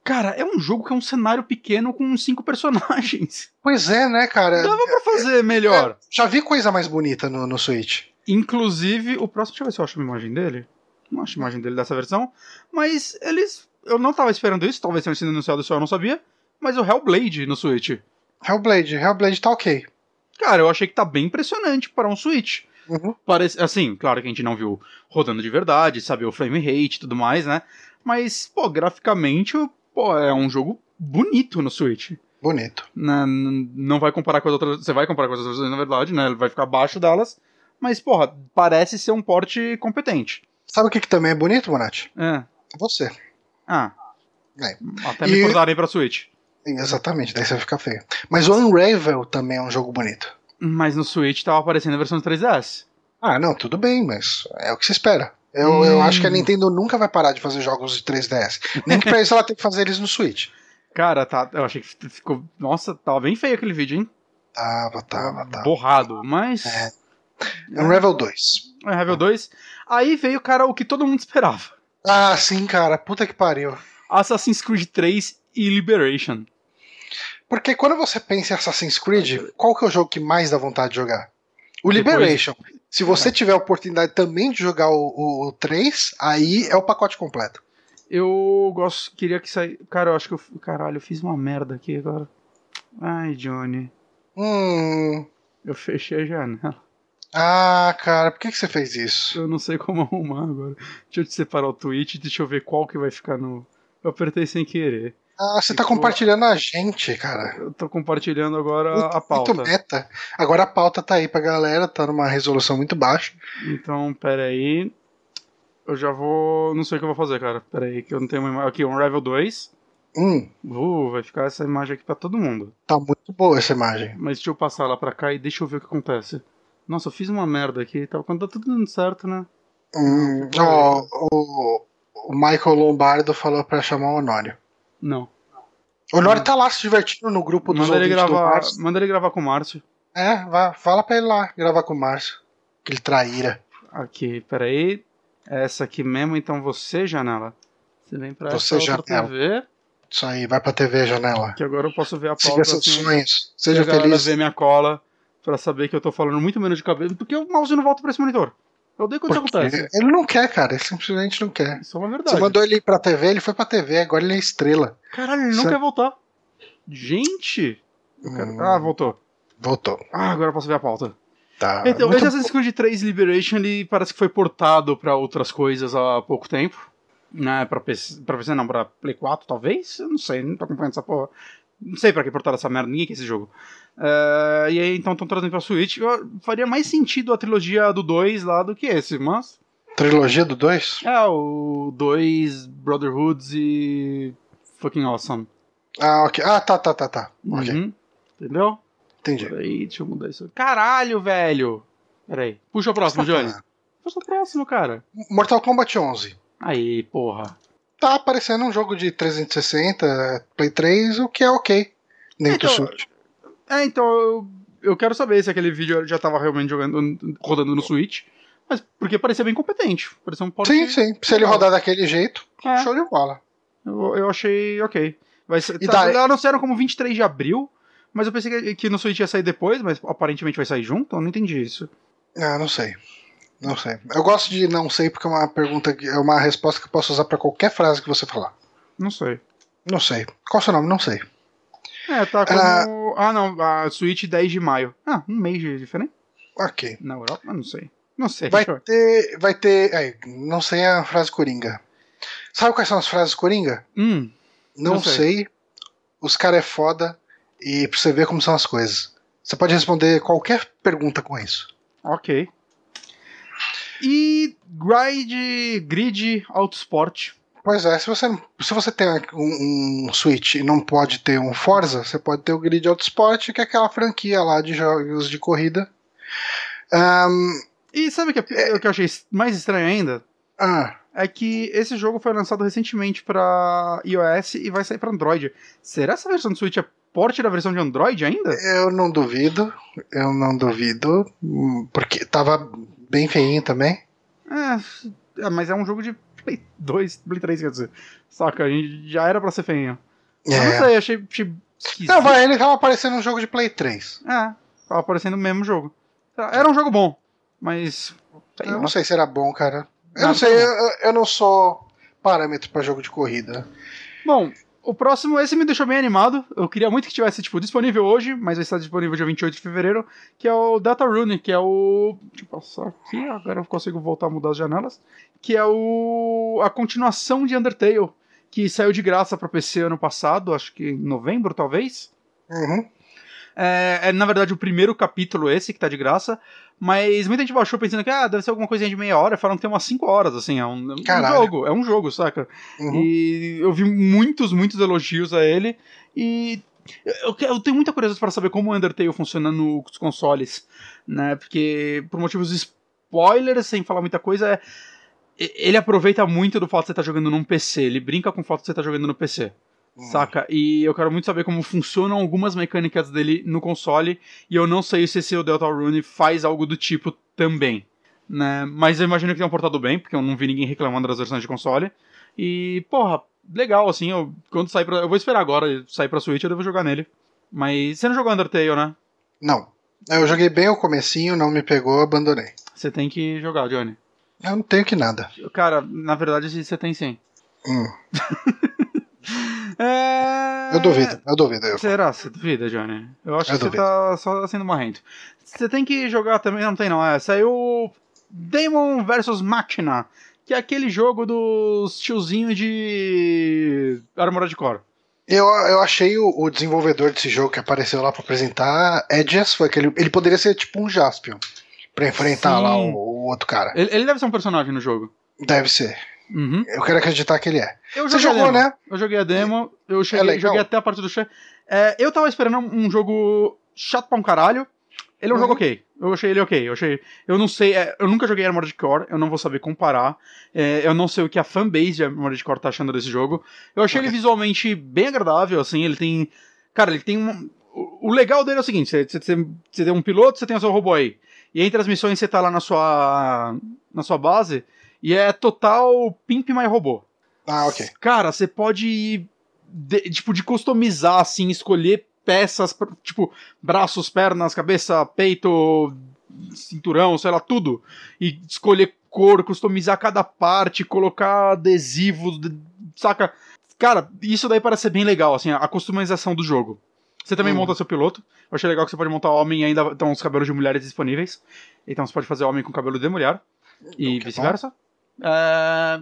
Cara, é um jogo que é um cenário pequeno com cinco personagens. Pois é, né, cara? Dava pra fazer melhor. Já vi coisa mais bonita no, no Switch. Inclusive, o próximo. Deixa eu ver se eu acho uma imagem dele. Não acho imagem dele dessa versão. Mas eles. Eu não tava esperando isso, talvez tenha sido anunciado isso eu não sabia. Mas o Hellblade no Switch. Hellblade, Hellblade tá ok. Cara, eu achei que tá bem impressionante para um Switch. Uhum. Parece, assim, claro que a gente não viu rodando de verdade, sabe, o frame rate e tudo mais, né? Mas, pô, graficamente, pô, é um jogo bonito no Switch. Bonito. Né? N- Não vai comparar com as outras. Você vai comparar com as outras na verdade, né? Ele vai ficar abaixo delas. Mas, porra, parece ser um porte competente. Sabe o que, que também é bonito, Bonatti? É. Você. Ah. É. Até E- me portarem pra Switch. Exatamente, daí você vai ficar feio. Mas o Unravel também é um jogo bonito. Mas no Switch tava aparecendo a versão de 3DS. Ah, não, tudo bem, mas é o que se espera. Eu, Hum. eu acho que a Nintendo nunca vai parar de fazer jogos de 3DS. Nem que pra isso ela tem que fazer eles no Switch. Cara, tá, eu achei que ficou. Nossa, tava bem feio aquele vídeo, hein? Tava, tava, tava. Borrado, mas. É. Unravel 2. É, Level 2. Aí veio, cara, o que todo mundo esperava: Ah, sim, cara, puta que pariu. Assassin's Creed 3 e Liberation. Porque quando você pensa em Assassin's Creed, qual que é o jogo que mais dá vontade de jogar? O Depois- Liberation. Se você tiver a oportunidade também de jogar o, o, o 3, aí é o pacote completo. Eu gosto, queria que saísse. Cara, eu acho que eu. Caralho, eu fiz uma merda aqui agora. Ai, Johnny. Hum. Eu fechei a janela. Ah, cara, por que, que você fez isso? Eu não sei como arrumar agora. Deixa eu te separar o tweet, deixa eu ver qual que vai ficar no. Eu apertei sem querer. Ah, você tá Ficou- compartilhando a gente, cara. Eu tô compartilhando agora a Muito pauta. meta. Agora a pauta tá aí pra galera, tá numa resolução muito baixa. Então, pera aí. Eu já vou. Não sei o que eu vou fazer, cara. Pera aí, que eu não tenho uma imagem. Aqui, um Level 2. Hum, Uh, vai ficar essa imagem aqui pra todo mundo. tá muito boa essa imagem. Mas deixa eu passar lá pra cá e deixa eu ver o que acontece. Nossa, eu fiz uma merda aqui. Tá, quando tá tudo dando certo, né? Hum, ó, o, o Michael Lombardo falou pra chamar o Honório. Não. O Honório tá lá se divertindo no grupo dos Manda ele, do gravar, Márcio. manda ele gravar com o Márcio. É, vá, fala pra ele lá gravar com o Márcio. Aquele traíra. Aqui, peraí. Essa aqui mesmo, então você, janela. Você vem pra Você, essa outra janela. TV. Isso aí, vai pra TV janela. Que agora eu posso ver a Siga pauta. seus assim, sonhos. se Seja feliz. ver minha cola pra saber que eu tô falando muito menos de cabelo, porque o mouse não volta pra esse monitor. Eu odeio quando isso acontece. ele não quer, cara. Ele simplesmente não quer. Isso é uma Você verdade. mandou ele ir pra TV, ele foi pra TV, agora ele é estrela. Caralho, ele não é- quer voltar. Gente! Eu quero- Hum. Ah, voltou. Voltou. Ah, agora eu posso ver a pauta. Tá. Então, Muito esse Assassin's Creed 3 Liberation ele parece que foi portado pra outras coisas há pouco tempo. Né, pra PC, pra PC não, pra Play 4 talvez? Eu não sei, não tô acompanhando essa porra. Não sei pra que portaram essa merda, ninguém quer esse jogo. É, e aí então estão trazendo pra Switch. Eu- faria mais sentido a trilogia do 2 lá do que esse, mas. Trilogia do 2? É, o 2, Brotherhoods e. Fucking Awesome. Ah, ok. Ah, tá, tá, tá, tá. Ok, Uhum. Entendeu? entendi. Peraí, deixa eu mudar isso. Caralho, velho! Peraí. Puxa o próximo, Johnny. Puxa o próximo, cara. Mortal Kombat 11. Aí, porra. Tá aparecendo um jogo de 360, Play 3, o que é ok. Dentro Então, do Switch. É, então, eu, eu quero saber se aquele vídeo já tava realmente jogando, rodando no Switch. Mas porque parecia bem competente. Parecia um. Sim, sim. Se ele rodar daquele jeito, É, show de bola. eu, eu achei ok. Vai ser, E tá, daí- Anunciaram como 23 de abril, mas eu pensei que, que no Switch ia sair depois, mas aparentemente vai sair junto, eu não entendi isso. Ah, não sei. Não sei. Eu gosto de não sei porque é uma pergunta, que- é uma resposta que eu posso usar pra qualquer frase que você falar. Não sei. Não sei. Qual é o seu nome? Não sei. É, tá como. Ah, não, a Switch 10 de maio. Ah, um mês de diferente? Ok. Na Europa? Eu não sei. Não sei. Vai ter. Vai ter. aí, não sei a frase coringa. Sabe quais são as frases coringa? Hum, Não, Não sei. sei. Os caras é foda. E pra você ver como são as coisas. Você pode responder qualquer pergunta com isso. ok. E Grid, Grid Autosport. Pois é, se você, se você tem um, um Switch e não pode ter um Forza, você pode ter o Grid Autosport, que é aquela franquia lá de jogos de corrida. Ahn, E sabe o que, é- o que eu achei mais estranho ainda? ah, É que esse jogo foi lançado recentemente pra iOS e vai sair pra Android. Será essa versão do Switch é porte da versão de Android ainda? eu não duvido, eu não duvido, hum, porque tava bem feinho também. É, é, mas é um jogo de Play 2, Play 3, quer dizer. Saca, a gente já era pra ser feinho. Eu não É. sei, achei, achei esquisito. Não, vai, ele tava aparecendo um jogo de Play 3. É, tava aparecendo o mesmo jogo. Era um jogo bom, mas. Eu não sei se era bom, cara. Eu Não, não sei, eu, eu não sou parâmetro pra jogo de corrida. Bom, o próximo, esse me deixou bem animado. Eu queria muito que tivesse, tipo, disponível hoje, mas vai estar disponível dia 28 de fevereiro, que é o Deltarune, que é o... Deixa eu passar aqui, agora eu consigo voltar a mudar as janelas. Que é o... a continuação de Undertale, que saiu de graça pra PC ano passado, acho que em novembro, talvez. Uhum. É, é, na verdade, o primeiro capítulo esse que tá de graça, mas muita gente baixou pensando que, ah, deve ser alguma coisinha de meia hora, falam que tem umas 5 horas, assim, é um, é um jogo, é um jogo, saca? Uhum. E eu vi muitos, muitos elogios a ele. E eu, eu tenho muita curiosidade para saber como o Undertale funciona nos consoles, né? Porque, por motivos spoilers, sem falar muita coisa, é, ele aproveita muito do fato de você estar jogando num PC. Ele brinca com o fato de você estar jogando no PC. Hum. Saca? E eu quero muito saber como funcionam algumas mecânicas dele no console. E eu não sei se esse Deltarune faz algo do tipo também. Né? Mas eu imagino que tenham portado bem, porque eu não vi ninguém reclamando das versões de console. E, porra, legal, assim, eu, quando sair pra. Eu vou esperar agora sair pra Switch, eu devo jogar nele. Mas você não jogou Undertale, né? Não. Eu joguei bem o comecinho, não me pegou, abandonei. Você tem que jogar, Johnny. Eu não tenho que nada. Cara, na verdade você tem sim. Hum, É... eu duvido, eu duvido. Eu. Será? Você duvida, Johnny? Eu acho Eu que você duvido. tá só sendo marrento. Você tem que jogar também. Não tem, não. É, saiu Demon vs Machina, que é aquele jogo dos tiozinhos de Armored Core. Eu, eu achei o, o desenvolvedor desse jogo que apareceu lá pra apresentar, Edges, foi aquele. Ele poderia ser tipo um Jaspion. Pra enfrentar Sim. lá o, o outro cara. Ele, ele deve ser um personagem no jogo. Deve ser. Uhum. Eu quero acreditar que ele é. Você jogou, né? Eu joguei a demo, eu cheguei, legal. joguei até a parte do chefe. É, eu tava esperando um jogo chato pra um caralho. Ele é um Uhum. jogo ok. Eu achei ele ok. Eu achei. Eu não sei. é, eu nunca joguei Armored Core, eu não vou saber comparar. É, eu não sei o que a fanbase de Armored Core tá achando desse jogo. Eu achei Ok. ele visualmente bem agradável, assim. Ele tem. Cara, ele tem um. O o legal dele é o seguinte: você, você, você- você tem um piloto, você tem o seu robô aí. E entre as missões você tá lá na sua. na sua base. E é total Pimp My Robô. Ah, ok. Cara, você pode de, tipo, de customizar, assim, escolher peças, tipo, braços, pernas, cabeça, peito, cinturão, sei lá, tudo. E escolher cor, customizar cada parte, colocar adesivos, saca? Cara, isso daí parece ser bem legal, assim, a customização do jogo. Você também hum. monta seu piloto. Eu achei legal que você pode montar homem e ainda estão os cabelos de mulheres disponíveis. Então você pode fazer homem com cabelo de mulher. E vice-versa. É...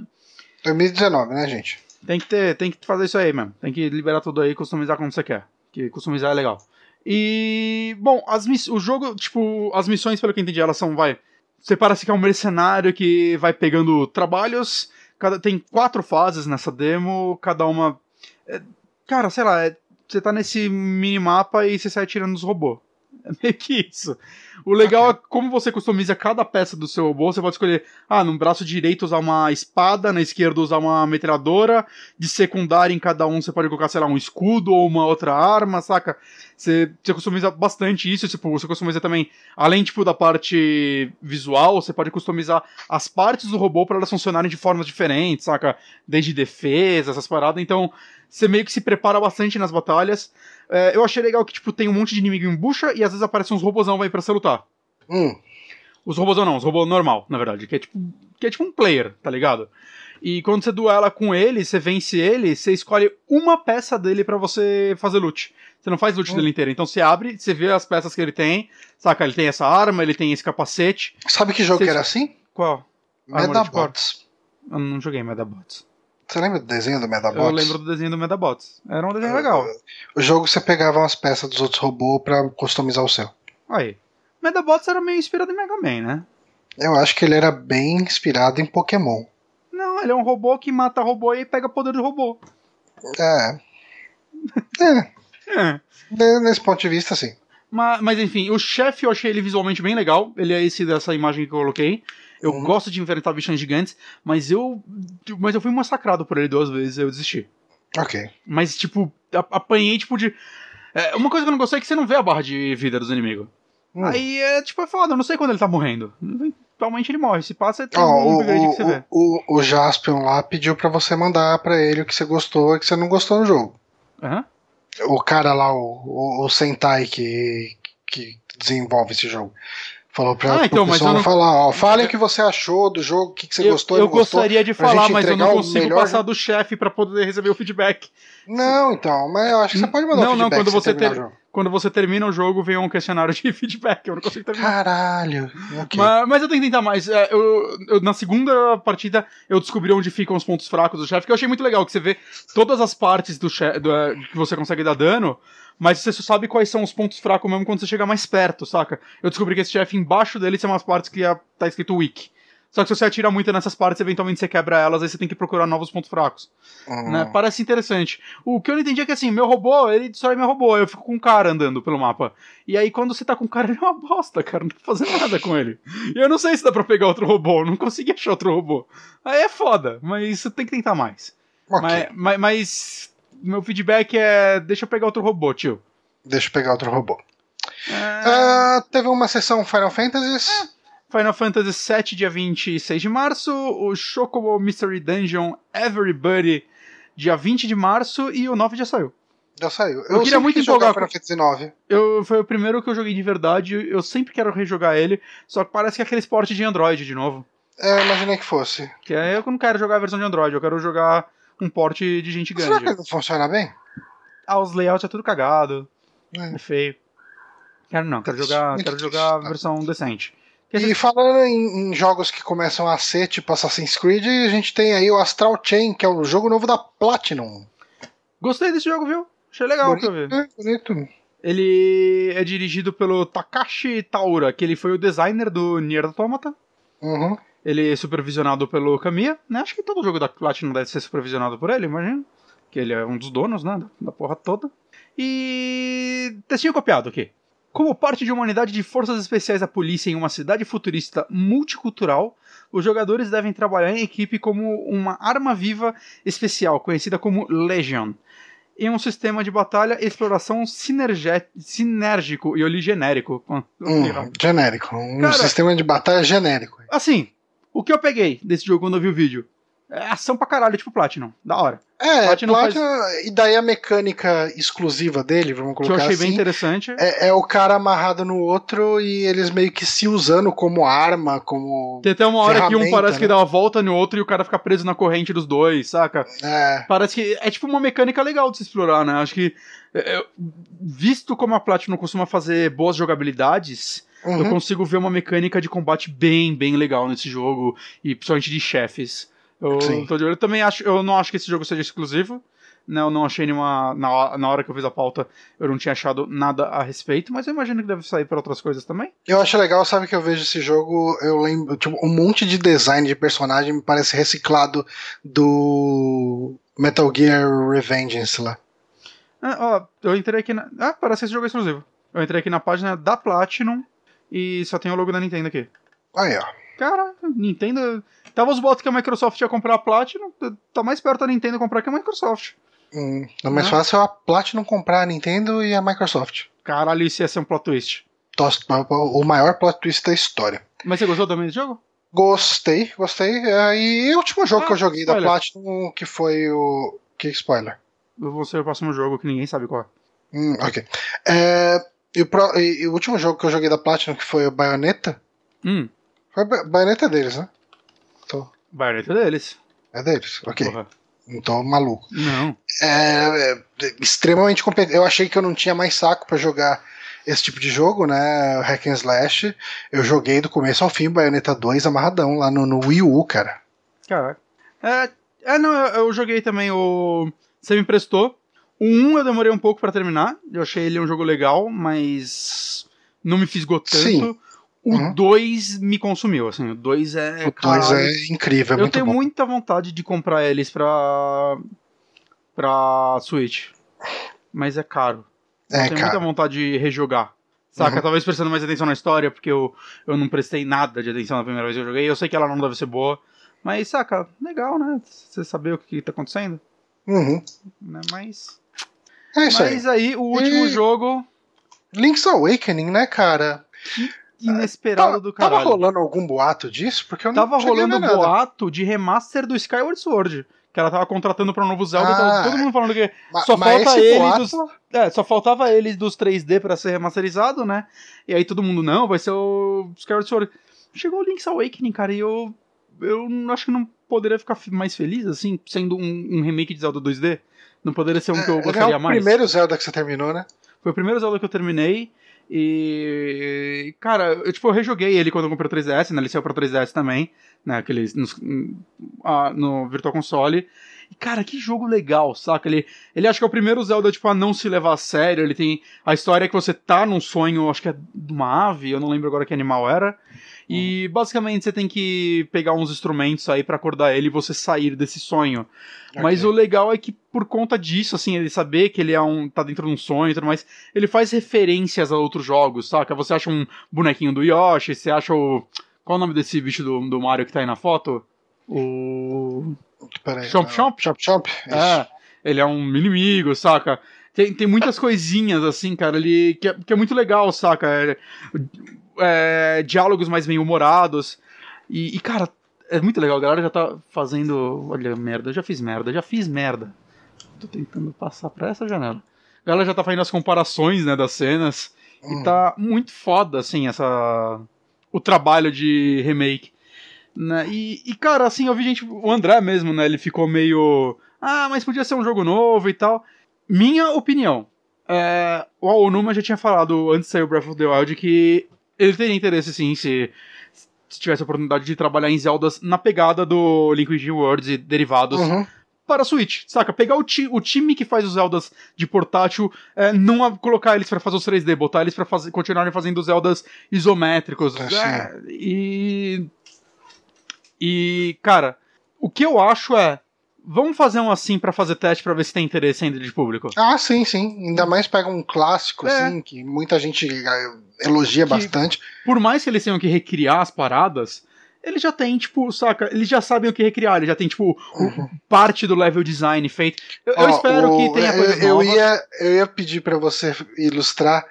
2019, né, gente? Tem que, ter, tem que fazer isso aí mesmo. Tem que liberar tudo aí e customizar como você quer. Que customizar é legal. E. Bom, as miss... o jogo, tipo, as missões, pelo que eu entendi, elas são, vai. Você parece que é um mercenário que vai pegando trabalhos. Cada... Tem quatro fases nessa demo, cada uma. É... Cara, sei lá, é... você tá nesse minimapa e você sai tirando os robôs. É meio que isso. O legal okay. é como você customiza cada peça do seu robô. Você pode escolher, ah, no braço direito usar uma espada, na esquerda usar uma metralhadora, de secundária em cada um você pode colocar, sei lá, um escudo ou uma outra arma, saca? Você, você customiza bastante isso, tipo, você customiza também, além, tipo, da parte visual, você pode customizar as partes do robô para elas funcionarem de formas diferentes, saca? Desde defesa, essas paradas, então você meio que se prepara bastante nas batalhas. É, eu achei legal que, tipo, tem um monte de inimigo em bucha e às vezes aparecem uns robôzão aí pra você lutar. Hum. Os robôzão não, os robôs normal, na verdade, que é tipo, que é tipo um player, tá ligado? E quando você duela com ele, você vence ele, você escolhe uma peça dele para você fazer loot. Você não faz loot hum. dele inteiro. Então você abre, você vê as peças que ele tem, saca? Ele tem essa arma, ele tem esse capacete. Sabe que jogo você... que era assim? Qual? Medabots. Eu não joguei Medabots. Você lembra do desenho do Medabots? Eu lembro do desenho do Medabots. Era um desenho legal. O jogo você pegava umas peças dos outros robôs para customizar o seu. Aí. Medabots era meio inspirado em Mega Man, né? Eu acho que ele era bem inspirado em Pokémon. Não, ele é um robô que mata robô e pega poder do robô. É. é. é. Nesse ponto de vista, sim. Mas, mas enfim, o chefe eu achei ele visualmente bem legal. Ele é esse dessa imagem que eu coloquei. Eu uhum. gosto de enfrentar bichos gigantes, mas eu. Mas eu fui massacrado por ele duas vezes, eu desisti. Ok. Mas, tipo, apanhei, tipo, de. É, uma coisa que eu não gostei é que você não vê a barra de vida dos inimigos. Hum. Aí é tipo, é foda, eu não sei quando ele tá morrendo. Eventualmente ele morre. Se passa, tem oh, um upgrade que você vê. O, o Jaspion lá pediu pra você mandar pra ele o que você gostou e que você não gostou no jogo. Uhum. O cara lá, o, o, o Sentai que, que desenvolve esse jogo. Falou pra ah, então, pessoal não... falar, ó, fale o que você achou do jogo, o que, que você eu, gostou Eu gostou, gostaria de falar, mas eu não consigo passar do chefe para poder receber o feedback. Não, então, mas eu acho que você pode mandar não, um feedback. Não, quando você, ter... quando você termina o jogo, vem um questionário de feedback. Eu não consigo terminar. Caralho. Okay. Mas, mas, eu tenho que tentar mais. É, eu, eu, na segunda partida, eu descobri onde ficam os pontos fracos do chefe, que eu achei muito legal, que você vê todas as partes do, chefe, do é, que você consegue dar dano mas você só sabe quais são os pontos fracos mesmo quando você chega mais perto, saca? Eu descobri que esse chefe embaixo dele são umas partes que tá escrito weak. Só que se você atira muito nessas partes, eventualmente você quebra elas, aí você tem que procurar novos pontos fracos. Uhum. Né? Parece interessante. O que eu não entendi é que assim, meu robô, ele destrói meu robô, eu fico com um cara andando pelo mapa. E aí quando você tá com o cara, ele é uma bosta, cara, não pra fazer nada com ele. E eu não sei se dá pra pegar outro robô, não consegui achar outro robô. Aí é foda, mas você tem que tentar mais. Okay. Mas, mas, mas meu feedback é: deixa eu pegar outro robô, tio. Deixa eu pegar outro robô. É... Uh, teve uma sessão Final Fantasy. É. Final Fantasy VII, dia 26 de março. O Chocobo Mystery Dungeon Everybody, dia 20 de março. E o 9 já saiu. Já saiu. Eu, eu queria muito empolgar Final Fantasy 9. Eu, foi o primeiro que eu joguei de verdade. Eu sempre quero rejogar ele. Só que parece que é aquele esporte de Android de novo. É, imaginei que fosse. Que é, eu não quero jogar a versão de Android, eu quero jogar um porte de gente grande. Será que não funciona bem? Ah, os layouts é tudo cagado. É, é feio. Quero não, quero jogar, quero jogar a versão decente. E falando em, em, jogos que começam a ser tipo Assassin's Creed, a gente tem aí o Astral Chain, que é o jogo novo da Platinum. Gostei desse jogo, viu? Achei legal bonito, que eu vi. É, bonito. Ele é dirigido pelo Takashi Taura, que ele foi o designer do Nier Automata. Uhum. Ele é supervisionado pelo Kamiya, né? Acho que todo jogo da Platinum deve ser supervisionado por ele, imagina. Que ele é um dos donos, né? Da porra toda. E. Textinho copiado aqui. Como parte de uma unidade de forças especiais da polícia em uma cidade futurista multicultural, os jogadores devem trabalhar em equipe como uma arma viva especial, conhecida como Legion, em um sistema de batalha e exploração sinérgico e oli genérico. Hum, genérico. Um Cara, sistema de batalha genérico. Assim, o que eu peguei desse jogo quando eu vi o vídeo? É ação pra caralho, tipo Platinum. Da hora. É, Platinum, Platinum faz... e daí a mecânica exclusiva dele, vamos colocar assim. Que eu achei assim, bem interessante. É, é, o cara amarrado no outro e eles meio que se usando como arma, como. Tem até uma hora que um parece né? que dá uma volta no outro e o cara fica preso na corrente dos dois, saca? É. Parece que é tipo uma mecânica legal de se explorar, né? Acho que. É, é, visto como a Platinum costuma fazer boas jogabilidades. Uhum. Eu consigo ver uma mecânica de combate bem, bem legal nesse jogo, e principalmente de chefes. Eu, de eu também acho, eu não acho que esse jogo seja exclusivo. Né, eu não achei nenhuma. Na, na hora que eu fiz a pauta, eu não tinha achado nada a respeito, mas eu imagino que deve sair para outras coisas também. Eu acho legal, sabe que eu vejo esse jogo, eu lembro, tipo, um monte de design de personagem me parece reciclado do Metal Gear Revengeance lá. Ah, ó, eu entrei aqui na. Ah, parece que esse jogo é exclusivo. Eu entrei aqui na página da Platinum e só tem o logo da Nintendo aqui. Aí, ó. Cara, Nintendo. Tava os botos que a Microsoft ia comprar a Platinum, tá mais perto da Nintendo comprar que a Microsoft. Hum, é mais fácil a Platinum comprar a Nintendo e a Microsoft. Caralho, isso ia ser um plot twist. O maior plot twist da história. Mas você gostou também do jogo? Gostei, gostei. É, e o último jogo ah, que eu joguei spoiler. da Platinum, que foi o. Que spoiler? Eu vou ser o próximo jogo que ninguém sabe qual é. Hum, ok. É, e, o pro, e, o último jogo que eu joguei da Platinum, que foi o Bayonetta. Hum. Foi Bayonetta deles, né? Tô... Bayonetta deles. É deles, ok. Porra. Tô maluco. Não. É, é, extremamente competente. Eu achei que eu não tinha mais saco para jogar esse tipo de jogo, né? Hack and Slash. Eu joguei do começo ao fim Bayonetta 2 amarradão lá no, no Wii U, cara. Caraca. É, é não, eu, eu joguei também o. Você me emprestou. O 1 eu demorei um pouco para terminar. Eu achei ele um jogo legal, mas não me fisgou tanto. Sim. O 2 uhum. me consumiu, assim, o 2 é. O 2 é incrível, é Eu tenho bom. muita vontade de comprar eles pra. pra Switch. Mas é caro. É, eu tenho muita vontade de rejogar. Saca? Uhum. Talvez prestando mais atenção na história, porque eu, eu não prestei nada de atenção na primeira vez que eu joguei. Eu sei que ela não deve ser boa. Mas, saca, legal, né? Você saber o que, que tá acontecendo. Uhum. Né? Mas. É isso Mas aí. aí o último e... jogo. Link's Awakening, né, cara? Que inesperado do caralho. Tava rolando algum boato disso? Porque eu não Tava rolando boato de remaster do Skyward Sword. Que ela tava contratando pra um novo Zelda. Ah, todo mundo falando que só falta ele boato... dos. É, só faltava ele dos 3D pra ser remasterizado, né? E aí todo mundo, não, vai ser o Skyward Sword. Chegou o Link's Awakening, cara, e eu. Eu acho que não poderia ficar mais feliz, assim, sendo um, um remake de Zelda 2D. Não poderia ser um que eu gostaria mais. Foi o primeiro Zelda que você terminou, né? Foi o primeiro Zelda que eu terminei. E. Cara, eu, tipo, eu rejoguei ele quando eu comprei o 3DS, né? Ele saiu pra 3DS também, né? Aqueles. Nos, ah, no Virtual Console. E, cara, que jogo legal, saca? Ele, ele acha que é o primeiro Zelda, tipo, a não se levar a sério. Ele tem a história que você tá num sonho, acho que é de uma ave, eu não lembro agora que animal era. E basicamente você tem que pegar uns instrumentos aí para acordar ele e você sair desse sonho. Okay. Mas o legal é que por conta disso, assim, ele saber que ele é um tá dentro de um sonho e tudo mais, ele faz referências a outros jogos, saca? Você acha um bonequinho do Yoshi, você acha o qual é o nome desse bicho do, do Mario que tá aí na foto? O Peraí, Chomp Chomp? Chomp Chomp. É, ele é um inimigo, saca? Tem, tem muitas coisinhas, assim, cara, ali, que é, que é muito legal, saca? É, é, diálogos mais bem-humorados. E, e, cara, é muito legal. A galera já tá fazendo. Olha, merda, já fiz merda, já fiz merda. Tô tentando passar pra essa janela. A galera já tá fazendo as comparações, né, das cenas. Hum. E tá muito foda, assim, essa. O trabalho de remake. Né? E, e, cara, assim, eu vi gente. O André mesmo, né? Ele ficou meio. Ah, mas podia ser um jogo novo e tal. Minha opinião. É, o Aonuma já tinha falado antes de sair o Breath of the Wild que ele teria interesse sim se, se tivesse a oportunidade de trabalhar em Zeldas na pegada do Liquid Worlds e derivados. Uhum para a Switch, saca? Pegar o, ti o, time que faz os Zeldas de portátil, é, não colocar eles para fazer os 3D, botar eles para continuarem fazendo Zeldas isométricos. É, é, e. E, cara, o que eu acho é. Vamos fazer um assim para fazer teste para ver se tem interesse ainda de público. Ah, sim, sim. Ainda mais pega um clássico, é. assim, que muita gente eh, elogia que, bastante. Por mais que eles tenham que recriar as paradas, eles já têm, tipo, saca? Eles já sabem o que recriar, eles já tem, tipo, uhum. parte do level design feito. Eu, eu espero o, que tenha coisa eu, eu ia Eu ia pedir para você ilustrar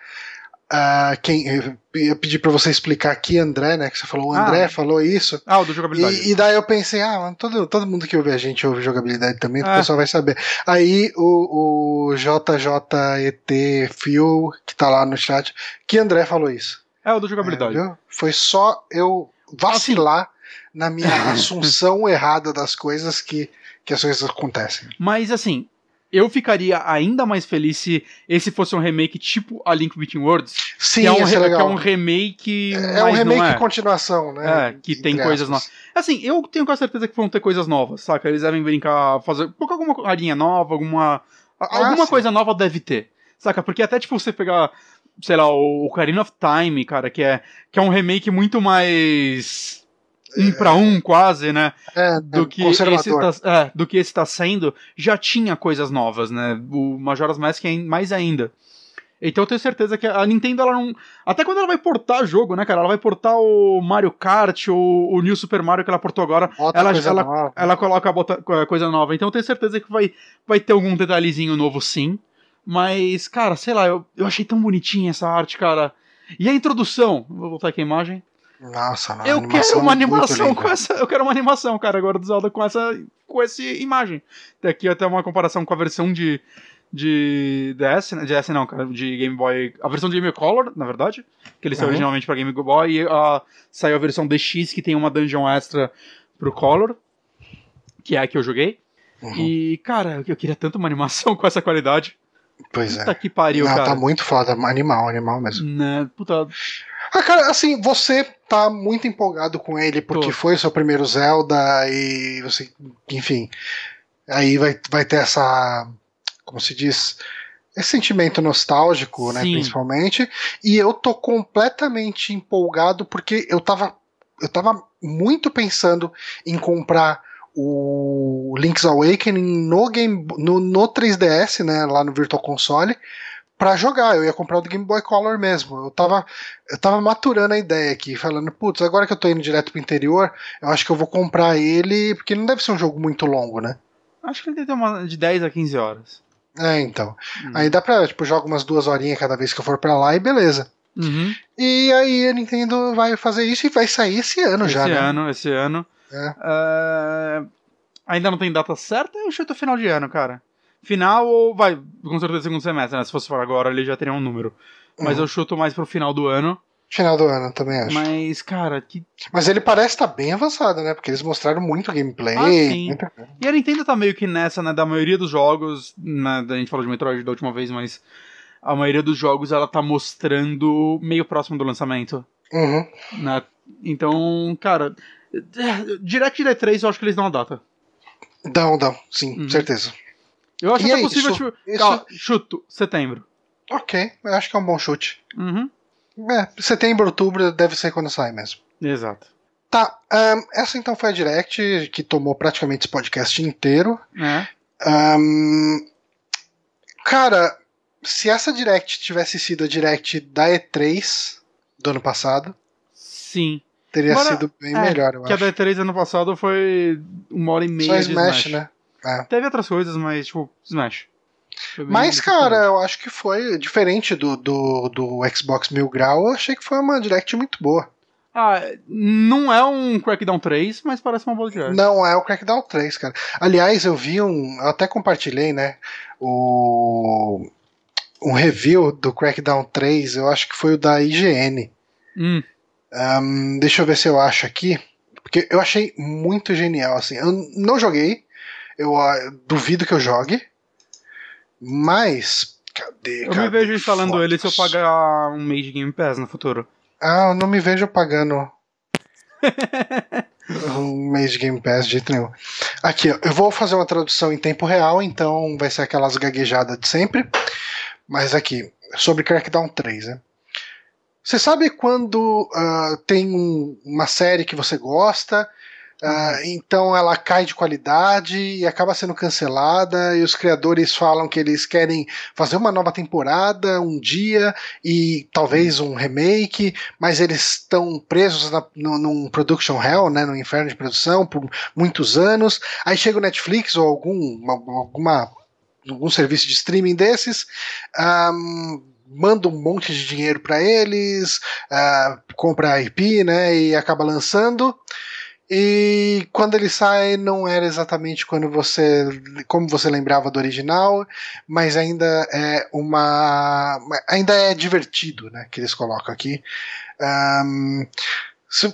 Uh, quem, eu ia pedir para você explicar aqui, André, né? Que você falou, o André ah, falou isso. Ah, o do jogabilidade. E, e, daí eu pensei, ah, todo, todo mundo que ouve a gente ouve jogabilidade também, ah. o pessoal vai saber. Aí o, o JJET Phil, que tá lá no chat, que André falou isso. É o do jogabilidade. É, Foi só eu vacilar assim. na minha assunção errada das coisas que, que as coisas acontecem. Mas assim, eu ficaria ainda mais feliz se esse fosse um remake tipo A Link Between Worlds. Sim, que é um, é. Que é um remake. É um remake é. continuação, né? É, que tem coisas novas. Assim, eu tenho quase certeza que vão ter coisas novas, saca? Eles devem brincar, fazer. Colocar alguma carinha nova, alguma. Ah, alguma sim. coisa nova deve ter. Saca? Porque até tipo você pegar sei lá, o Ocarina of Time, cara, que é, que é um remake muito mais um para um quase, né? É, do que esse tá, é, do que esse está sendo, já tinha coisas novas, né? O Majora's Mask é mais ainda. Então eu tenho certeza que a Nintendo ela não, até quando ela vai portar jogo, né, cara? Ela vai portar o Mario Kart ou o New Super Mario que ela portou agora, bota ela ela, ela coloca bota, coisa nova. Então eu tenho certeza que vai vai ter algum detalhezinho novo sim. Mas, cara, sei lá, eu, eu achei tão bonitinha essa arte, cara. E a introdução? Vou voltar aqui a imagem. Nossa, não, eu quero uma animação com essa, eu quero uma animação, cara, agora do Zelda com essa com essa imagem. Aqui até uma comparação com a versão de de DS, né? DS não, cara, de Game Boy, a versão de Game Color, na verdade, que ele saiu uhum. originalmente para Game Boy e uh, saiu a versão DX que tem uma dungeon extra pro Color, que é a que eu joguei. Uhum. E, cara, eu queria tanto uma animação com essa qualidade. Pois Puta é. que pariu, não, cara. Tá muito foda, animal, animal mesmo. Né, puta. Ah, cara, assim, você tá muito empolgado com ele porque Tô. foi o seu primeiro Zelda e você, enfim, aí vai, vai ter essa, como se diz, esse sentimento nostálgico, né, Sim. né, principalmente, e eu tô completamente empolgado porque eu tava, eu tava muito pensando em comprar o Link's Awakening no, game, no, no 3DS, né, lá no Virtual Console, para jogar. Eu ia comprar o do Game Boy Color mesmo. Eu tava, eu tava maturando a ideia aqui, falando, putz, agora que eu tô indo direto pro interior, eu acho que eu vou comprar ele, porque não deve ser um jogo muito longo, né? Acho que ele deve ter uma de 10 a 15 horas. É, então. Hum. Aí dá pra, tipo, jogar umas duas horinhas cada vez que eu for pra lá e beleza. Uhum. E aí a Nintendo vai fazer isso e vai sair esse ano esse já, Esse ano, né? esse ano. É. Uh, ainda não tem data certa, eu chuto final de ano, cara. Final ou vai, com certeza segundo semestre, né? Se fosse for agora, ele já teria um número. Mas uhum. eu chuto mais pro final do ano. Final do ano, também acho. Mas, cara, que. Mas ele parece estar tá bem avançado, né? Porque eles mostraram muito gameplay. Ah, sim. Muita... E a Nintendo tá meio que nessa, né? Da maioria dos jogos. Né, a gente falou de Metroid da última vez, mas. A maioria dos jogos ela tá mostrando meio próximo do lançamento. Uhum. Né? Então, cara. Direct D3 eu acho que eles dão a data. Dão, dão, sim, uhum. certeza. Eu acho e até é possível, isso, tipo, isso... Calma, chuto, setembro. Ok, eu acho que é um bom chute. Uhum. É, setembro, outubro deve ser quando sai mesmo. Exato. Tá, um, essa então foi a Direct que tomou praticamente esse podcast inteiro. É. Um, cara, se essa Direct tivesse sido a Direct da E3 do ano passado. Sim. Teria sido bem é, melhor, eu que acho. a da E3 ano passado foi uma hora e meia. Só Smash, Smash. né? É. Teve outras coisas, mas, tipo, Smash. Mas, cara, eu acho que foi diferente do, do, do Xbox Mil Grau. Eu achei que foi uma Direct muito boa. Ah, não é um Crackdown 3, mas parece uma boa Direct. Não é o Crackdown 3, cara. Aliás, eu vi um. Eu até compartilhei, né? O. Um review do Crackdown 3, eu acho que foi o da IGN. Hum. Um, deixa eu ver se eu acho aqui. Porque eu achei muito genial, assim. Eu não joguei. Eu uh, duvido que eu jogue. Mas. Cadê? Eu cadê me vejo instalando fotos? ele se eu pagar um mês de Game Pass no futuro. Ah, eu não me vejo pagando. um mês de Game Pass de jeito nenhum. Aqui, ó, eu vou fazer uma tradução em tempo real, então vai ser aquelas gaguejadas de sempre. Mas aqui, sobre Crackdown 3, né? Você sabe quando uh, tem um, uma série que você gosta, uh, então ela cai de qualidade e acaba sendo cancelada, e os criadores falam que eles querem fazer uma nova temporada um dia e talvez um remake, mas eles estão presos na, no, num production hell, né, no inferno de produção por muitos anos. Aí chega o Netflix ou algum, uma, alguma algum serviço de streaming desses. Um, manda um monte de dinheiro para eles, uh, compra IP, né, e acaba lançando. E quando ele sai, não era exatamente quando você, como você lembrava do original, mas ainda é uma, ainda é divertido, né, que eles colocam aqui. Um, se,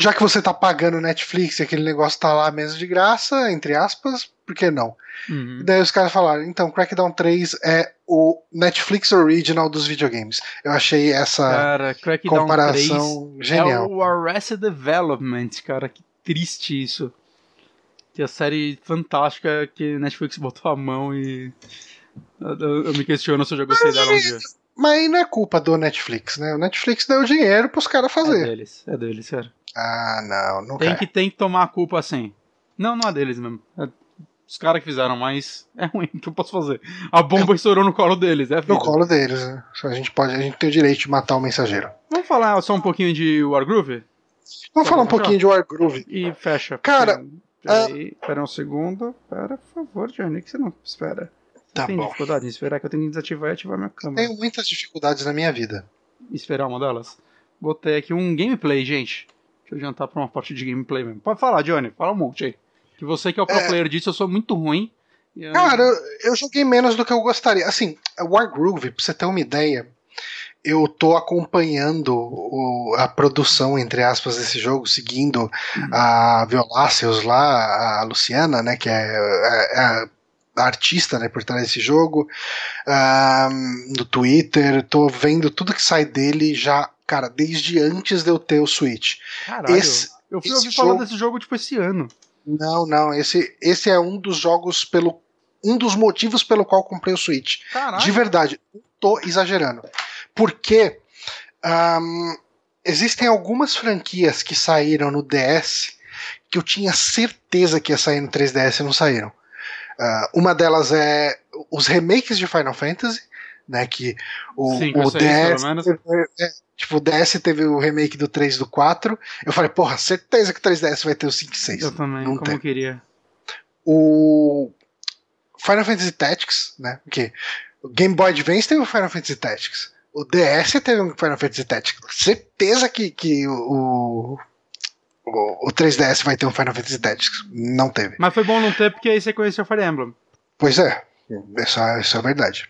já que você tá pagando Netflix e aquele negócio tá lá mesmo de graça, entre aspas, por que não? Uhum. Daí os caras falaram, então, Crackdown 3 é o Netflix Original dos videogames. Eu achei essa cara, comparação genial. É o Arrested Development, cara, que triste isso. Que a série fantástica que Netflix botou a mão e. Eu, eu me questiono se eu já gostei dela um dia. Mas aí não é culpa do Netflix, né? O Netflix deu dinheiro pros caras fazer. É deles, é deles, sério. Ah, não, não tem que Tem que tomar a culpa assim. Não, não é deles mesmo. É os caras que fizeram, mas é ruim, o que eu posso fazer? A bomba estourou no colo deles, é No colo deles, né? A gente, pode, a gente tem o direito de matar o mensageiro. Vamos falar só um pouquinho de Wargroove? Vamos falar um pouquinho de Wargroove. E fecha. Cara... Peraí, uh... pera um segundo. Pera, por favor, Johnny, que você não espera. Tá tem bom. dificuldade em esperar que eu tenho que desativar e ativar minha câmera. Tenho muitas dificuldades na minha vida. Esperar uma delas? Botei aqui um gameplay, gente. Deixa eu adiantar pra uma parte de gameplay mesmo. Pode falar, Johnny. Fala um monte aí. Que você que é o pro é... player disso, eu sou muito ruim. Eu... Cara, eu, eu joguei menos do que eu gostaria. Assim, Wargroove, pra você ter uma ideia, eu tô acompanhando o, a produção, entre aspas, desse jogo, seguindo uhum. a Violáceos lá, a Luciana, né, que é, é, é a artista né, por trás desse jogo, um, no Twitter, tô vendo tudo que sai dele já, cara, desde antes de eu ter o Switch. Caralho, esse, eu fui ouvir jogo... falar desse jogo tipo esse ano. Não, não, esse, esse é um dos jogos pelo um dos motivos pelo qual comprei o Switch. Caralho. De verdade, não tô exagerando. Porque um, existem algumas franquias que saíram no DS que eu tinha certeza que ia sair no 3DS e não saíram. Uh, uma delas é os remakes de Final Fantasy, né? Que o, Sim, o DS. Teve, é, tipo, o DS teve o remake do 3 do 4. Eu falei, porra, certeza que o 3DS vai ter o 5 e 6. Eu também, não como tem. queria. O Final Fantasy Tactics, né? Que o Game Boy Advance teve o Final Fantasy Tactics. O DS teve um Final Fantasy Tactics. Certeza que, que o, o, o 3DS vai ter um Final Fantasy Tactics. Não teve. Mas foi bom não ter porque aí você conheceu o Fire Emblem. Pois é, isso, isso é verdade.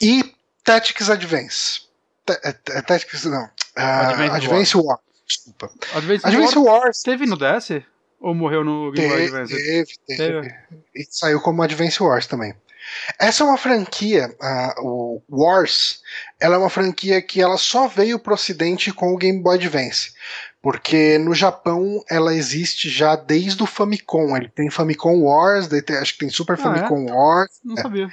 E Tactics Advance. É, é Tactics, não. Uh, Advance, Advance Wars. Desculpa. Advance, Wars. Teve no DS? Ou morreu no Game Boy Advance? Teve, teve. teve. E saiu como Advance Wars também. Essa é uma franquia, uh, o Wars, ela é uma franquia que ela só veio pro ocidente com o Game Boy Advance. Porque no Japão ela existe já desde o Famicom. Ele tem Famicom Wars, tem, acho que tem Super ah, Famicom é? Wars. Não é. sabia.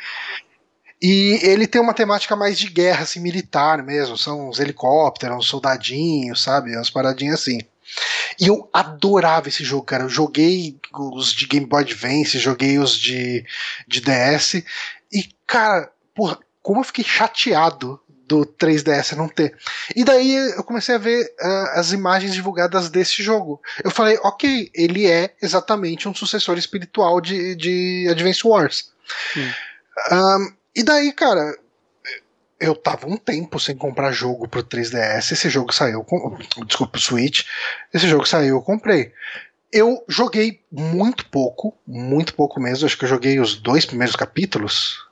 E ele tem uma temática mais de guerra, assim, militar mesmo. São uns helicópteros, uns soldadinhos, sabe? Umas paradinhas assim. E eu adorava esse jogo, cara. Eu joguei os de Game Boy Advance, joguei os de, de DS. E, cara, porra, como eu fiquei chateado do 3DS não ter. E daí eu comecei a ver uh, as imagens divulgadas desse jogo. Eu falei, ok, ele é exatamente um sucessor espiritual de, de Advance Wars. Um, e daí, cara, eu tava um tempo sem comprar jogo pro 3DS. Esse jogo saiu, com, desculpa, Switch. Esse jogo saiu, eu comprei. Eu joguei muito pouco, muito pouco mesmo. Acho que eu joguei os dois primeiros capítulos.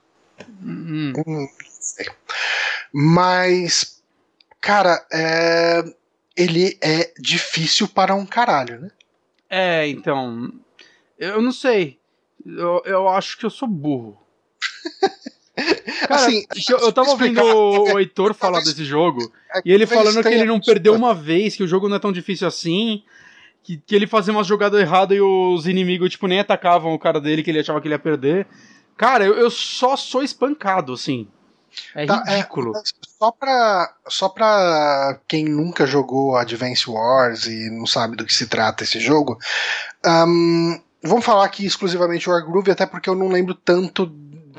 Hum. Hum, Mas, cara, é... ele é difícil para um caralho, né? É, então. Eu não sei. Eu, eu acho que eu sou burro. Cara, assim, eu, eu tava ouvindo o, o Heitor falar desse jogo, é e ele falando que ele não perdeu uma vez, que o jogo não é tão difícil assim, que, que ele fazia umas jogadas erradas e os inimigos, tipo, nem atacavam o cara dele, que ele achava que ele ia perder. Cara, eu, eu só sou espancado, assim. É tá, é, ridículo. É, só, pra, só pra quem nunca jogou Advance Wars e não sabe do que se trata esse jogo, um, vamos falar aqui exclusivamente o Wargroove, até porque eu não lembro tanto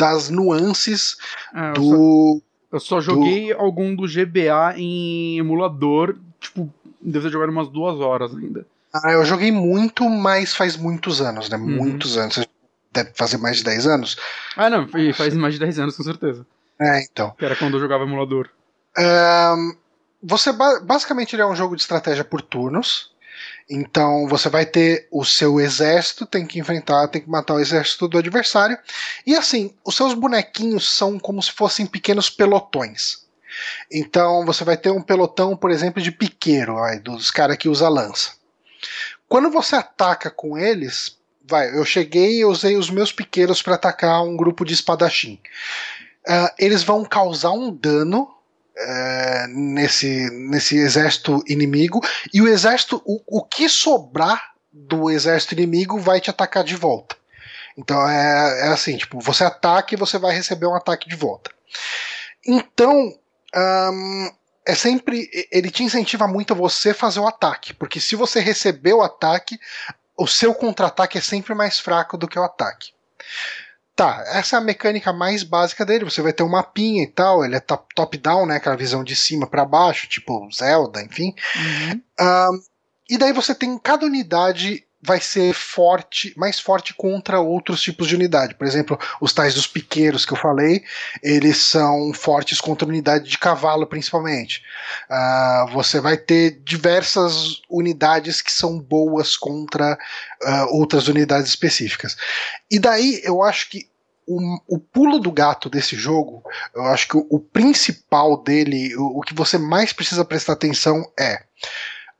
das nuances é, do. Eu só, eu só joguei do... algum do GBA em emulador, tipo, deve ter jogado umas duas horas ainda. Ah, eu joguei muito, mas faz muitos anos, né? Uhum. Muitos anos. Deve fazer mais de 10 anos. Ah, não, faz mais de 10 anos, com certeza. É, então. Que era quando eu jogava emulador. Um, você basicamente ele é um jogo de estratégia por turnos. Então você vai ter o seu exército, tem que enfrentar, tem que matar o exército do adversário. E assim, os seus bonequinhos são como se fossem pequenos pelotões. Então você vai ter um pelotão, por exemplo, de piqueiro, dos caras que usa lança. Quando você ataca com eles, vai, eu cheguei e usei os meus piqueiros para atacar um grupo de espadachim. Uh, eles vão causar um dano uh, nesse, nesse exército inimigo e o exército, o, o que sobrar do exército inimigo vai te atacar de volta. Então é, é assim, tipo, você ataca e você vai receber um ataque de volta. Então, é sempre. Ele te incentiva muito a você fazer o ataque, porque se você receber o ataque, o seu contra-ataque é sempre mais fraco do que o ataque. Tá, essa é a mecânica mais básica dele. Você vai ter um mapinha e tal, ele é top-down, né? Aquela visão de cima para baixo, tipo Zelda, enfim. Uhum. Um, e daí você tem cada unidade vai ser forte, mais forte contra outros tipos de unidade. Por exemplo, os tais dos piqueiros que eu falei, eles são fortes contra unidade de cavalo, principalmente. Uh, você vai ter diversas unidades que são boas contra uh, outras unidades específicas. E daí eu acho que o, o, pulo do gato desse jogo, eu acho que o, o principal dele, o, o que você mais precisa prestar atenção é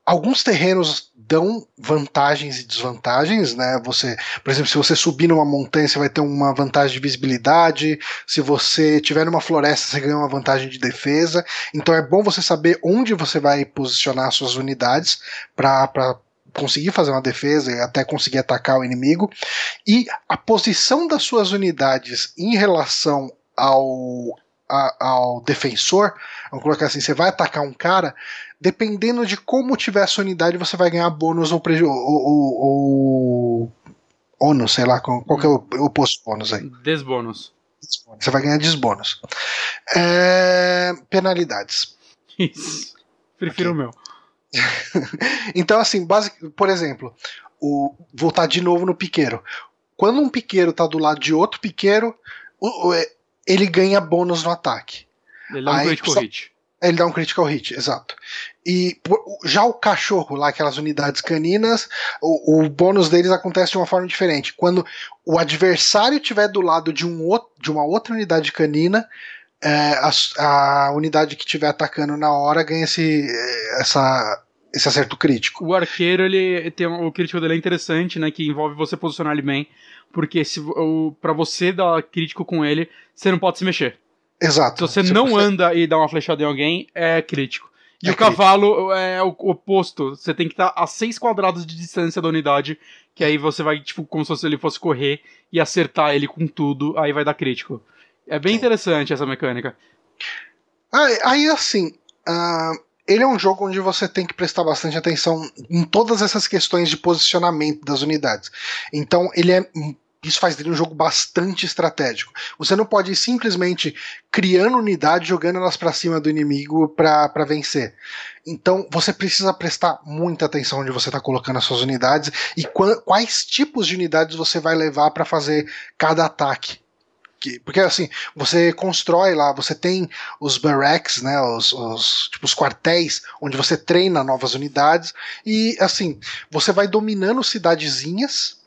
alguns terrenos dão vantagens e desvantagens, né? Você, por exemplo, se você subir numa montanha, você vai ter uma vantagem de visibilidade. Se você tiver numa floresta, você ganha uma vantagem de defesa. Então é bom você saber onde você vai posicionar suas unidades para conseguir fazer uma defesa e até conseguir atacar o inimigo. E a posição das suas unidades em relação ao a, ao defensor, vamos colocar assim, você vai atacar um cara, dependendo de como tiver a sua unidade, você vai ganhar bônus ou prejuízo. Ou, ou, ou, ônus, sei lá, qual que é o oposto bônus aí? Desbônus. Você vai ganhar desbônus. É, penalidades. Isso. Prefiro okay. o meu. então, assim, basic, por exemplo, o, voltar de novo no piqueiro. Quando um piqueiro tá do lado de outro piqueiro, o, o, é, ele ganha bônus no ataque. Ele dá um Aí, critical hit. Ele dá um critical hit, exato. E já o cachorro, lá, aquelas unidades caninas, o, o, bônus deles acontece de uma forma diferente. Quando o adversário estiver do lado de, um outro, de uma outra unidade canina, é, a, a, unidade que estiver atacando na hora ganha esse, essa, esse acerto crítico. O arqueiro, ele tem o crítico dele é interessante, né? Que envolve você posicionar ele bem. Porque se para você dar crítico com ele, você não pode se mexer. Exato. Se você não anda e dá uma flechada em alguém, é crítico. E é o cavalo crítico. é o oposto. Você tem que estar a 6 quadrados de distância da unidade, que aí você vai, tipo, como se ele fosse correr e acertar ele com tudo, aí vai dar crítico. É bem Sim. interessante essa mecânica. Aí, aí assim, uh, ele é um jogo onde você tem que prestar bastante atenção em todas essas questões de posicionamento das unidades. Então, ele é isso faz dele um jogo bastante estratégico. Você não pode ir simplesmente criando unidade, jogando elas para cima do inimigo para vencer. Então você precisa prestar muita atenção onde você está colocando as suas unidades e quais tipos de unidades você vai levar para fazer cada ataque. Porque assim, você constrói lá, você tem os barracks, né, os, os, tipo, os quartéis, onde você treina novas unidades, e assim, você vai dominando cidadezinhas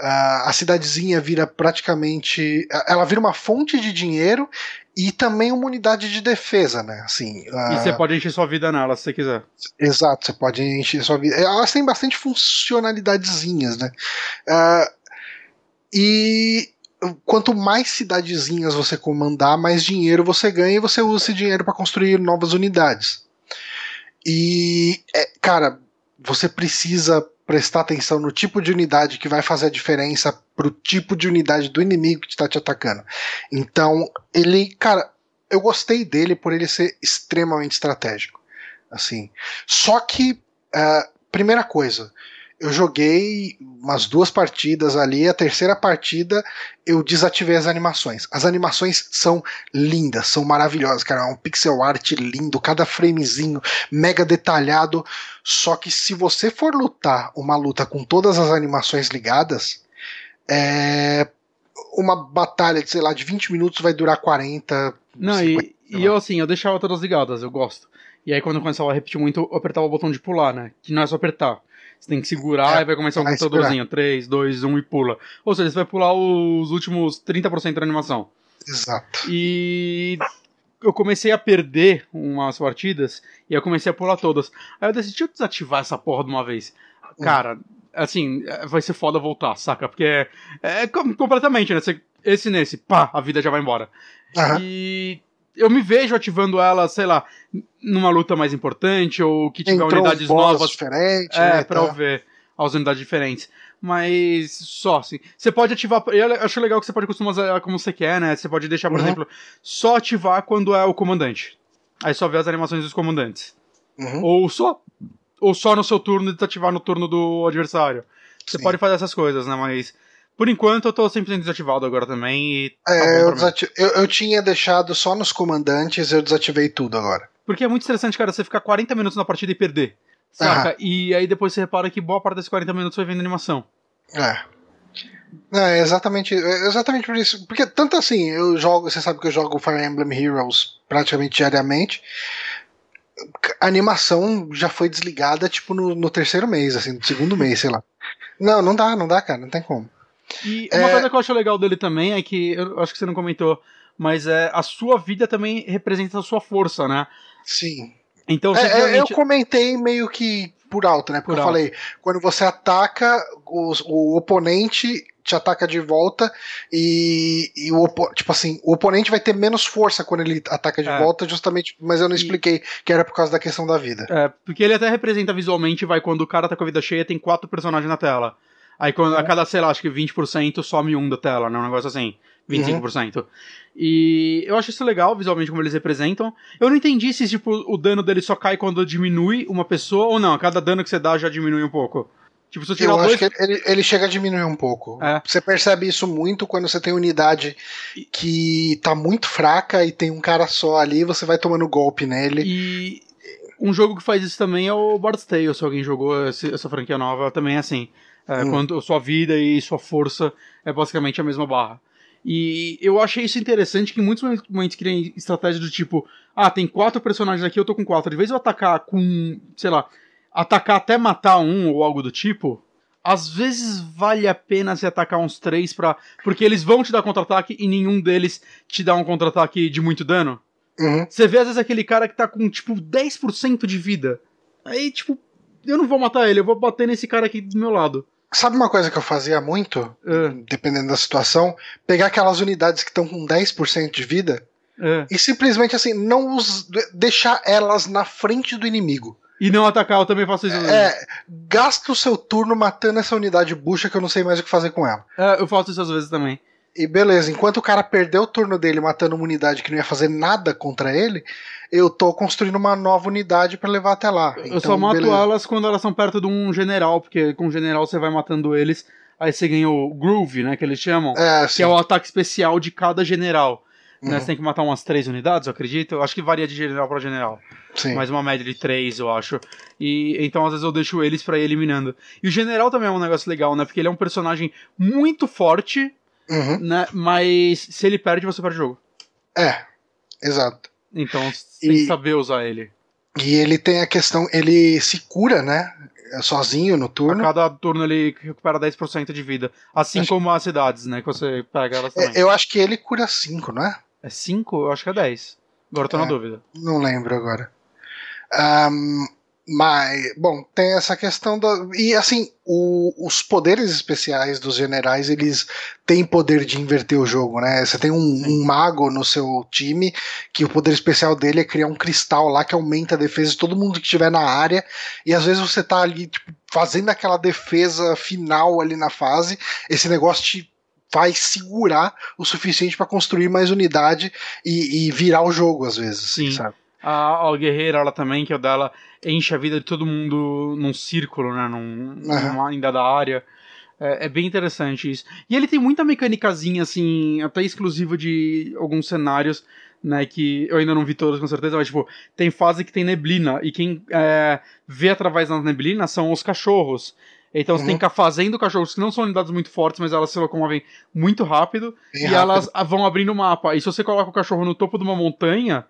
a cidadezinha vira praticamente. Ela vira uma fonte de dinheiro e também uma unidade de defesa, né? Assim, e você pode encher sua vida nela se você quiser. Exato, você pode encher sua vida. Elas têm bastante funcionalidadezinhas, né? Uh, e quanto mais cidadezinhas você comandar, mais dinheiro você ganha e você usa esse dinheiro para construir novas unidades. E, é, cara, você precisa prestar atenção no tipo de unidade que vai fazer a diferença pro tipo de unidade do inimigo que está te atacando. Então, ele, cara, eu gostei dele por ele ser extremamente estratégico. Assim, só que, uh, primeira coisa, eu joguei umas duas partidas ali, a terceira partida eu desativei as animações. As animações são lindas, são maravilhosas, cara, é um pixel art lindo, cada framezinho mega detalhado. Só que se você for lutar uma luta com todas as animações ligadas, é uma batalha de, sei lá, de 20 minutos vai durar 40, Não, e, e eu assim, eu deixava todas ligadas, eu gosto. E aí quando eu começava a repetir muito, eu apertava o botão de pular, né? Que não é só apertar. Você tem que segurar é, e vai começar um computadorzinho. 3, 2, 1 e pula. Ou seja, você vai pular os últimos 30% da animação. Exato. E eu comecei a perder umas partidas e eu comecei a pular todas. Aí eu decidi, eu desativar essa porra de uma vez. Hum. Cara, assim, vai ser foda voltar, saca? Porque é, é completamente, né? Você, esse nesse, pá, a vida já vai embora. Uhum. E eu me vejo ativando ela, sei lá, numa luta mais importante ou que tiver Entrou unidades novas. diferentes. É, né, pra tá. eu ver as unidades diferentes. Mas só, assim. Você pode ativar. Eu acho legal que você pode customizar como você quer, né? Você pode deixar, por uhum. exemplo, só ativar quando é o comandante. Aí só vê as animações dos comandantes. Uhum. Ou só. Ou só no seu turno e desativar no turno do adversário. Você Sim. pode fazer essas coisas, né? Mas. Por enquanto eu tô 100% desativado agora também e. Tá é, eu, eu, eu, tinha deixado só nos comandantes, eu desativei tudo agora. Porque é muito interessante, cara, você ficar 40 minutos na partida e perder. Saca? E aí depois você repara que boa parte desses 40 minutos vai vendo animação. É. É, exatamente, é exatamente por isso. Porque tanto assim, eu jogo, você sabe que eu jogo Fire Emblem Heroes praticamente diariamente. A animação já foi desligada, tipo, no, no terceiro mês, assim, no segundo mês, sei lá. Não, não dá, não dá, cara, não tem como. E uma é... coisa que eu acho legal dele também é que, eu acho que você não comentou, mas é a sua vida também representa a sua força, né? Sim. Então, é, simplesmente... é, eu comentei meio que por alto, né? Porque por eu alto. falei, quando você ataca, o, o oponente te ataca de volta e, e, o tipo assim, o oponente vai ter menos força quando ele ataca de é. volta, justamente, mas eu não expliquei que era por causa da questão da vida. É, porque ele até representa visualmente, vai quando o cara tá com a vida cheia, tem quatro personagens na tela. Aí quando, a cada, sei lá, acho que 20% some um da tela, né? Um negócio assim. 25%. Uhum. E eu acho isso legal, visualmente, como eles representam. Eu não entendi se, tipo, o dano dele só cai quando diminui uma pessoa ou não. A cada dano que você dá já diminui um pouco. Tipo, se eu tirar eu dois... acho que ele, ele chega a diminuir um pouco. É. Você percebe isso muito quando você tem unidade que tá muito fraca e tem um cara só ali, você vai tomando golpe nele. E um jogo que faz isso também é o Bard's Tale, se alguém jogou essa franquia nova, também é assim. É, hum. Quando sua vida e sua força é basicamente a mesma barra. E eu achei isso interessante que em muitos momentos criam estratégia do tipo, ah, tem quatro personagens aqui, eu tô com quatro. De vez eu atacar com, sei lá, atacar até matar um ou algo do tipo, às vezes vale a pena se atacar uns três pra. Porque eles vão te dar contra-ataque e nenhum deles te dá um contra-ataque de muito dano. Uhum. Você vê às vezes aquele cara que tá com, tipo, 10% de vida. Aí, tipo, eu não vou matar ele, eu vou bater nesse cara aqui do meu lado. Sabe uma coisa que eu fazia muito, uh. dependendo da situação? Pegar aquelas unidades que estão com 10% de vida uh. e simplesmente assim, não os, deixar elas na frente do inimigo. E não atacar, eu também faço isso. É, gasta o seu turno matando essa unidade bucha que eu não sei mais o que fazer com ela. É, eu faço isso às vezes também. E beleza, enquanto o cara perdeu o turno dele matando uma unidade que não ia fazer nada contra ele, eu tô construindo uma nova unidade para levar até lá. Eu então, só mato elas quando elas são perto de um general, porque com o general você vai matando eles, aí você ganha o groove, né, que eles chamam, é, que é o ataque especial de cada general. Né, uhum. Né, você tem que matar umas três unidades, eu acredito. Eu acho que varia de general para general. Sim. Mas uma média de três, eu acho. E então às vezes eu deixo eles para ir eliminando. E o general também é um negócio legal, né? Porque ele é um personagem muito forte, uhum. né? Mas se ele perde, você perde o jogo. É, exato. Então você e, tem que saber usar ele. E ele tem a questão, ele se cura, né? Sozinho no turno. A cada turno ele recupera 10% de vida. Assim acho... como as cidades, né? Que você pega elas é, também. eu acho que ele cura 5, não é? É 5? Eu acho que é 10. Agora eu tô é, na dúvida. Não lembro agora. Um, mas, bom, tem essa questão da. E assim, o, os poderes especiais dos generais, eles têm poder de inverter o jogo, né? Você tem um, um, mago no seu time, que o poder especial dele é criar um cristal lá que aumenta a defesa de todo mundo que estiver na área. E às vezes você tá ali, tipo, fazendo aquela defesa final ali na fase, esse negócio te vai segurar o suficiente para construir mais unidade e, e, virar o jogo, às vezes. Sim. Sabe? A, a guerreira, ela também, que é o dela, enche a vida de todo mundo num círculo, né? Num, uhum. ainda da área. É, é, bem interessante isso. E ele tem muita mecânicazinha, assim, até exclusiva de alguns cenários, né? Que eu ainda não vi todos com certeza, mas, tipo, tem fase que tem neblina, e quem é, vê através da neblina são os cachorros. Então você tem que ficar fazendo cachorros que não são unidades muito fortes, mas elas se locomovem muito rápido. Bem e rápido. elas vão abrindo o mapa. E se você coloca o cachorro no topo de uma montanha,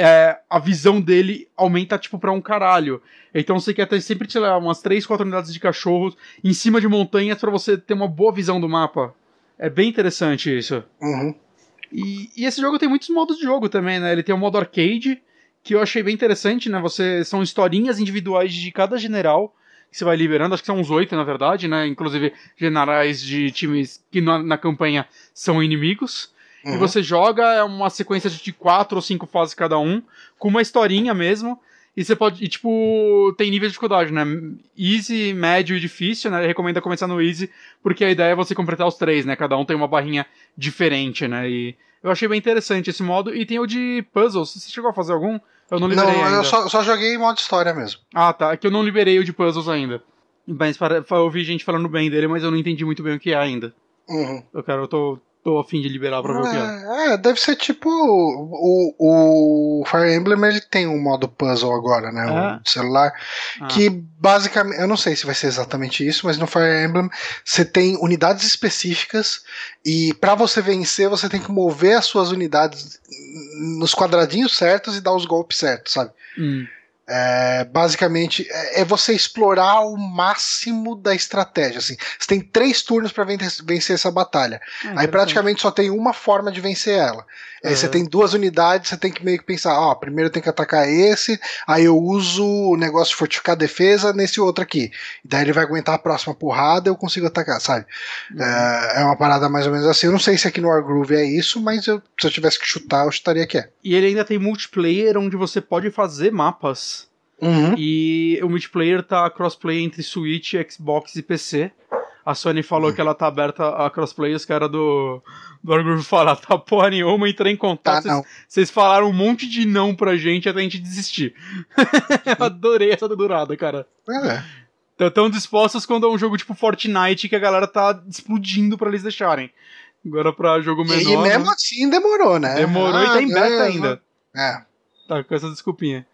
é, a visão dele aumenta, tipo, pra um caralho. Então você quer ter sempre, lá, umas 3, 4 unidades de cachorros em cima de montanhas pra você ter uma boa visão do mapa. É bem interessante isso. Uhum. E, e esse jogo tem muitos modos de jogo também, né? Ele tem o modo arcade, que eu achei bem interessante, né? Você são historinhas individuais de cada general que você vai liberando, acho que são uns oito, na verdade, né? Inclusive generais de times que na, na campanha são inimigos. E Uhum. você joga é uma sequência de quatro ou cinco fases cada um, com uma historinha mesmo. E você pode. E, tipo, tem nível de dificuldade, né? Easy, médio e difícil, né? Ele recomenda começar no easy, porque a ideia é você completar os três, né? Cada um tem uma barrinha diferente, né? E eu achei bem interessante esse modo. E tem o de puzzles. Você chegou a fazer algum? Eu não liberei Não, ainda. eu só, só joguei em modo história mesmo. Ah, tá. É que eu não liberei o de puzzles ainda. Mas para, eu ouvi gente falando bem dele, mas eu não entendi muito bem o que é ainda. Uhum. Eu quero, eu tô, tô afim de liberar pra que é. É, é, deve ser tipo. O, o Fire Emblem ele tem um modo puzzle agora, né? É? O celular. Ah. Que basicamente. Eu não sei se vai ser exatamente isso, mas no Fire Emblem você tem unidades específicas e pra você vencer você tem que mover as suas unidades nos quadradinhos certos e dar os golpes certos, sabe? Hum. É, basicamente é é você explorar o máximo da estratégia. Assim. Você tem três turnos pra vencer, essa batalha. Ah, Aí praticamente só tem uma forma de vencer ela. Aí você Uhum. tem duas unidades, você tem que meio que pensar, ó, primeiro eu tenho que atacar esse, aí eu uso o negócio de fortificar a defesa nesse outro aqui. E daí ele vai aguentar a próxima porrada eu consigo atacar, sabe? Uhum. É, é uma parada mais ou menos assim. Eu não sei se aqui no Wargroove é isso, mas eu- se eu tivesse que chutar, eu chutaria que é. E ele ainda tem multiplayer onde você pode fazer mapas. Uhum. E o multiplayer tá crossplay entre Switch, Xbox e PC. A Sony falou que ela tá aberta a crossplay, os caras do, do Wargroove falaram, tá porra nenhuma, entrei em Tá, contato. vocês- não. Vocês falaram um monte de não pra gente até a gente desistir. Eu adorei essa durada, cara. É. Tão tão dispostos quando é um jogo tipo Fortnite que a galera tá explodindo pra eles deixarem. Agora pra jogo menor. E, mesmo né? assim demorou, né? Demorou e tá em Ah, beta é, ainda. É. Tá com essa desculpinha.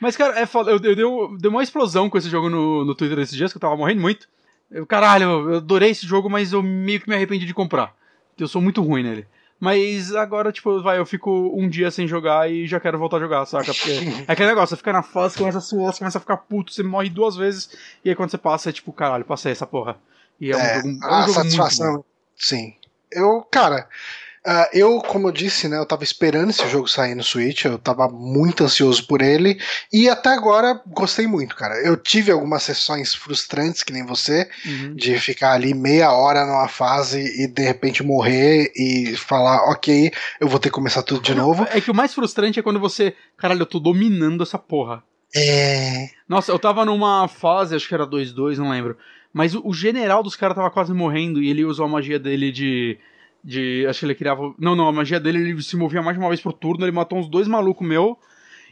Mas, cara, é foda. Eu, eu, dei, dei uma explosão com esse jogo no, no Twitter esses dias, que eu tava morrendo muito. Eu, caralho, eu adorei esse jogo, mas eu meio que me arrependi de comprar. Eu sou muito ruim nele. Mas agora, tipo, vai, eu fico um dia sem jogar e já quero voltar a jogar, saca? Porque é aquele negócio, você fica na fase, começa a suar, você começa a ficar puto, você morre duas vezes, e aí quando você passa, é tipo, caralho, passei essa porra. E é um É, jogo, é um a jogo satisfação. Sim. Eu, cara, ah, eu, como eu disse, né, eu tava esperando esse jogo sair no Switch, eu tava muito ansioso por ele, e até agora gostei muito, cara. Eu tive algumas sessões frustrantes, que nem você, Uhum. de ficar ali meia hora numa fase e de repente morrer e falar, ok, eu vou ter que começar tudo de novo. É que o mais frustrante é quando você, caralho, eu tô dominando essa porra. É. Nossa, eu tava numa fase, acho que era 2-2, não lembro. Mas o, o general dos caras tava quase morrendo e ele usou a magia dele de. De acho que ele criava. Não, não, a magia dele ele se movia mais de uma vez por turno, ele matou uns dois malucos meu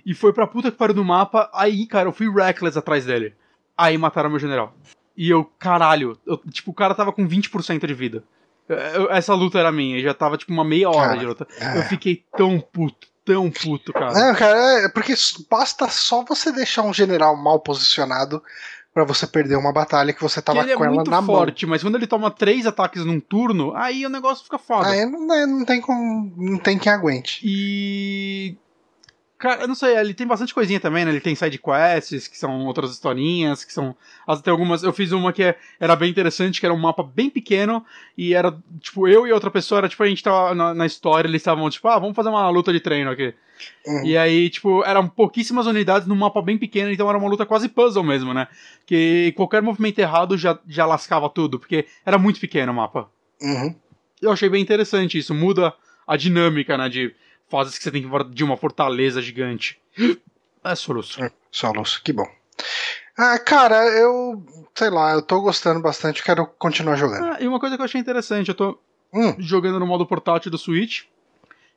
e foi pra puta que pariu do mapa. Aí, cara, eu fui reckless atrás dele. Aí mataram meu general. E eu, caralho, eu- tipo, o cara tava com 20% de vida. Eu- essa luta era minha, e já tava tipo uma meia hora Cara, de luta. é. Eu fiquei tão puto, tão puto, cara. Não, cara, é porque basta só você deixar um general mal posicionado pra você perder uma batalha que você tava ele é com ela muito na mão. forte, mas quando ele toma três ataques num turno, aí o negócio fica foda. Aí não, é- não tem como. Não tem quem aguente. E. Cara, eu não sei, ele tem bastante coisinha também, né? Ele tem side quests, que são outras historinhas, que são. Tem algumas. Eu fiz uma que é- era bem interessante, que era um mapa bem pequeno, e era, tipo, eu e outra pessoa, era tipo, a gente tava na, na história, eles estavam, tipo, ah, vamos fazer uma luta de treino aqui. Uhum. E aí, tipo, eram pouquíssimas unidades num mapa bem pequeno, então era uma luta quase puzzle mesmo, né? Que qualquer movimento errado já, já lascava tudo, porque era muito pequeno o mapa. Uhum. Eu achei bem interessante isso, muda a dinâmica, né, de fases que você tem que invadir uma fortaleza gigante. É soluço. Solos, que bom. Ah, cara, eu. Sei lá, eu tô gostando bastante, quero continuar jogando. Ah, e uma coisa que eu achei interessante, eu tô Hum, jogando no modo portátil do Switch,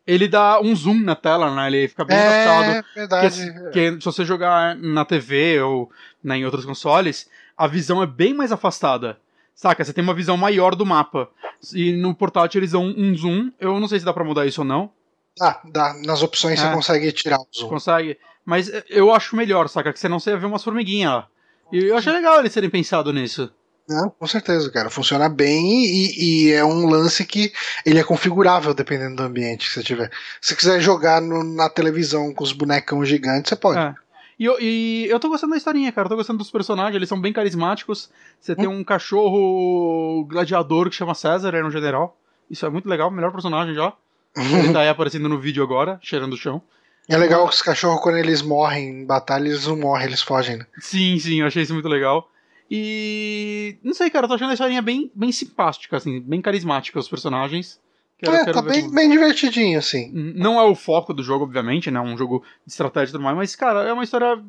ele dá um zoom na tela, né, ele fica bem adaptado. é verdade. Porque se você jogar na TV ou né, em outros consoles, a visão é bem mais afastada. Saca? Você tem uma visão maior do mapa. E no portátil eles dão um zoom. Eu não sei se dá pra mudar isso ou não. Ah, dá. Nas opções É. você consegue tirar o zoom. Consegue. Mas eu acho melhor, saca? Que você não você vê umas formiguinhas lá. E eu achei legal eles terem pensado nisso. Não, com certeza, cara. Funciona bem e, e, é um lance que ele é configurável dependendo do ambiente que você tiver. Se você quiser jogar no, na televisão com os bonecão gigantes, você pode. É. E eu, e eu tô gostando da historinha, cara. Eu tô gostando dos personagens, eles são bem carismáticos. Você hum. tem um cachorro gladiador que chama César, era um general. Isso é muito legal, melhor personagem já. Ele tá aí aparecendo no vídeo agora, cheirando o chão. É legal que os cachorros, quando eles morrem em batalha, eles não morrem, eles fogem, né? Sim, sim, eu achei isso muito legal. E. Não sei, cara, eu tô achando a historinha bem, bem simpática, assim, bem carismática os personagens. Quero, é, quero tá bem, como... bem divertidinho, assim. Não é o foco do jogo, obviamente, né? Um jogo de estratégia e tudo mais, mas, cara, é uma história.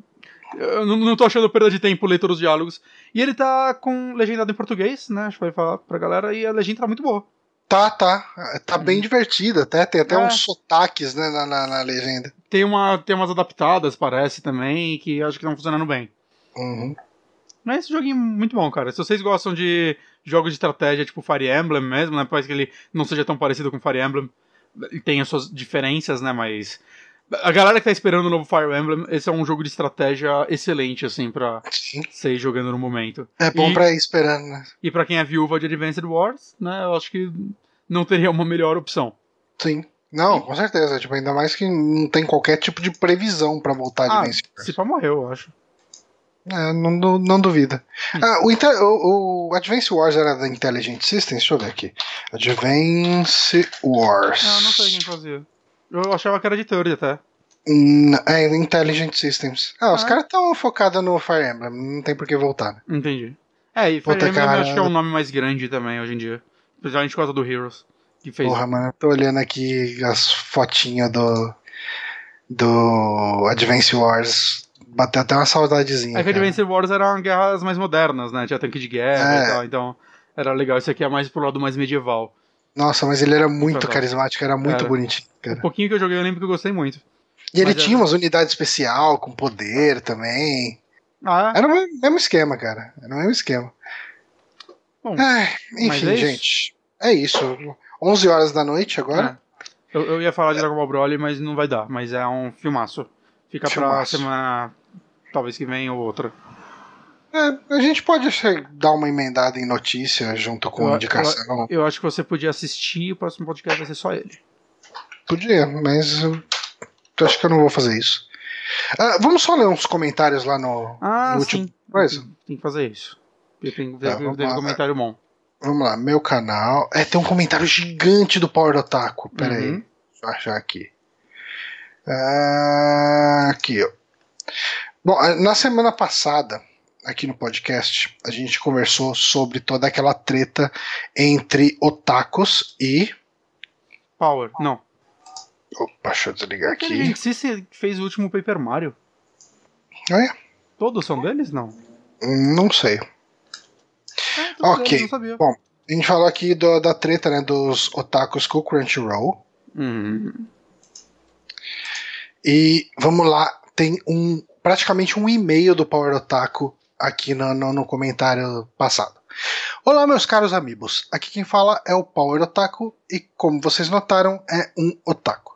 Eu não, não tô achando perda de tempo ler todos os diálogos. E ele tá com legendado em português, né? Acho que vai falar pra galera, e a legenda tá muito boa. Tá, tá. Tá bem uhum. divertida, até. Tem até é. uns sotaques né, na, na, na, legenda. Tem, uma, tem umas adaptadas, parece, também, que acho que estão funcionando bem. Uhum. Mas esse joguinho é muito bom, cara. Se vocês gostam de jogos de estratégia tipo Fire Emblem mesmo, né? Parece que ele não seja tão parecido com Fire Emblem. E tem as suas diferenças, né? Mas. A galera que tá esperando o novo Fire Emblem, esse é um jogo de estratégia excelente, assim, pra Sim. ser jogando no momento. É bom e, pra ir esperando, né? E pra quem é viúva de Advanced Wars, né? Eu acho que não teria uma melhor opção. Sim. Não, com certeza. Tipo, ainda mais que não tem qualquer tipo de previsão para voltar de ah, Se pá morreu, eu acho. É, não, não, não duvida. Hum. Ah, o, o, o, Advance Wars era da Intelligent Systems? Deixa eu ver aqui. Advance Wars. Não, não sei quem fazia. Eu achava que era de Theory até. Hum, é, Intelligent Systems. Ah, ah. os caras estão focados no Fire Emblem, não tem por que voltar, né? Entendi. É, e Fire Puta, Emblem cara... eu acho que é um nome mais grande também hoje em dia. Principalmente por causa do Heroes. Que fez. Porra, mano, eu tô olhando aqui as fotinhas do. do Advance Wars bateu até uma saudadezinha. É que Advance Wars eram guerras mais modernas, né? Tinha tanque de guerra é. e tal, então era legal. Esse aqui é mais pro lado mais medieval. Nossa, mas ele era muito carismático, era muito era. bonitinho. Cara. Um pouquinho que eu joguei, eu lembro que eu gostei muito. E ele tinha umas unidades especial com poder também. Ah, é? Era o mesmo esquema, cara. Era o mesmo esquema. Bom, enfim, é gente. É isso. 11 horas da noite agora. É. Eu, eu, ia falar de Dragon Ball Broly, mas não vai dar. Mas é um filmaço. Fica filmaço. pra semana talvez que venha ou outra. É, a gente pode dar uma emendada em notícia junto com eu, indicação. Eu, eu, acho que você podia assistir e o próximo podcast vai ser só ele. Podia, mas eu, eu acho que eu não vou fazer isso. Uh, vamos só ler uns comentários lá no, ah, no último. Sim. Tem que fazer isso. Tem, tá, comentário bom. Vamos lá, meu canal. É, tem um comentário gigante do Power Otaku. Pera uhum. aí. Deixa eu achar aqui. Uh, aqui, ó. Bom, na semana passada, aqui no podcast, a gente conversou sobre toda aquela treta entre otakus e. Power, não. Opa, deixa eu desligar aqui. Aquele se fez o último Paper Mario. É? Todos são deles? Não. Não sei. Ah, ok. Bom, a gente falou aqui do, da treta né, dos otakus com o Crunchyroll. Uhum. E vamos lá, tem um praticamente um e-mail do Power Otaku aqui no, no, no comentário passado. Olá, meus caros amigos. Aqui quem fala é o Power Otaku e, como vocês notaram, é um otaku.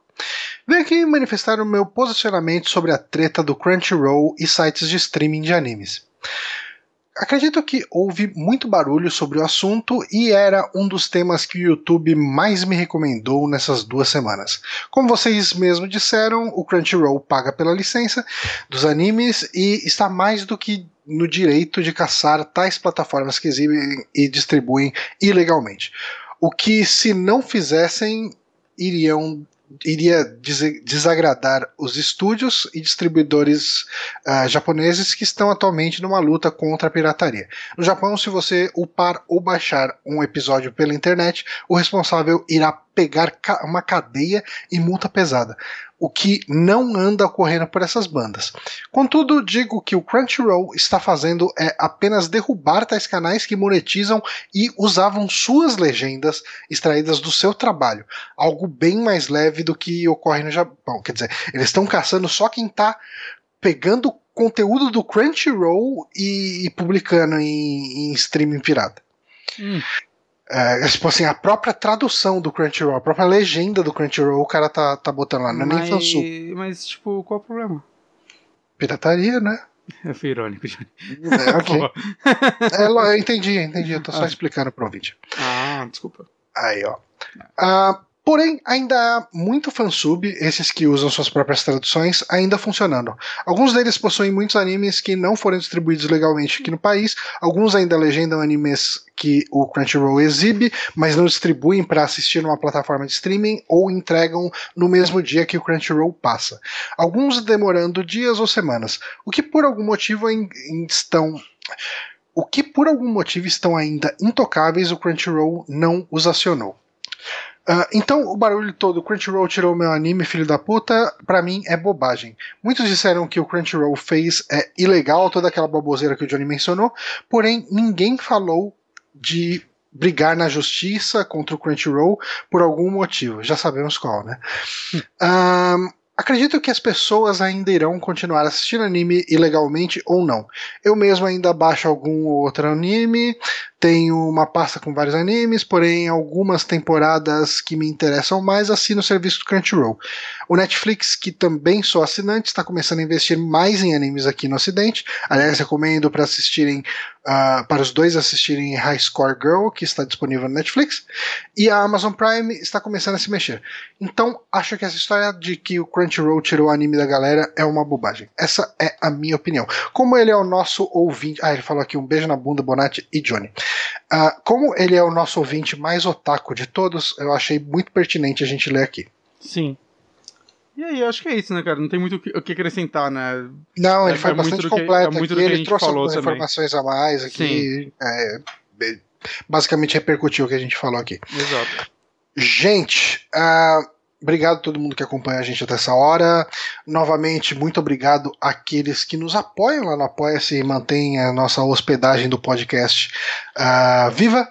Venho aqui manifestar o meu posicionamento sobre a treta do Crunchyroll e sites de streaming de animes. Acredito que houve muito barulho sobre o assunto e era um dos temas que o YouTube mais me recomendou nessas duas semanas. Como vocês mesmos disseram, o Crunchyroll paga pela licença dos animes e está mais do que no direito de caçar tais plataformas que exibem e distribuem ilegalmente. O que, se não fizessem, iriam iria desagradar os estúdios e distribuidores uh, japoneses que estão atualmente numa luta contra a pirataria. No Japão, se você upar ou baixar um episódio pela internet, o responsável irá pegar uma cadeia e multa pesada o que não anda ocorrendo por essas bandas. Contudo, digo que o Crunchyroll está fazendo é apenas derrubar tais canais que monetizam e usavam suas legendas extraídas do seu trabalho, algo bem mais leve do que ocorre no Japão. Quer dizer, eles estão caçando só quem está pegando conteúdo do Crunchyroll e, e publicando em, em streaming pirata. Hum. É, é, tipo assim, a própria tradução do Crunchyroll, a própria legenda do Crunchyroll, o cara tá, tá botando lá, não é nem fansub. Mas, tipo, qual é o problema? Pirataria, né? É, foi irônico, Johnny. É, ok. é, eu entendi, entendi. Eu tô só ah. explicando pro ouvinte. Ah, desculpa. Aí, ó. Ah, Porém, ainda há muito fansub, esses que usam suas próprias traduções, ainda funcionando. Alguns deles possuem muitos animes que não foram distribuídos legalmente aqui no país, alguns ainda legendam animes que o Crunchyroll exibe, mas não distribuem para assistir numa plataforma de streaming ou entregam no mesmo dia que o Crunchyroll passa. Alguns demorando dias ou semanas, o que por algum motivo estão o que por algum motivo estão ainda intocáveis, o Crunchyroll não os acionou. Uh, então, o barulho todo, Crunchyroll tirou meu anime, filho da puta, pra mim é bobagem. Muitos disseram que o Crunchyroll fez é ilegal, toda aquela baboseira que o Johnny mencionou, porém ninguém falou de brigar na justiça contra o Crunchyroll por algum motivo. Já sabemos qual, né? Acredito que as pessoas ainda irão continuar assistindo anime ilegalmente ou não. Eu mesmo ainda baixo algum outro anime, tenho uma pasta com vários animes, porém algumas temporadas que me interessam mais assino o serviço do Crunchyroll. O Netflix, que também sou assinante, está começando a investir mais em animes aqui no Ocidente. Aliás, recomendo para assistirem, uh, para os dois assistirem High Score Girl, que está disponível no Netflix. E a Amazon Prime está começando a se mexer. Então, acho que essa história de que o Crunchyroll tirou o anime da galera é uma bobagem. Essa é a minha opinião. Como ele é o nosso ouvinte. Ah, ele falou aqui um beijo na bunda, Bonatti e Johnny. Uh, como ele é o nosso ouvinte mais otaku de todos, eu achei muito pertinente a gente ler aqui. Sim. E aí, acho que é isso, né, cara? Não tem muito o que acrescentar, né? Não, ele é, foi é bastante completo. Que, é muito aqui, ele trouxe algumas também. informações a mais aqui. É, basicamente repercutiu o que a gente falou aqui. Exato. Gente, uh, Obrigado a todo mundo que acompanha a gente até essa hora. Novamente, muito obrigado àqueles que nos apoiam lá no Apoia-se e mantêm a nossa hospedagem do podcast uh, viva.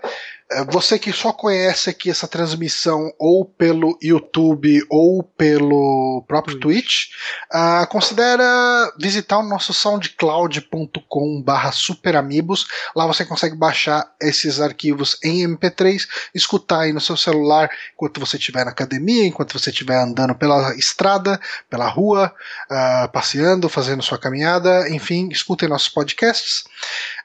É, você que só conhece aqui essa transmissão ou pelo YouTube ou pelo próprio Twitch, uh, considera visitar o nosso soundcloud.com barra superamigos. Lá você consegue baixar esses arquivos em MP3, escutar aí no seu celular enquanto você estiver na academia, enquanto você estiver andando pela estrada, pela rua, uh, passeando, fazendo sua caminhada, enfim, escutem nossos podcasts.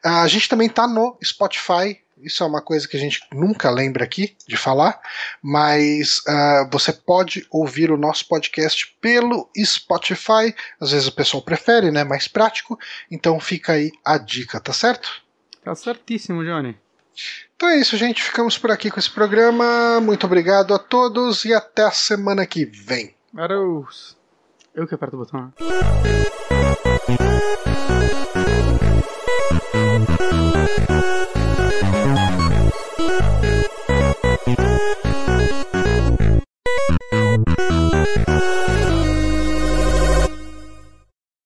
Uh, a gente também está no Spotify, isso é uma coisa que a gente nunca lembra aqui de falar, mas uh, você pode ouvir o nosso podcast pelo Spotify. Às vezes o pessoal prefere, né? Mais prático. Então fica aí a dica, tá certo? Tá certíssimo, Johnny. Então é isso, gente. Ficamos por aqui com esse programa. Muito obrigado a todos e até a semana que vem. Adeus. Eu que aperto o botão. Né?